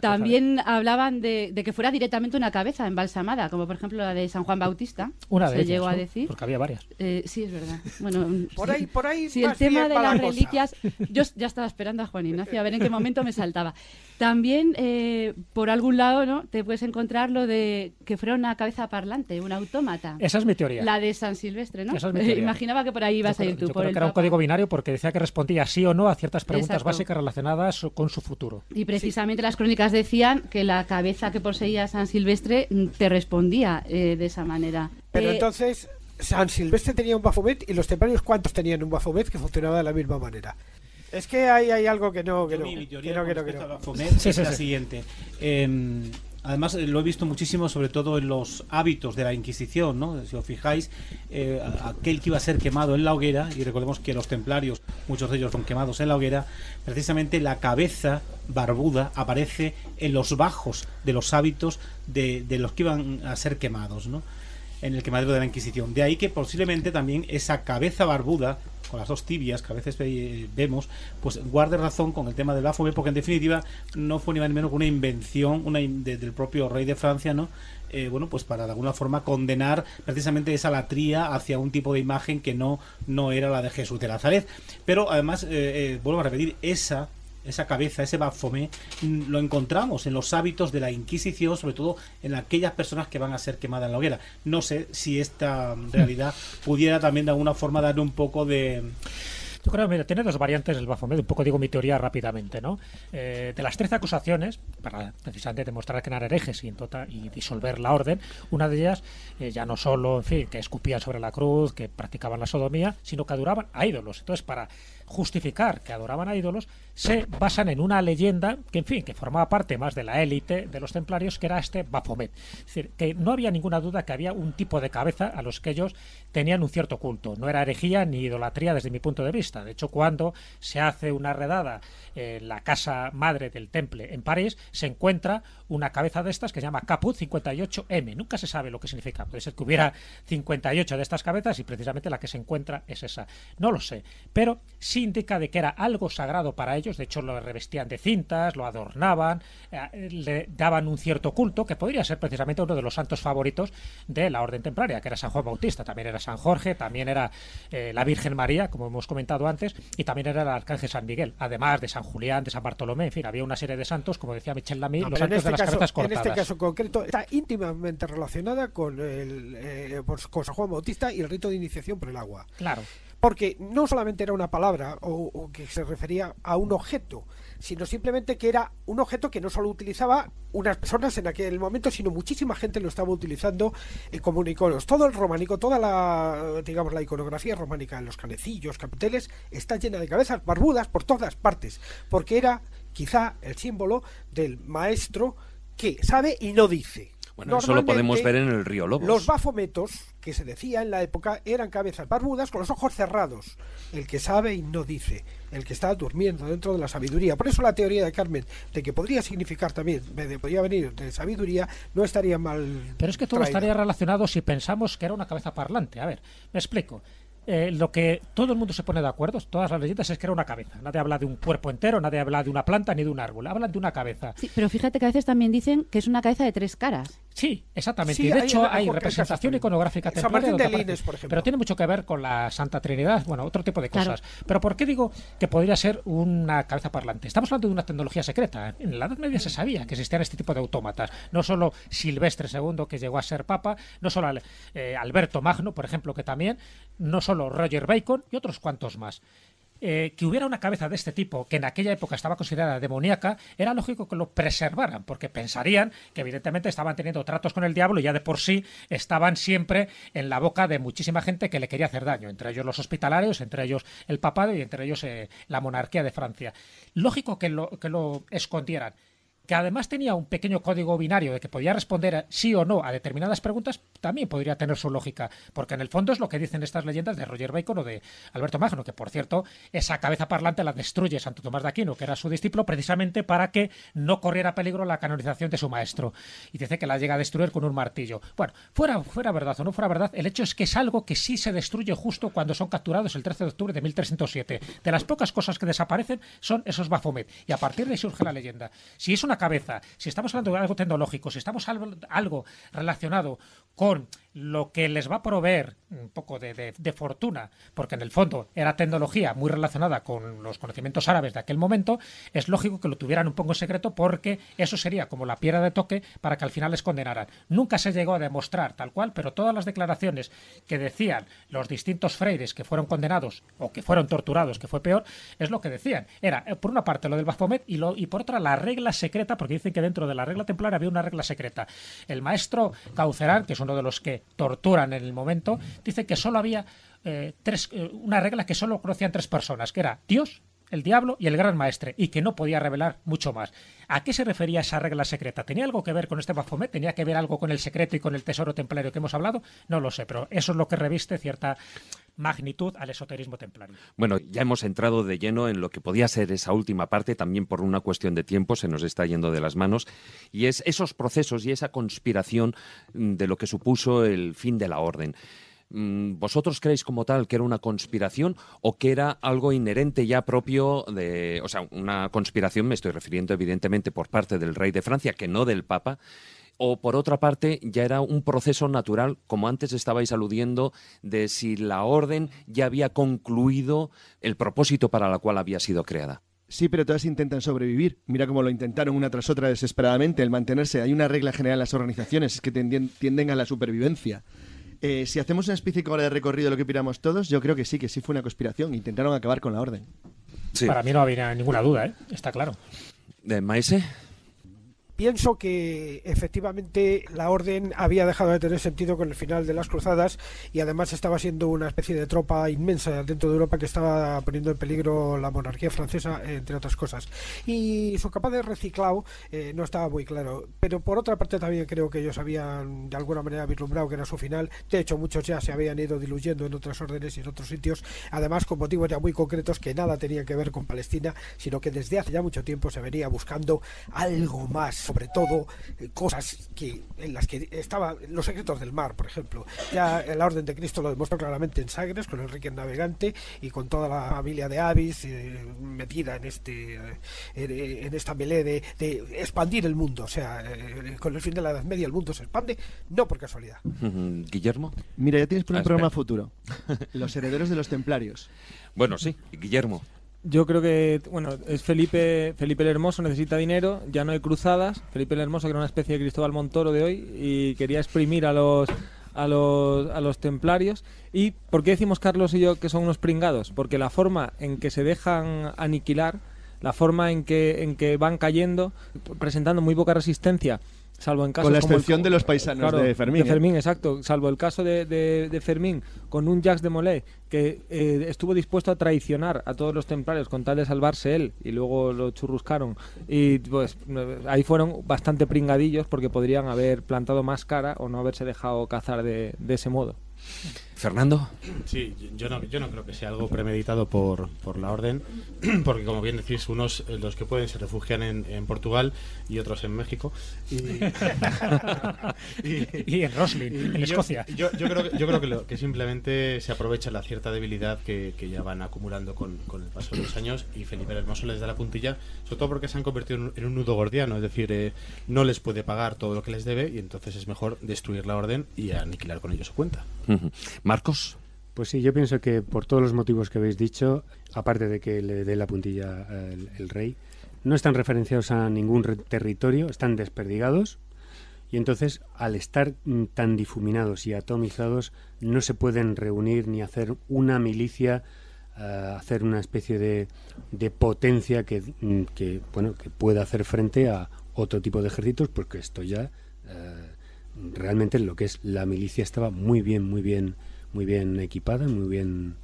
También hablaban de, de que fuera directamente una cabeza embalsamada, como por ejemplo la de San Juan Bautista. Una de se ellas, llegó a ¿no? decir. Porque había varias. Eh, sí, es verdad. Bueno, Por ahí, por ahí. Sí, el tema de la las cosa. reliquias, yo ya estaba esperando a Juan Ignacio a ver en qué momento me saltaba. También, eh, por algún lado, ¿no? Te puedes encontrar lo de que fuera una cabeza parlante, un autómata. Esa es mi teoría. La de San Silvestre, ¿no? Esa es mi teoría. Imaginaba que por ahí ibas Yo a creo- ir tú, yo por creo el que era un código binario porque decía que respondía sí o no a ciertas preguntas Exacto. básicas relacionadas con su futuro. Y precisamente las crónicas decían que la cabeza que poseía San Silvestre te respondía eh, de esa manera. Pero Eh, entonces, San Silvestre tenía un Baphomet y los templarios, ¿cuántos tenían un Baphomet que funcionaba de la misma manera? Es que hay, hay algo que no, que Yo no, mi- que no, que no, que respecto no. a Baphomet Sí, es sí, la sí. siguiente. Eh, además, eh, lo he visto muchísimo, sobre todo en los hábitos de la Inquisición, ¿no? Si os fijáis, eh, aquel que iba a ser quemado en la hoguera, y recordemos que los templarios, muchos de ellos son quemados en la hoguera, precisamente la cabeza barbuda aparece en los bajos de los hábitos de, de los que iban a ser quemados, ¿no? en el quemadero de la Inquisición. De ahí que posiblemente también esa cabeza barbuda, con las dos tibias que a veces ve- vemos, pues guarde razón con el tema del Baphomet, porque en definitiva no fue ni más ni menos que una invención una del propio rey de Francia, ¿no? Eh, bueno, pues para de alguna forma condenar precisamente esa latría hacia un tipo de imagen que no, no era la de Jesús de Nazaret. Pero además, eh, eh, vuelvo a repetir, esa esa cabeza, ese Baphomet, mm, lo encontramos en los hábitos de la Inquisición, sobre todo en aquellas personas que van a ser quemadas en la hoguera. No sé si esta mm, realidad pudiera también de alguna forma darle un poco de, Yo creo que tiene dos variantes el Baphomet, un poco digo mi teoría rápidamente, ¿no? Eh, de las 13 acusaciones, para precisamente demostrar que eran herejes y, tota-, y disolver la orden, una de ellas eh, ya no solo, en fin, que escupían sobre la cruz, que practicaban la sodomía, sino que adoraban a ídolos. Entonces, para justificar que adoraban a ídolos, se basan en una leyenda que, en fin, que formaba parte más de la élite de los templarios, que era este Baphomet. Es decir, que no había ninguna duda que había un tipo de cabeza a los que ellos tenían un cierto culto. No era herejía ni idolatría desde mi punto de vista. De hecho, cuando se hace una redada en la casa madre del temple en París, se encuentra una cabeza de estas que se llama Caput 58M. Nunca se sabe lo que significa. Puede ser que hubiera 58 de estas cabezas y precisamente la que se encuentra es esa. No lo sé. Pero sí indica de que era algo sagrado para ellos. De hecho, lo revestían de cintas, lo adornaban, eh, le daban un cierto culto que podría ser precisamente uno de los santos favoritos de la orden templaria, que era San Juan Bautista. También era San Jorge, también era eh, la Virgen María, como hemos comentado antes, y también era el Arcángel San Miguel, además de San Julián, de San Bartolomé. En fin, había una serie de santos, como decía Michel Lamy, los santos de las caso, cabezas cortadas. En este caso concreto está íntimamente relacionada con, el, eh, con San Juan Bautista y el rito de iniciación por el agua. Claro. Porque no solamente era una palabra o, o, que se refería a un objeto, sino simplemente que era un objeto que no solo utilizaba unas personas en aquel momento, sino muchísima gente lo estaba utilizando eh, como iconos. Todo el románico, toda la, digamos, la iconografía románica en los canecillos, capiteles, está llena de cabezas barbudas por todas partes, porque era quizá el símbolo del maestro que sabe y no dice. Bueno, eso lo podemos ver en el río Lobos. Los bafometos, que se decía en la época, eran cabezas barbudas con los ojos cerrados. El que sabe y no dice. El que está durmiendo dentro de la sabiduría. Por eso la teoría de Carmen, de que podría significar también, de, podría venir de sabiduría, no estaría mal. Pero es que todo traída. estaría relacionado si pensamos que era una cabeza parlante. A ver, me explico. Eh, lo que todo el mundo se pone de acuerdo, todas las leyendas, es que era una cabeza. Nadie habla de un cuerpo entero, nadie habla de una planta ni de un árbol. Hablan de una cabeza. Sí, pero fíjate que a veces también dicen que es una cabeza de tres caras. Sí, exactamente. Sí, y de hay hecho hay representación iconográfica San templaria. De. Lines, por ejemplo. Pero tiene mucho que ver con la Santa Trinidad, bueno, otro tipo de Claro. cosas. Pero ¿por qué digo que podría ser una cabeza parlante? Estamos hablando de una tecnología secreta. En la Edad Media se sabía que existían este tipo de autómatas. No solo Silvestre II, que llegó a ser papa, no solo eh, Alberto Magno, por ejemplo, que también, no solo Roger Bacon y otros cuantos más. Eh, que hubiera una cabeza de este tipo, que en aquella época estaba considerada demoníaca, era lógico que lo preservaran, porque pensarían que evidentemente estaban teniendo tratos con el diablo y ya de por sí estaban siempre en la boca de muchísima gente que le quería hacer daño, entre ellos los hospitalarios, entre ellos el papado y entre ellos eh, la monarquía de Francia. Lógico que lo, que lo escondieran que además tenía un pequeño código binario de que podía responder sí o no a determinadas preguntas, también podría tener su lógica, porque en el fondo es lo que dicen estas leyendas de Roger Bacon o de Alberto Magno, que por cierto, esa cabeza parlante la destruye Santo Tomás de Aquino, que era su discípulo, precisamente para que no corriera peligro la canonización de su maestro. Y dice que la llega a destruir con un martillo. Bueno, fuera, fuera verdad o no fuera verdad, el hecho es que es algo que sí se destruye justo cuando son capturados el 13 de octubre de 1307. De las pocas cosas que desaparecen son esos Baphomet. Y a partir de ahí surge la leyenda. Si es una cabeza, si estamos hablando de algo tecnológico, si estamos algo, algo relacionado con lo que les va a proveer un poco de, fortuna, porque en el fondo era tecnología muy relacionada con los conocimientos árabes de aquel momento, es lógico que lo tuvieran un poco en secreto porque eso sería como la piedra de toque para que al final les condenaran. Nunca se llegó a demostrar tal cual, pero todas las declaraciones que decían los distintos freires que fueron condenados o que fueron torturados, que fue peor, es lo que decían. Era, eh, por una parte, lo del Baphomet y, lo, y por otra, la regla secreta, porque dicen que dentro de la regla templaria había una regla secreta. El maestro Caucerán, que es uno de los que torturan en el momento, dice que solo había eh, tres, eh, una regla que solo conocían tres personas, que era Dios, el diablo y el gran maestre, y que no podía revelar mucho más. ¿A qué se refería esa regla secreta? ¿Tenía algo que ver con este Baphomet? ¿Tenía que ver algo con el secreto y con el tesoro templario que hemos hablado? No lo sé, pero eso es lo que reviste cierta magnitud al esoterismo templario. Bueno, ya hemos entrado de lleno en lo que podía ser esa última parte, también por una cuestión de tiempo, se nos está yendo de las manos, y es esos procesos y esa conspiración mm, de lo que supuso el fin de la orden. Mm, ¿Vosotros creéis como tal que era una conspiración o que era algo inherente ya propio de, o sea, una conspiración, me estoy refiriendo evidentemente por parte del rey de Francia, que no del Papa, o por otra parte ya era un proceso natural, como antes estabais aludiendo, de si la orden ya había concluido el propósito para la cual había sido creada. Sí, pero todas intentan sobrevivir. Mira cómo lo intentaron una tras otra desesperadamente, el mantenerse. Hay una regla general en las organizaciones, es que tienden a la supervivencia. Eh, si hacemos una especie como de recorrido de lo que opinamos todos, yo creo que sí, que sí fue una conspiración. Intentaron acabar con la orden. Para mí no había ninguna duda, ¿eh? está claro. ¿De Maese? Pienso que efectivamente la orden había dejado de tener sentido con el final de las cruzadas y además estaba siendo una especie de tropa inmensa dentro de Europa que estaba poniendo en peligro la monarquía francesa, entre otras cosas. Y su capa de reciclado eh, no estaba muy claro. Pero por otra parte también creo que ellos habían de alguna manera vislumbrado que era su final. De hecho, muchos ya se habían ido diluyendo en otras órdenes y en otros sitios, además con motivos ya muy concretos que nada tenían que ver con Palestina, sino que desde hace ya mucho tiempo se venía buscando algo más sobre todo eh, cosas que en las que estaban los secretos del mar, por ejemplo. Ya la Orden de Cristo lo demostró claramente en Sagres, con Enrique el Navegante y con toda la familia de Avis eh, metida en este eh, en, esta melé de, de, expandir el mundo. O sea, con el fin de la Edad Media el mundo se expande, no por casualidad. Guillermo. Mira, ya tienes por un Ah, programa futuro. Los herederos de los templarios. Bueno, sí, Guillermo. Yo creo que, bueno, es Felipe, Felipe el Hermoso necesita dinero, ya no hay cruzadas. Felipe el Hermoso, que era una especie de Cristóbal Montoro de hoy, y quería exprimir a los, a los, a los templarios. ¿Y por qué decimos Carlos y yo que son unos pringados? Porque la forma en que se dejan aniquilar, la forma en que, en que van cayendo, presentando muy poca resistencia, salvo en casos Con la como el- excepción de los paisanos de Fermín, de ¿eh? Fermín, exacto. Salvo el caso de, de- de Fermín con un Jacques de Molay que eh, estuvo dispuesto a traicionar a todos los templarios con tal de salvarse él y luego lo churruscaron. Y pues eh, ahí fueron bastante pringadillos porque podrían haber plantado más cara o no haberse dejado cazar de, de ese modo. Fernando. Sí, yo no, yo no creo que sea algo premeditado por, por la orden, porque como bien decís, unos, eh, los que pueden, se refugian en, en Portugal y otros en México. Y, Y en Roslin, en yo- Escocia. Yo, yo creo, que- yo creo que, lo- que simplemente se aprovecha la cierta debilidad que, que ya van acumulando con, con el paso de los años y Felipe el Hermoso les da la puntilla, sobre todo porque se han convertido en un, en un nudo gordiano, es decir, eh, no les puede pagar todo lo que les debe y entonces es mejor destruir la orden y aniquilar con ello su cuenta. Marcos. Pues sí, yo pienso que por todos los motivos que habéis dicho, aparte de que le dé la puntilla el, rey, no están referenciados a ningún territorio, están desperdigados y entonces al estar tan difuminados y atomizados no se pueden reunir ni hacer una milicia, eh, hacer una especie de, de potencia que, mm, que, bueno que pueda hacer frente a otro tipo de ejércitos, porque esto ya eh, realmente lo que es la milicia estaba muy bien, muy bien, muy bien equipada, muy bien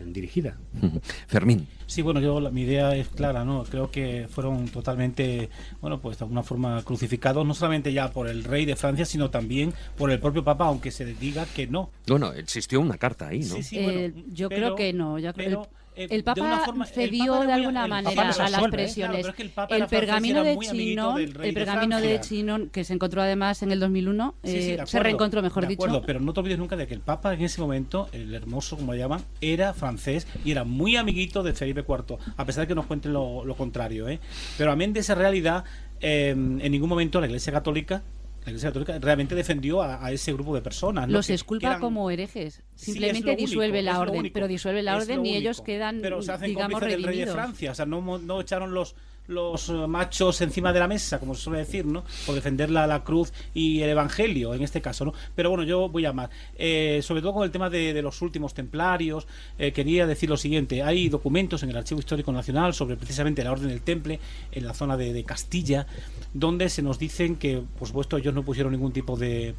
eh, dirigida. Fermín. Sí, bueno, yo la- mi idea es clara, ¿no? Creo que fueron totalmente, bueno, pues de alguna forma crucificados, no solamente ya por el rey de Francia, sino también por el propio Papa, aunque se diga que no. Bueno, existió una carta ahí, ¿no? Sí, sí, Eh, bueno, yo pero- creo que no. yo creo- el, eh, el de una Papa forma- cedió Papa de alguna manera a las ¿eh? presiones. Claro, es que el Papa el pergamino de Chinon, el de pergamino de Francia. Chinon, que se encontró además en el 2001, Sí, sí, eh, de se reencontró, mejor de dicho. acuerdo, pero no te olvides nunca de que el Papa en ese momento, el hermoso, como le llaman, era francés y era muy amiguito de Felipe IV, a pesar de que nos cuenten lo, lo contrario. ¿eh? Pero amén de esa realidad, eh, en ningún momento la Iglesia Católica la Iglesia Católica realmente defendió a, a ese grupo de personas. ¿no? Los que esculpa eran- como herejes. Sí, es Simplemente lo disuelve único, la orden, pero disuelve la orden y ellos único. quedan, pero se hacen digamos, del rey de. Francia, o sea, no, no echaron los los eh, machos encima de la mesa, como se suele decir, ¿no? Por defender la, cruz y el evangelio, en este caso, ¿no? Pero bueno, yo voy a más. Eh, sobre todo con el tema de, los últimos templarios, eh, quería decir lo siguiente: hay documentos en el Archivo Histórico Nacional sobre precisamente la Orden del Temple en la zona de, Castilla, donde se nos dicen que, por supuesto, ellos no pusieron ningún tipo de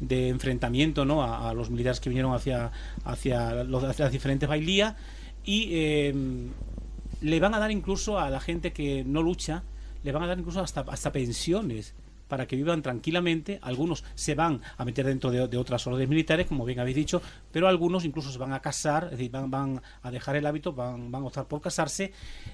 de enfrentamiento ¿no? a, los militares que vinieron hacia, hacia, hacia las diferentes bailías y eh, le van a dar incluso a la gente que no lucha, le van a dar incluso hasta, hasta pensiones para que vivan tranquilamente. Algunos se van a meter dentro de, de otras órdenes militares, como bien habéis dicho, pero algunos incluso se van a casar, es decir, van, van a dejar el hábito, van, van a optar por casarse.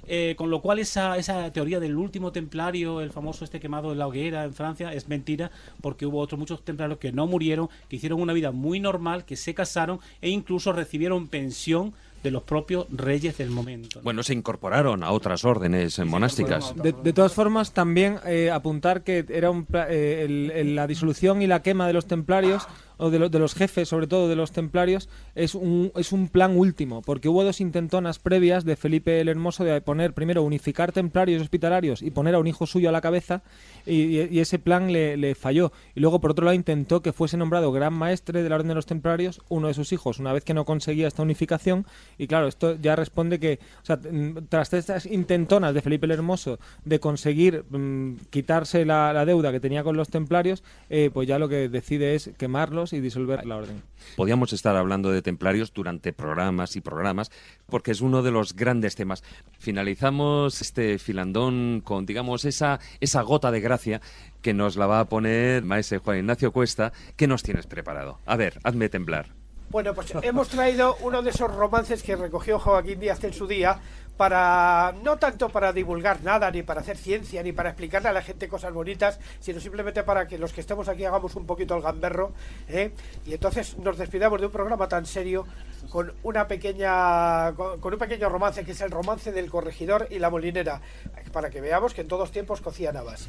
Eh, con lo cual esa, esa teoría del último templario, el famoso este quemado en la hoguera en Francia, es mentira, porque hubo otros muchos templarios que no murieron, que hicieron una vida muy normal, que se casaron e incluso recibieron pensión de los propios reyes del momento. Bueno, se incorporaron a otras órdenes eh, monásticas. De, de todas formas, también eh, apuntar que era un eh, el- el- la disolución y la quema de los templarios o de, lo- de los jefes, sobre todo de los templarios, es un, es un plan último, porque hubo dos intentonas previas de Felipe el Hermoso de poner, primero, unificar templarios y hospitalarios y poner a un hijo suyo a la cabeza, y, ese plan le, le falló. Y luego, por otro lado, intentó que fuese nombrado gran maestre de la Orden de los Templarios uno de sus hijos, una vez que no conseguía esta unificación. Y claro, esto ya responde que, o sea, mm, tras estas intentonas de Felipe el Hermoso de conseguir mm, quitarse la, la deuda que tenía con los templarios, eh, pues ya lo que decide es quemarlos y disolver la orden. Podíamos estar hablando de templarios durante programas y programas, porque es uno de los grandes temas. Finalizamos este filandón con, digamos, esa, esa gota de gracia que nos la va a poner maese Juan Ignacio Cuesta. ¿Qué nos tienes preparado? A ver, hazme temblar. Bueno, pues hemos traído uno de esos romances que recogió Joaquín Díaz en su día para no tanto para divulgar nada, ni para hacer ciencia, ni para explicarle a la gente cosas bonitas, sino simplemente para que los que estemos aquí hagamos un poquito el gamberro, ¿eh? y entonces nos despidamos de un programa tan serio con una pequeña con, un pequeño romance que es el romance del corregidor y la molinera, para que veamos que en todos tiempos cocían habas.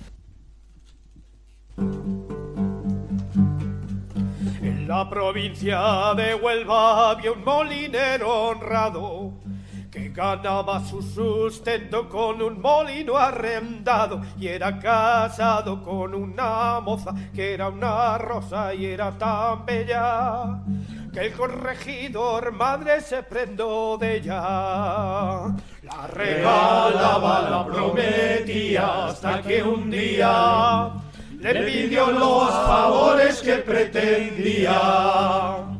En la provincia de Huelva había un molinero honrado que ganaba su sustento con un molino arrendado y era casado con una moza que era una rosa y era tan bella que el corregidor madre se prendó de ella. La regalaba, la prometía hasta que un día le pidió los favores que pretendía.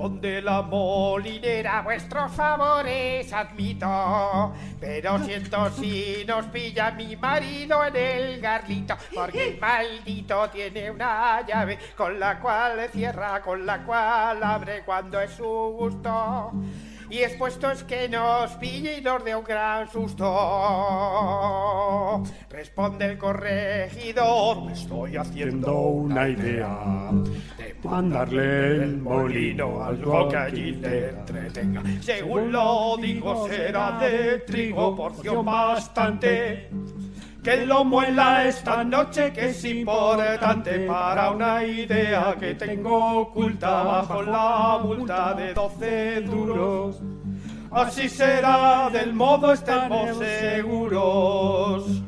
Responde la molinera, vuestros favores admito, pero siento si nos pilla mi marido en el garlito, porque el maldito tiene una llave con la cual cierra, con la cual abre cuando es su gusto. Y expuesto es que nos pille y nos dé un gran susto. Responde el corregidor, me estoy haciendo una idea de mandarle el molino algo que allí te entretenga. Según lo digo, será de trigo, porción bastante. Que lo muela esta noche, que es importante para una idea que tengo oculta bajo la multa de 12 duros. Así será, del modo estemos seguros.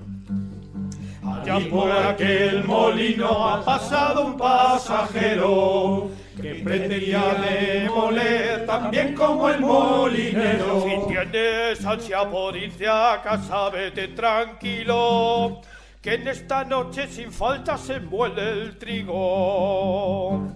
Allá por aquel molino ha pasado un pasajero que pretendía demoler también como el molinero. Si tienes ansia por irte a casa, vete tranquilo, que en esta noche sin falta se muele el trigo.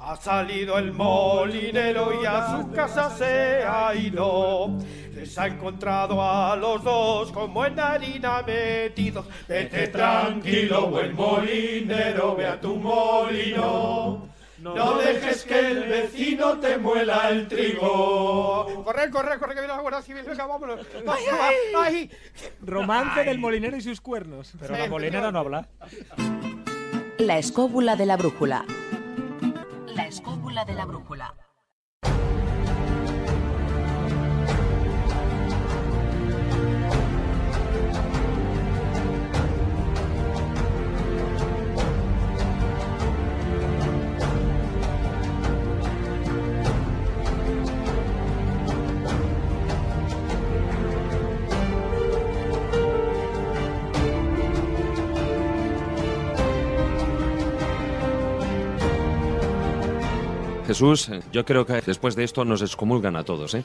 Ha salido el molinero y a su casa se ha ido. Les ha encontrado a los dos como en harina metidos. Vete tranquilo, buen molinero, ve a tu molino. No dejes que el vecino te muela el trigo. Corre, corre, corre, que viene la Guardia Civil. Venga, vámonos. ¡Ay, ay, ay! Romance del molinero y sus cuernos. Pero la molinera no habla. La escóbula de la brújula. La escóbula de la brújula. Jesús, yo creo que después de esto nos excomulgan a todos, ¿eh?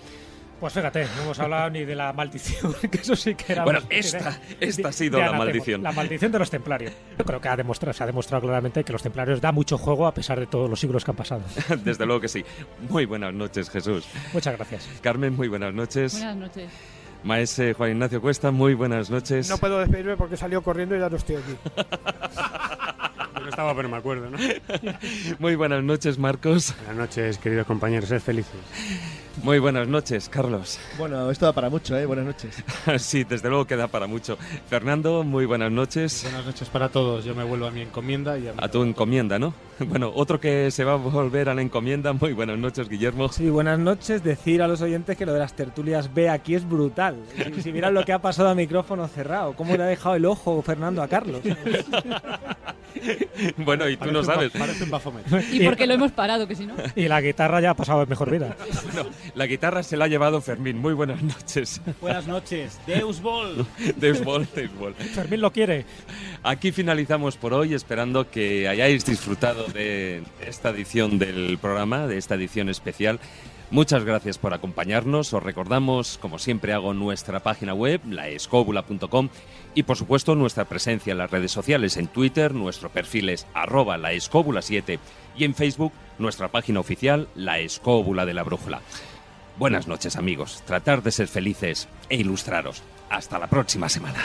Pues fíjate, no hemos hablado ni de la maldición, que eso sí que era... Bueno, esta- de- esta ha sido la anatema, maldición. La maldición de los templarios. Yo creo que ha demostrado, se ha demostrado claramente que los templarios da mucho juego a pesar de todos los siglos que han pasado. Desde luego que sí. Muy buenas noches, Jesús. Muchas gracias. Carmen, muy buenas noches. Buenas noches. Maese Juan Ignacio Cuesta, muy buenas noches. No puedo despedirme porque salió corriendo y ya no estoy aquí. No estaba, pero me acuerdo, ¿no? Muy buenas noches, Marcos. Buenas noches, queridos compañeros, sed felices. Muy buenas noches, Carlos. Bueno, esto da para mucho, ¿eh? Buenas noches. sí, desde luego queda para mucho. Fernando, muy buenas noches. Buenas noches para todos. Yo me vuelvo a mi encomienda y a mi- A tu encomienda, ¿no? Bueno, otro que se va a volver a la encomienda. Muy buenas noches, Guillermo. Sí, buenas noches. Decir a los oyentes que lo de las tertulias B aquí es brutal. Si, si miran lo que ha pasado a micrófono cerrado, cómo le ha dejado el ojo Fernando a Carlos. bueno, y tú no sabes. Parece un. Y porque lo hemos parado, que si no. Y la guitarra ya ha pasado mejor vida. Bueno, la guitarra se la ha llevado Fermín. Muy buenas noches. Buenas noches. Deus Ball. Deus Ball, Deus Ball. Fermín lo quiere. Aquí finalizamos por hoy, esperando que hayáis disfrutado de esta edición del programa, de esta edición especial. Muchas gracias por acompañarnos. Os recordamos, como siempre hago, nuestra página web, laescóbula.com y por supuesto nuestra presencia en las redes sociales. En Twitter, nuestro perfil es arroba laescóbula7 y en Facebook, nuestra página oficial, La Escóbula de la Brújula. Buenas noches amigos, tratar de ser felices e ilustraros. Hasta la próxima semana.